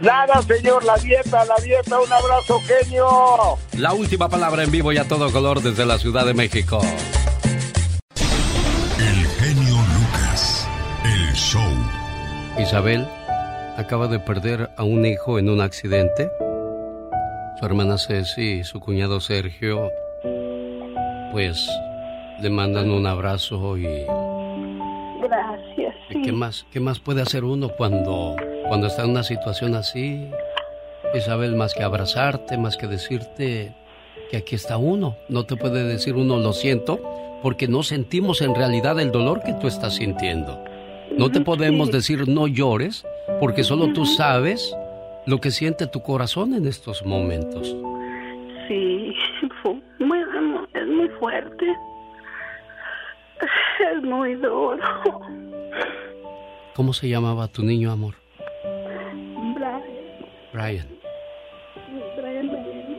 Nada, señor, la dieta, la dieta, un abrazo, genio. La última palabra en vivo y a todo color desde la Ciudad de México. El genio Lucas. El show. Isabel acaba de perder a un hijo en un accidente. Su hermana Ceci y su cuñado Sergio, pues, le mandan un abrazo y, Gracias. y ¿qué más? ¿Qué más puede hacer uno cuando, cuando está en una situación así? Isabel, más que abrazarte, más que decirte que aquí está uno. No te puede decir uno lo siento, porque no sentimos en realidad el dolor que tú estás sintiendo. No te podemos decir no llores, porque solo tú sabes lo que siente tu corazón en estos momentos. Sí, muy, es muy fuerte. Es muy duro. ¿Cómo se llamaba tu niño, amor? Brian, Brian. Brian, Brian.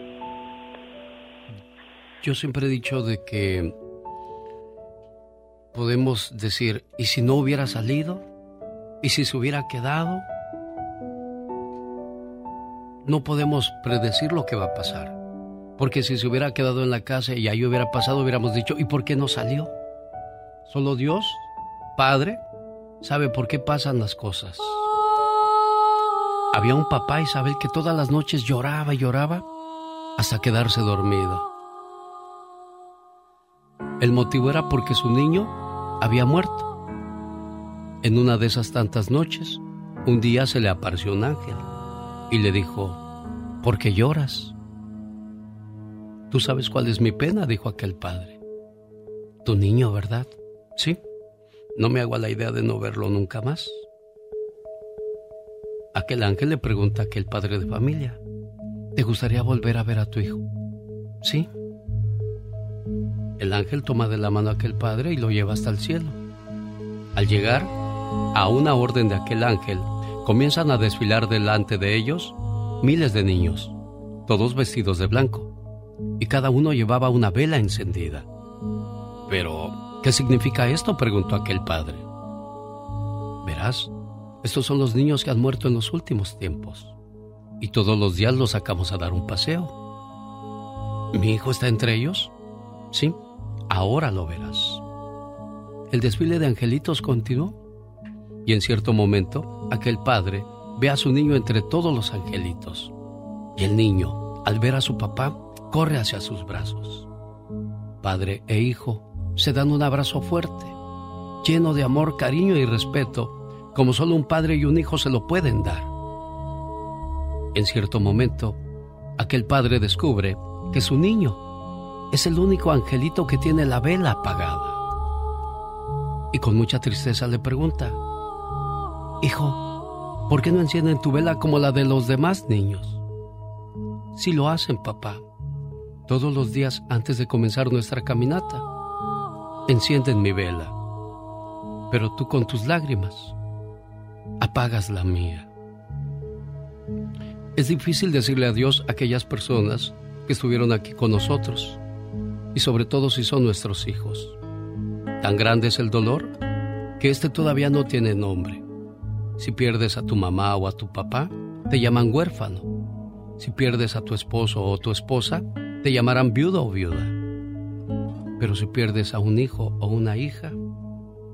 Yo siempre he dicho de que podemos decir, ¿y si no hubiera salido? ¿Y si se hubiera quedado? No podemos predecir lo que va a pasar. Porque si se hubiera quedado en la casa y ahí hubiera pasado, hubiéramos dicho, ¿y por qué no salió? Solo Dios, Padre, sabe por qué pasan las cosas. Había un papá, Isabel, que todas las noches lloraba y lloraba hasta quedarse dormido. El motivo era porque su niño había muerto. En una de esas tantas noches, un día se le apareció un ángel y le dijo, ¿por qué lloras? Tú sabes cuál es mi pena, dijo aquel padre. Tu niño, ¿verdad? Sí. No me hago la idea de no verlo nunca más. Aquel ángel le pregunta a aquel padre de familia, ¿te gustaría volver a ver a tu hijo? Sí. El ángel toma de la mano a aquel padre y lo lleva hasta el cielo. Al llegar a una orden de aquel ángel, comienzan a desfilar delante de ellos miles de niños, todos vestidos de blanco, y cada uno llevaba una vela encendida. Pero, ¿qué significa esto? preguntó aquel padre. Verás, estos son los niños que han muerto en los últimos tiempos, y todos los días los sacamos a dar un paseo. ¿Mi hijo está entre ellos? Sí, ahora lo verás. El desfile de angelitos continuó y en cierto momento aquel padre ve a su niño entre todos los angelitos. Y el niño, al ver a su papá, corre hacia sus brazos. Padre e hijo se dan un abrazo fuerte, lleno de amor, cariño y respeto, como solo un padre y un hijo se lo pueden dar. En cierto momento, aquel padre descubre que su niño es el único angelito que tiene la vela apagada. Y con mucha tristeza le pregunta, Hijo, ¿por qué no encienden tu vela como la de los demás niños? Si lo hacen, papá, todos los días antes de comenzar nuestra caminata. Encienden mi vela, pero tú con tus lágrimas apagas la mía. Es difícil decirle adiós a aquellas personas que estuvieron aquí con nosotros, y sobre todo si son nuestros hijos. Tan grande es el dolor que este todavía no tiene nombre. Si pierdes a tu mamá o a tu papá, te llaman huérfano. Si pierdes a tu esposo o tu esposa, te llamarán viudo o viuda. Pero si pierdes a un hijo o una hija,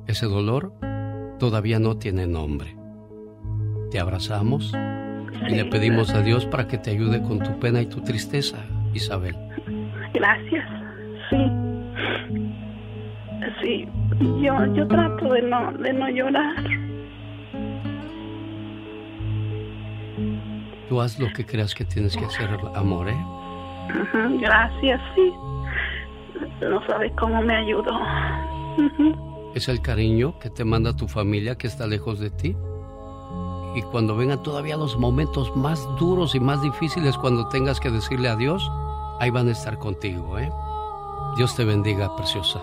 ese dolor todavía no tiene nombre. Te abrazamos y le pedimos a Dios para que te ayude con tu pena y tu tristeza, Isabel. Gracias. Sí. Sí. Yo, yo trato de no, de no llorar. Tú haz lo que creas que tienes que hacer, amor, ¿eh? Gracias, sí. No sabes cómo me ayudó. Es el cariño que te manda tu familia que está lejos de ti. Y cuando vengan todavía los momentos más duros y más difíciles, cuando tengas que decirle adiós, ahí van a estar contigo, ¿eh? Dios te bendiga, preciosa.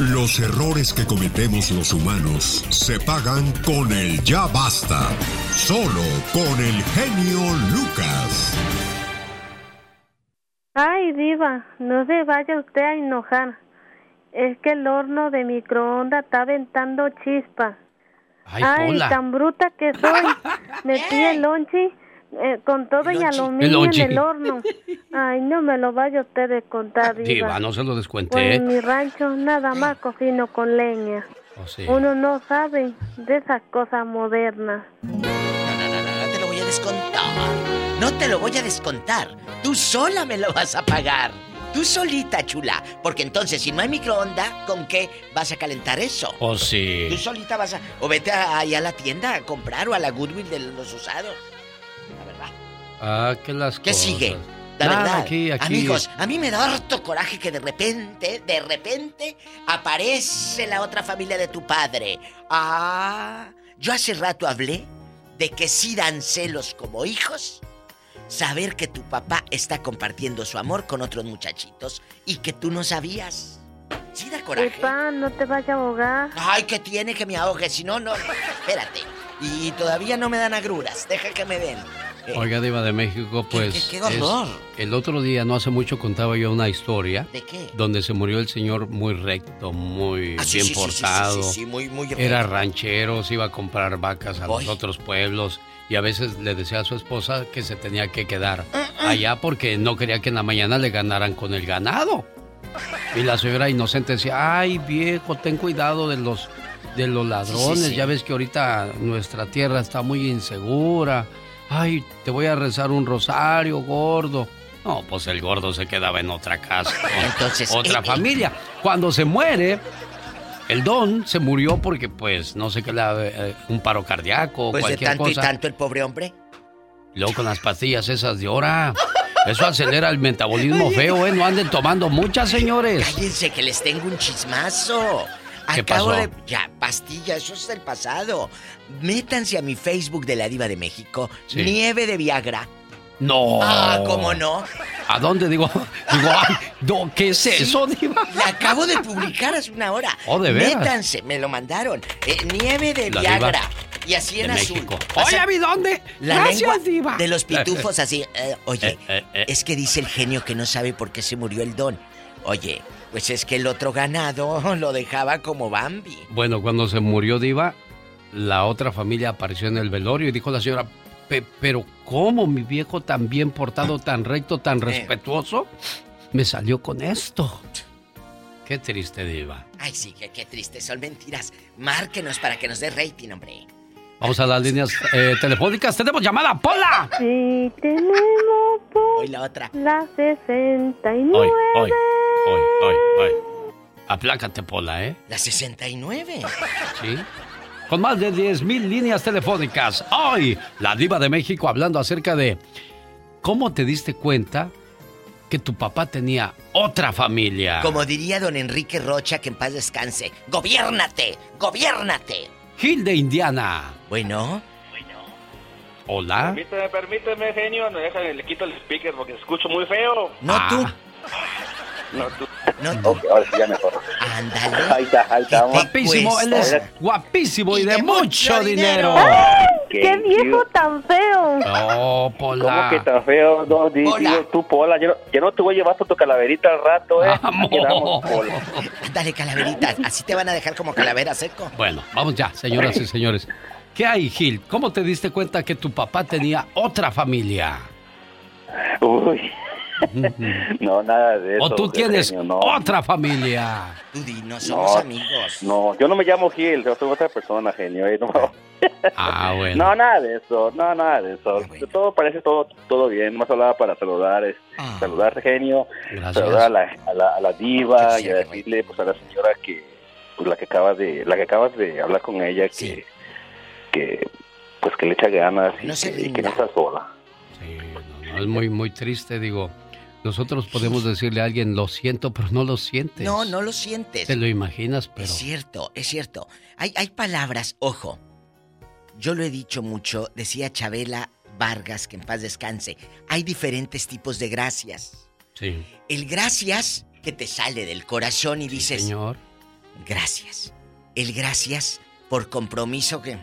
Los errores que cometemos los humanos se pagan con el ya basta. Solo con el genio Lucas. Ay, diva, no se vaya usted a enojar. Es que el horno de microondas está aventando chispas. Ay, Pola. tan bruta que soy. Metí el lonchi eh, con todo y El aluminio en el horno. Ay, no me lo vaya usted a contar, diva. Diva, no se lo Pues descuente. en mi rancho nada más cocino con leña. Oh, sí. Uno no sabe de esas cosas modernas. No te lo voy a descontar. No te lo voy a descontar. Tú sola me lo vas a pagar. Tú solita, chula. Porque entonces, si no hay microondas, ¿con qué vas a calentar eso? Oh, sí. Tú solita vas a. O vete ahí a la tienda a comprar o a la Goodwill de los usados. Ah, que las ¿Qué cosas. sigue? La Nada, verdad. aquí, aquí. Amigos, a mí me da harto coraje que de repente, de repente, aparece la otra familia de tu padre. Ah, yo hace rato hablé de que sí dan celos como hijos. Saber que tu papá está compartiendo su amor con otros muchachitos y que tú no sabías. Sí da coraje. Epa, no te vayas a ahogar. Ay, que tiene que me ahogue, si no, no. Espérate. Y todavía no me dan agruras. Deja que me den. Eh, Oiga, Diva de México, pues. qué- qué horror? es- el otro día, no hace mucho, contaba yo una historia. ¿De qué? Donde se murió el señor muy recto, muy Ah, sí, bien sí, portado. sí, sí, muy, muy Era ranchero, se iba a comprar vacas a los otros pueblos. Y a veces le decía a su esposa que se tenía que quedar Ah, allá porque no quería que en la mañana le ganaran con el ganado. Y la señora inocente decía, ay viejo, ten cuidado de los, de los ladrones, ya ves que ahorita nuestra tierra está muy insegura. Ay, te voy a rezar un rosario, gordo. No, pues el gordo se quedaba en otra casa, Entonces, otra eh, eh. familia. Cuando se muere, el don se murió porque, pues, no sé qué, la, eh, un paro cardíaco o Pues de cualquier tanto y cosa. tanto el pobre hombre. Luego con las pastillas esas de hora. Eso acelera el metabolismo feo, ¿eh? No anden tomando muchas, señores. Cállense que les tengo un chismazo. ¿Qué Acabo pasó? de. Ya, pastilla, eso es del pasado. Métanse a mi Facebook de la Diva de México. Sí. Nieve de Viagra. No. Ah, ¿cómo no? ¿A dónde digo? Digo, ay, no, ¿qué es eso, Diva? La acabo de publicar hace una hora. Oh, ¿de veras? Métanse, me lo mandaron. Eh, nieve de La Viagra. Diva Y así en azul. Pasa- Oye, ¿vi dónde? La Gracias, lengua Diva. de los pitufos así. eh, oye, Eh, eh, es que dice el genio que no sabe por qué se murió el don. Oye, pues es que el otro ganado lo dejaba como Bambi. Bueno, cuando se murió Diva, la otra familia apareció en el velorio y dijo la señora, "Pe- pero ¿cómo mi viejo tan bien portado, tan recto, tan respetuoso, me salió con esto? Qué triste, Diva. Ay, sí, qué, qué triste, son mentiras. Márquenos para que nos dé rating, hombre. Vamos a las líneas eh, telefónicas. Tenemos llamada, Pola. Sí, tenemos por Hoy la otra. la 69. Hoy, hoy, hoy, hoy, hoy. Aplácate, Pola, ¿eh? La 69. Sí. Con más de 10.000 líneas telefónicas. Hoy, la diva de México hablando acerca de cómo te diste cuenta que tu papá tenía otra familia. Como diría don Enrique Rocha, que en paz descanse. ¡Gobiérnate! ¡Gobiérnate! Gil de Indiana. Bueno. Hola. Permíteme, permíteme, genio. No déjame, le quito el speaker porque se escucho muy feo. No tú. No tú. No Ok, ahora sí ya mejor. Ándale. Ahí está, ahí está. Guapísimo, él es guapísimo y, de, mucho dinero. ¡Qué viejo tan feo! Oh, ¿Cómo Pola. que tan feo? No, di- digo tú, Pola. Yo no, yo no te voy a llevar por tu calaverita al rato, ¿eh? Aquí quedamos, Pola. Dale, calaverita. Así te van a dejar como calavera seco. Bueno, vamos ya, señoras y señores. ¿Qué hay, Gil? ¿Cómo te diste cuenta que tu papá tenía otra familia? Uy. No, nada de eso. ¿O tú tienes genio, no. otra familia? No somos No, amigos. No, yo no me llamo Gil, yo soy otra persona, genio. ¿eh? No, Ah, bueno. no, nada de eso, no, nada de eso. Todo parece todo todo bien. Más hablaba para saludar, es, saludar genio, Gracias. saludar a la, a la, a la diva y a decirle pues a la señora que pues la que acabas de la que acabas de hablar con ella que que pues que le echa ganas y, No se que, y que no está sola. No, es muy, muy triste, digo. Nosotros podemos decirle a alguien, lo siento, pero no lo sientes. No, no lo sientes. Te lo imaginas, pero... Es cierto, es cierto. Hay, hay palabras, ojo. Yo lo he dicho mucho, decía Chabela Vargas, que en paz descanse. Hay diferentes tipos de gracias. Sí. El gracias que te sale del corazón y dices, Señor. gracias. El gracias por compromiso que...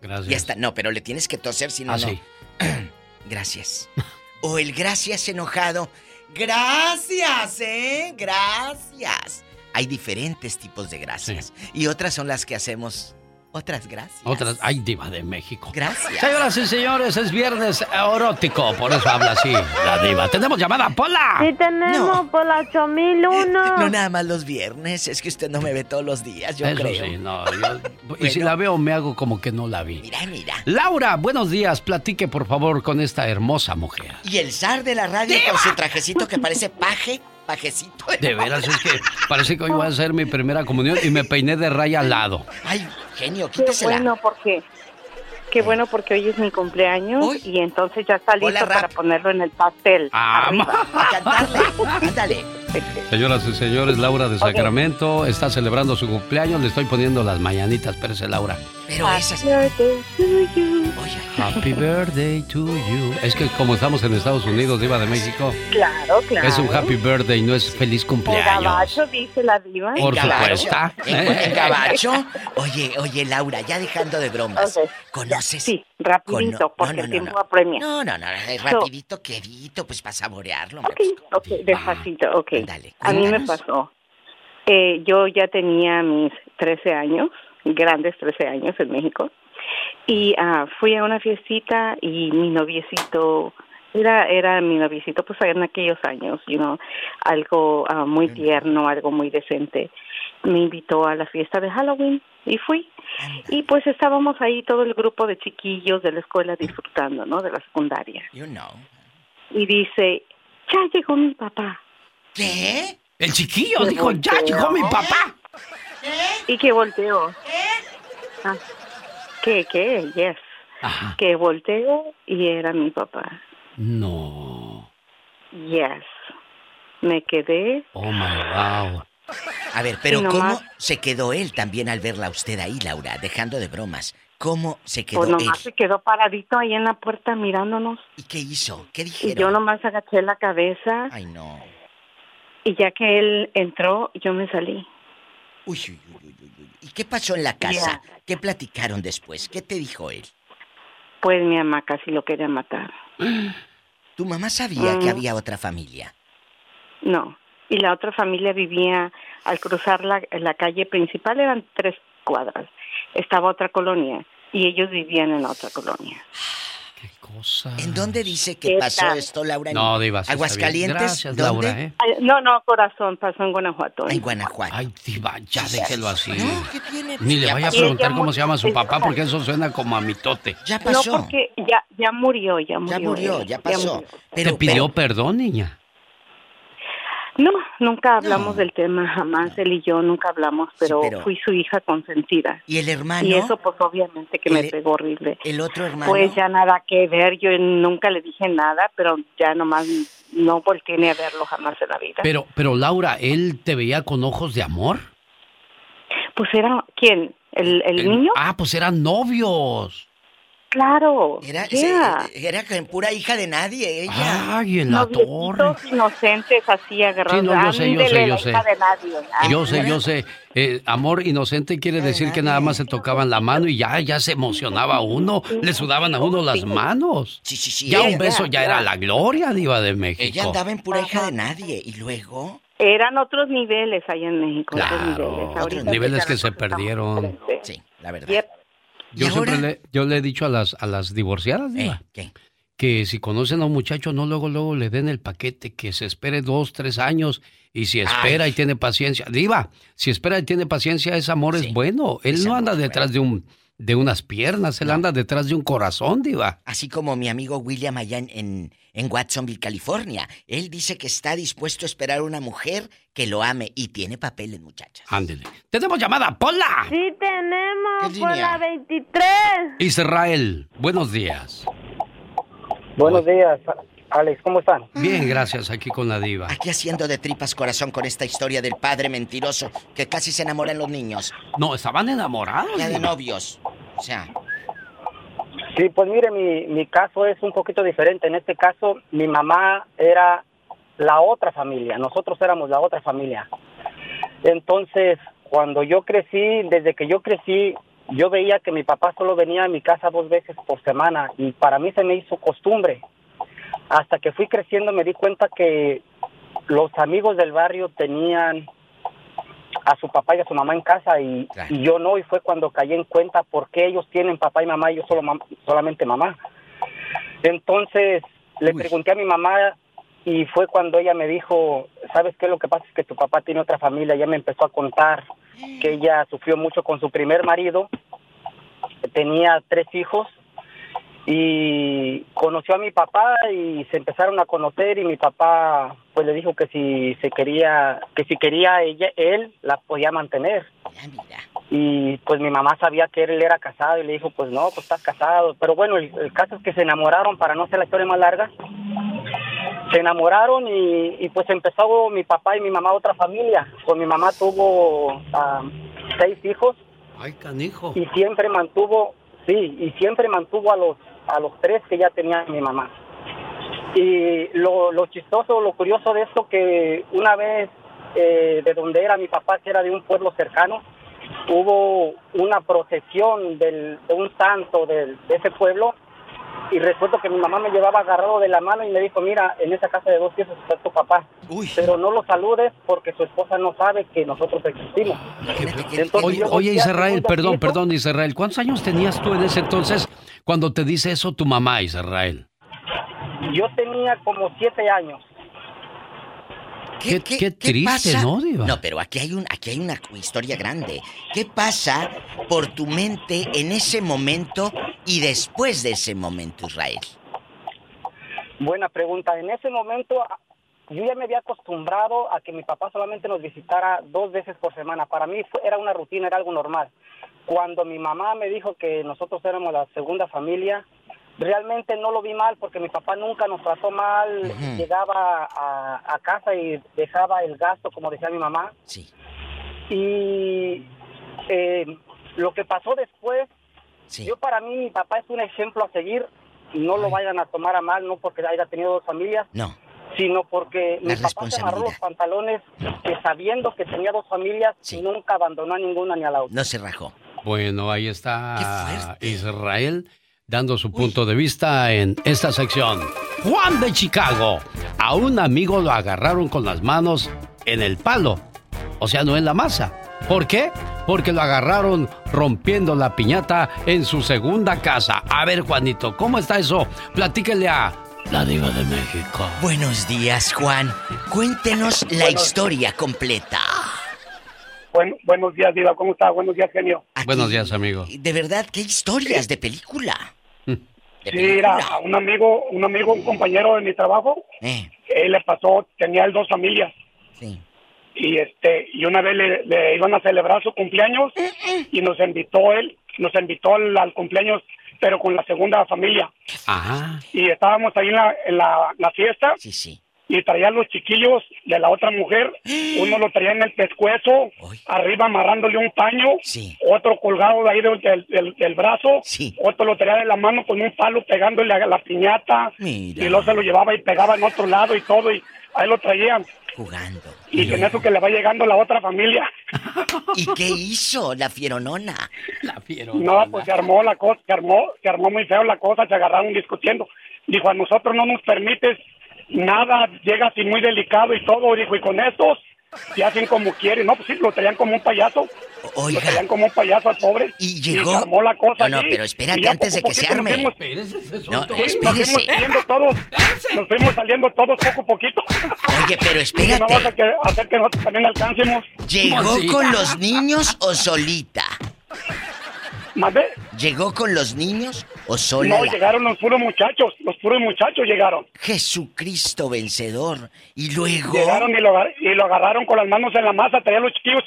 Gracias. Ya está, no, pero le tienes que toser si no, Ah, no. sí. Gracias. O el gracias enojado. Gracias, ¿eh? Gracias. Hay diferentes tipos de gracias. Y otras son las que hacemos. Otras gracias. Otras, ay, diva de México. Gracias. Señoras y señores, es viernes erótico, por eso habla así la diva. Tenemos llamada, Pola. Sí, tenemos por la 8001. No nada más los viernes, es que usted no me ve todos los días, yo Eso creo. sí, no. yo- y si la veo, me hago como que no la vi. Mira, mira. Laura, buenos días. Platique, por favor, con esta hermosa mujer. Y el zar de la radio con su trajecito que parece paje, pajecito. De veras, es que parece que hoy voy a hacer mi primera comunión y me peiné de raya al lado. Ay, genio, Qué quítesela. bueno porque qué bueno porque hoy es mi cumpleaños y entonces ya está listo Hola, para ponerlo en el pastel. Ah, arriba. Ándale. Señoras y señores, Laura de Sacramento está celebrando su cumpleaños. Le estoy poniendo las mañanitas, espérese, Laura. Pero esas. Happy birthday to you. Es que como estamos en Estados Unidos, Diva de México, Claro, claro. es un happy birthday, no es feliz El cumpleaños. gabacho dice la diva. Por supuesto. ¿En, en gabacho? Oye, oye, Laura, ya dejando de bromas. Ok, ¿Conoces? Sí, rapidito, Cono- porque no, no, el no, tiempo no. apremia. No, no, no, eh, rapidito, quedito, pues para saborearlo. hombre. Ok, despacito, ok. Dale, A mí me pasó. Eh, yo ya tenía mis 13 años, grandes 13 años en México, y ah, fui a una fiestita y mi noviecito, era, era mi noviecito pues en aquellos años, you know, algo ah, muy tierno, algo muy decente. Me invitó a la fiesta de Halloween y fui. Y pues estábamos ahí todo el grupo de chiquillos de la escuela disfrutando, ¿no? De la secundaria. You know. Y dice, ya llegó mi papá. ¿Qué? El chiquillo dijo, ya llegó mi papá. Y que volteó. Ah, ¿Qué, qué? Yes. Que volteó y era mi papá. No. Yes. Me quedé. Oh my wow. A ver, pero Y nomás- ¿cómo se quedó él también al verla a usted ahí, Laura? Dejando de bromas. ¿Cómo se quedó Pues él? nomás se quedó paradito ahí en la puerta mirándonos. ¿Y qué hizo? ¿Qué Y dijeron? yo nomás agaché la cabeza. Ay, no. Y ya que él entró, yo me salí. Uy, uy, uy, uy. ¿Y qué pasó en la casa? ¿Qué platicaron después? ¿Qué te dijo él? Pues mi mamá casi lo quería matar. ¿Tu mamá sabía que había otra familia? No. Y la otra familia vivía al cruzar la, la calle principal, eran tres cuadras. Estaba otra colonia y ellos vivían en la otra colonia. ¿En dónde dice que ¿Qué pasó tal? esto, Laura? ¿En No, Diva. ¿Aguascalientes? Gracias, ¿Dónde? Laura, ¿eh? Ay, No, no, corazón, pasó en Guanajuato. En Guanajuato. Ay, Diva, ya déjelo así. ¿qué tiene? Ni le Ya vaya a preguntar Ya cómo se llama su papá, porque eso suena como a mitote. Ya No, pasó. porque ya, ya murió, ya murió. murió, él, ya pasó. murió. ¿Te pidió perdón, niña? No, nunca hablamos del tema, jamás él y yo nunca hablamos, pero, pero- fui su hija consentida. ¿Y el hermano? Y eso pues obviamente que me ¿El- pegó horrible. ¿El otro hermano? Pues ya nada que ver, yo nunca le dije nada, pero ya nomás no volteé a verlo jamás en la vida. Pero, pero Laura, ¿él te veía con ojos de amor? Pues era, ¿quién? ¿El, el niño? Ah, pues eran novios. Claro. Era, ya. se- era pura hija de nadie, ella. Ay, en la torre. Noviecitos inocentes así agarrados. Sí, no, yo sé, yo sé, yo sé. hija de nadie. Yo sé, yo sé. Eh, amor inocente quiere decir que nada más se tocaban la mano y ya, ya se emocionaba uno. Le sudaban a uno las manos. Sí, sí, sí. Ya un beso ya era la gloria, diva de México. Ella andaba en pura hija de nadie. Y luego... Eran otros niveles allá en México. otros Claro, niveles. Ahorita niveles que se perdieron. Sí, la verdad. Yo ¿Y siempre le, yo le he dicho a las, a las divorciadas, diva, ¿Qué? que si conocen a un muchacho, no luego, luego le den el paquete, que se espere dos, tres años, y si espera y tiene paciencia, diva, si espera y tiene paciencia, ese amor es bueno. Él no anda detrás de un de unas piernas, él anda detrás de un corazón, diva. Así como mi amigo William allá en, en, en Watsonville, California. Él dice que está dispuesto a esperar a una mujer que lo ame y tiene papeles, muchachas. Ándele. Tenemos llamada, Pola. Sí tenemos, ¿Qué por línea? la 23. Israel, buenos días. Buenos días, Alex, ¿cómo están? Bien, gracias, aquí con la diva. Aquí haciendo de tripas corazón con esta historia del padre mentiroso que casi se enamoran los niños. No, estaban enamorados. Ya de novios. O sea, Sí, pues mire, mi, mi caso es un poquito diferente. En este caso, mi mamá era la otra familia, nosotros éramos la otra familia. Entonces, cuando yo crecí, desde que yo crecí, yo veía que mi papá solo venía a mi casa dos veces por semana y para mí se me hizo costumbre. Hasta que fui creciendo me di cuenta que los amigos del barrio tenían a su papá y a su mamá en casa y, y yo no y fue cuando caí en cuenta por qué ellos tienen papá y mamá y yo solo mam- solamente mamá. Entonces le pregunté a mi mamá y fue cuando ella me dijo, ¿sabes qué? Lo que pasa es que tu papá tiene otra familia. Ella me empezó a contar que ella sufrió mucho con su primer marido, tenía tres hijos y conoció a mi papá y se empezaron a conocer y mi papá pues le dijo que si se quería que si quería ella él la podía mantener. Y pues mi mamá sabía que él era casado y le dijo pues no pues estás casado. Pero bueno el, el caso es que se enamoraron para no hacer la historia más larga se enamoraron y, y, pues empezó mi papá y mi mamá otra familia. Con mi mamá tuvo ah, seis hijos. Ay, canijo. y siempre mantuvo sí y siempre mantuvo a los a los tres que ya tenía mi mamá. Y lo, lo chistoso lo curioso de esto que una vez eh, de donde era mi papá que era de un pueblo cercano hubo una procesión del, de un santo de ese pueblo y recuerdo que mi mamá me llevaba agarrado de la mano y me dijo, mira, en esa casa de dos piezas está tu papá, pero no lo saludes porque su esposa no sabe que nosotros existimos. Entonces, Oye, oye, Israel, perdón, perdón, Israel. ¿Cuántos años tenías tú en ese entonces cuando te dice eso tu mamá, Israel? Yo tenía como siete años. Qué, qué triste, pasa? ¿no, Diva? No, pero aquí hay un, aquí hay una historia grande. ¿Qué pasa por tu mente en ese momento y después de ese momento, Israel? Buena pregunta. En ese momento yo ya me había acostumbrado a que mi papá solamente nos visitara dos veces por semana. Para mí fue- era una rutina, era algo normal. Cuando mi mamá me dijo que nosotros éramos la segunda familia, realmente no lo vi mal porque mi papá nunca nos trató mal. Llegaba a, a casa y dejaba el gasto, como decía mi mamá. Sí. Y eh, lo que pasó después Yo para mí, mi papá es un ejemplo a seguir. No lo vayan a tomar a mal, no porque haya tenido dos familias. No. Sino porque La mi papá se amarró los pantalones que sabiendo que tenía dos familias, nunca abandonó a ninguna ni a la otra. No se rajó. Bueno, ahí está Israel dando su punto de vista en esta sección. Juan de Chicago. A un amigo lo agarraron con las manos en el palo. O sea, no en la masa. ¿Por qué? Porque lo agarraron rompiendo la piñata en su segunda casa. A ver, Juanito, ¿cómo está eso? Platíquele a la diva de México. Buenos días, Juan. Cuéntenos la historia completa. Buen- buenos días, Diva. ¿Cómo está? Buenos días, genio. Buenos días, amigo. De verdad, qué historias de película. Sí, era un amigo, un amigo, un compañero de mi trabajo. Eh. Él le pasó, tenía él dos familias. Sí. Y este, y una vez le, le iban a celebrar su cumpleaños y nos invitó él, nos invitó al, al cumpleaños, pero con la segunda familia. Ajá. Y estábamos ahí en la, en la, la fiesta. Sí, sí. Y traían los chiquillos de la otra mujer. Uno lo traía en el pescuezo, arriba amarrándole un paño. Otro colgado de ahí del, del- del- del brazo. Otro lo traía de la mano con un palo pegándole a la piñata. Y luego se lo llevaba y pegaba en otro lado y todo. Y ahí lo traían. Jugando. Y en eso que le va llegando la otra familia. ¿Y qué hizo la fieronona? La No, pues se armó la cosa, se armó, se armó muy feo la cosa, se agarraron discutiendo. Dijo, a nosotros no nos permites nada, llega así muy delicado y todo. Dijo, y con estos se hacen como quieren. No, pues sí, lo traían como un payaso. Lo traían como un payaso al pobre. Y llegó- se armó la cosa No, no, allí. pero espérate, Y ya antes de que se arme. nos fuimos- No, Sí, Nos fuimos saliendo todos, nos fuimos saliendo todos poco a poquito. Oye, pero Y no espérate. vas a que- hacer que nosotros también alcancemos. ¿Llegó con los niños o solita? ¿Mandé? ¿Llegó con los niños o sola? No, la- llegaron los puros muchachos, los puros muchachos llegaron. Jesucristo vencedor. Y luego. Llegaron y lo, y lo agarraron con las manos en la masa, traían los chiquillos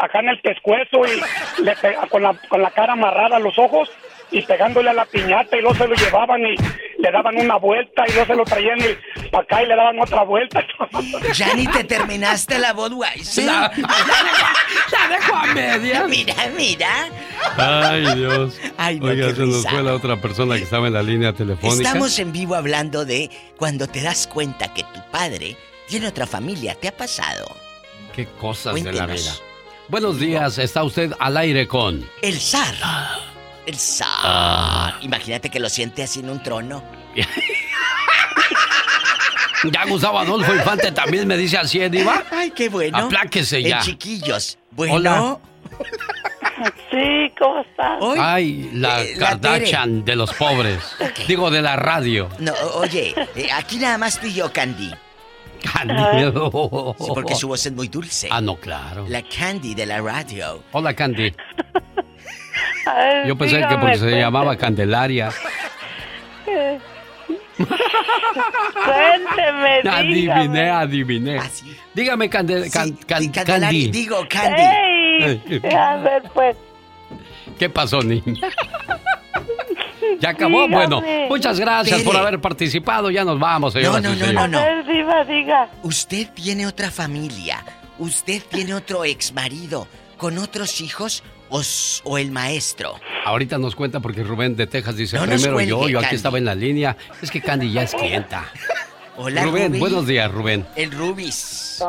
acá en el pescuezo y le con, la, con la cara amarrada a los ojos y pegándole a la piñata y luego se lo llevaban y le daban una vuelta y luego se lo traían y para acá y le daban otra vuelta. Ya ni te terminaste la Budweiser. La- la dejo a media. Mira, mira. Ay, Dios. Ay, no, Oiga, se nos fue la otra persona que estaba en la línea telefónica. Estamos en vivo hablando de cuando te das cuenta que tu padre tiene otra familia. ¿Te ha pasado? Qué cosas de la vida. Buenos días, está usted al aire con... El zar. El zar. Ah. Imagínate que lo siente así en un trono. Ya Gustavo Adolfo Infante también me dice así, ¿eh, Diva? Ay, qué bueno. Apláquese ya. El chiquillos. Bueno. Hola. Sí, ¿cómo estás? Ay, la Eh, la Kardashian de los pobres. Digo, de la radio. No, oye, eh, aquí nada más tú y yo, Candy. Candy. Sí, porque su voz es muy dulce. Ah, no, claro. La Candy de la radio. Hola, Candy. Ay, Yo pensé que dígame, porque se llamaba Candelaria. Cuénteme, Adiviné, dígame. adiviné. Dígame, Cande- can- can- Candy. Digo, Ey, a ver, pues. ¿Qué pasó, niña? ¿Ya acabó? Dígame. Bueno, muchas gracias por haber participado. Ya nos vamos, señoras No, no, no, no, no. A ver, diva, diga. Usted tiene otra familia. Usted tiene otro ex marido con otros hijos o, o el maestro. Ahorita nos cuenta porque Rubén de Texas dice, No primero yo, cuelgue, yo aquí Candy. estaba en la línea. Es que Candy ya es clienta. Hola, Rubén, buenos días, Rubén. El Rubis.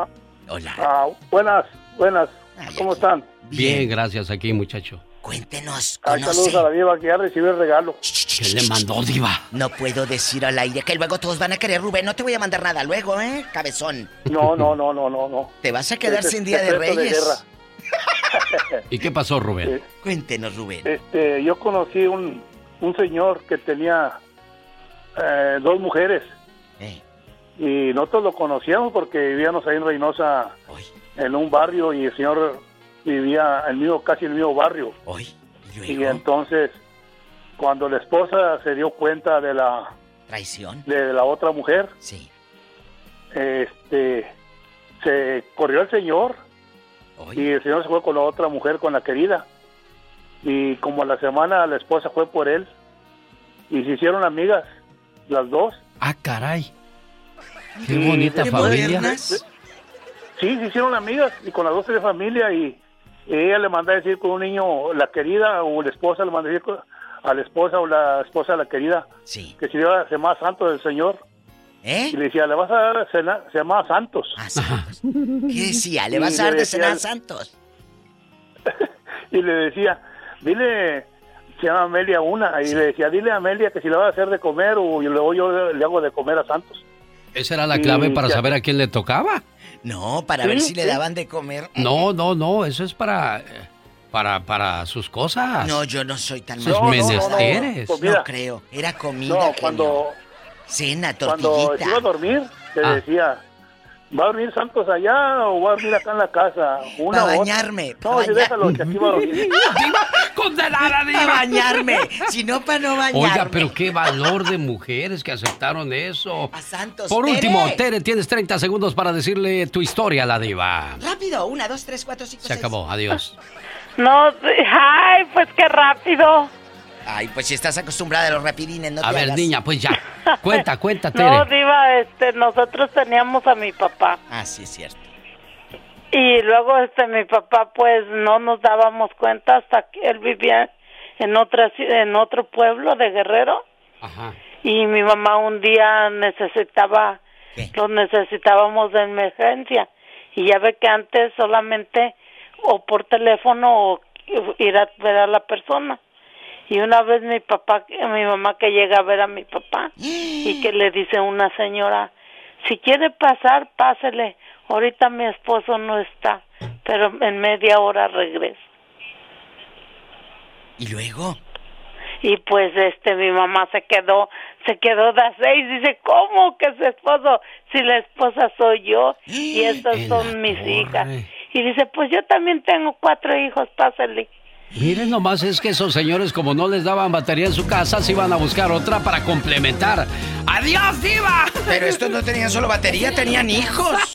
Hola. Ah, buenas, buenas. ¿Cómo están? Bien, gracias aquí, muchacho. Cuéntenos, conoce. saludos a la diva que ya recibió el regalo. ¿Qué le mandó, Diva? No puedo decir al aire que luego todos van a querer, Rubén. No te voy a mandar nada luego, ¿eh? Cabezón. No, no, no, no, no, no. Te vas a quedar sin Día de secreto de Reyes. ¿Y qué pasó, Rubén? Cuéntenos, Rubén. Este, yo conocí un, un señor que tenía eh, dos mujeres. Eh. Y nosotros lo conocíamos porque vivíamos ahí en Reynosa, en un barrio, y el señor vivía en el mismo, casi en el mismo barrio. Y entonces, cuando la esposa se dio cuenta de la Traición. de la otra mujer, Sí. este, se corrió el señor y el señor se fue con la otra mujer, con la querida. Y como a la semana la esposa fue por él y se hicieron amigas, las dos. Ah, caray. Qué Y bonita se- familia. Sí, se hicieron amigas y con las dos de familia y ella le manda a decir con un niño, la querida o la esposa le manda a decir con, a la esposa o la esposa de la querida sí. que si le iba a Semana Santos del Señor. ¿Eh? Y le decía, le vas a dar cena, se llama Santos. Ah, ¿Qué decía? ¿Le vas a dar de cenar a Santos? y le decía, dile, se llama Amelia una, y le decía, dile a Amelia que si le va a hacer de comer o luego yo le hago de comer a Santos. ¿Esa era la clave para saber a quién le tocaba? No, para ver si le daban de comer. No, no, no, eso es para... eh, Para, para sus cosas. No, yo no soy tan Sus menesteres. No, no, creo. Era comida. No, cuando... Cena, Cuando tortillita. se iba a dormir, te Ah. decía, ¿va a dormir Santos allá o va a dormir acá en la casa? Una Pa' u otra. bañarme, pa' No, sí, bañar- déjalo, que aquí va a dormir. ¡Condenada, Para bañarme. Si no, para no bañarme. Oiga, pero qué valor de mujeres que aceptaron eso. A Santos. Por último, Tere, tienes 30 segundos para decirle tu historia a la diva. Rápido. Una, dos, tres, cuatro, cinco, Se seis. acabó, adiós. No, sí, ay, pues qué rápido. Ay, pues si estás acostumbrada a los rapidines, no A te ver, hagas. niña, pues ya. Cuenta, cuenta, Tere. No, Diva, este, nosotros teníamos a mi papá. Ah, sí, es cierto. Y luego, este, mi papá, pues, no nos dábamos cuenta hasta que él vivía en otra, ci- en otro pueblo de Guerrero. Ajá. Y mi mamá un día necesitaba, lo necesitábamos de emergencia. Y ya ve que antes solamente o por teléfono o ir a ver a la persona. Y una vez mi papá, mi mamá que llega a ver a mi papá y que le dice una señora, si quiere pasar, pásele. Ahorita mi esposo no está, pero en media hora regresa. ¿Y luego? Y pues este mi mamá se quedó, se quedó de seis, dice, ¿cómo que su esposo? Si la esposa soy yo y estas son mis hijas. Y dice, pues yo también tengo cuatro hijos, pásale. Miren nomás, es que esos señores, como no les daban batería en su casa, se iban a buscar otra para complementar. ¡Adiós, diva! Pero estos no tenían solo batería, tenían hijos.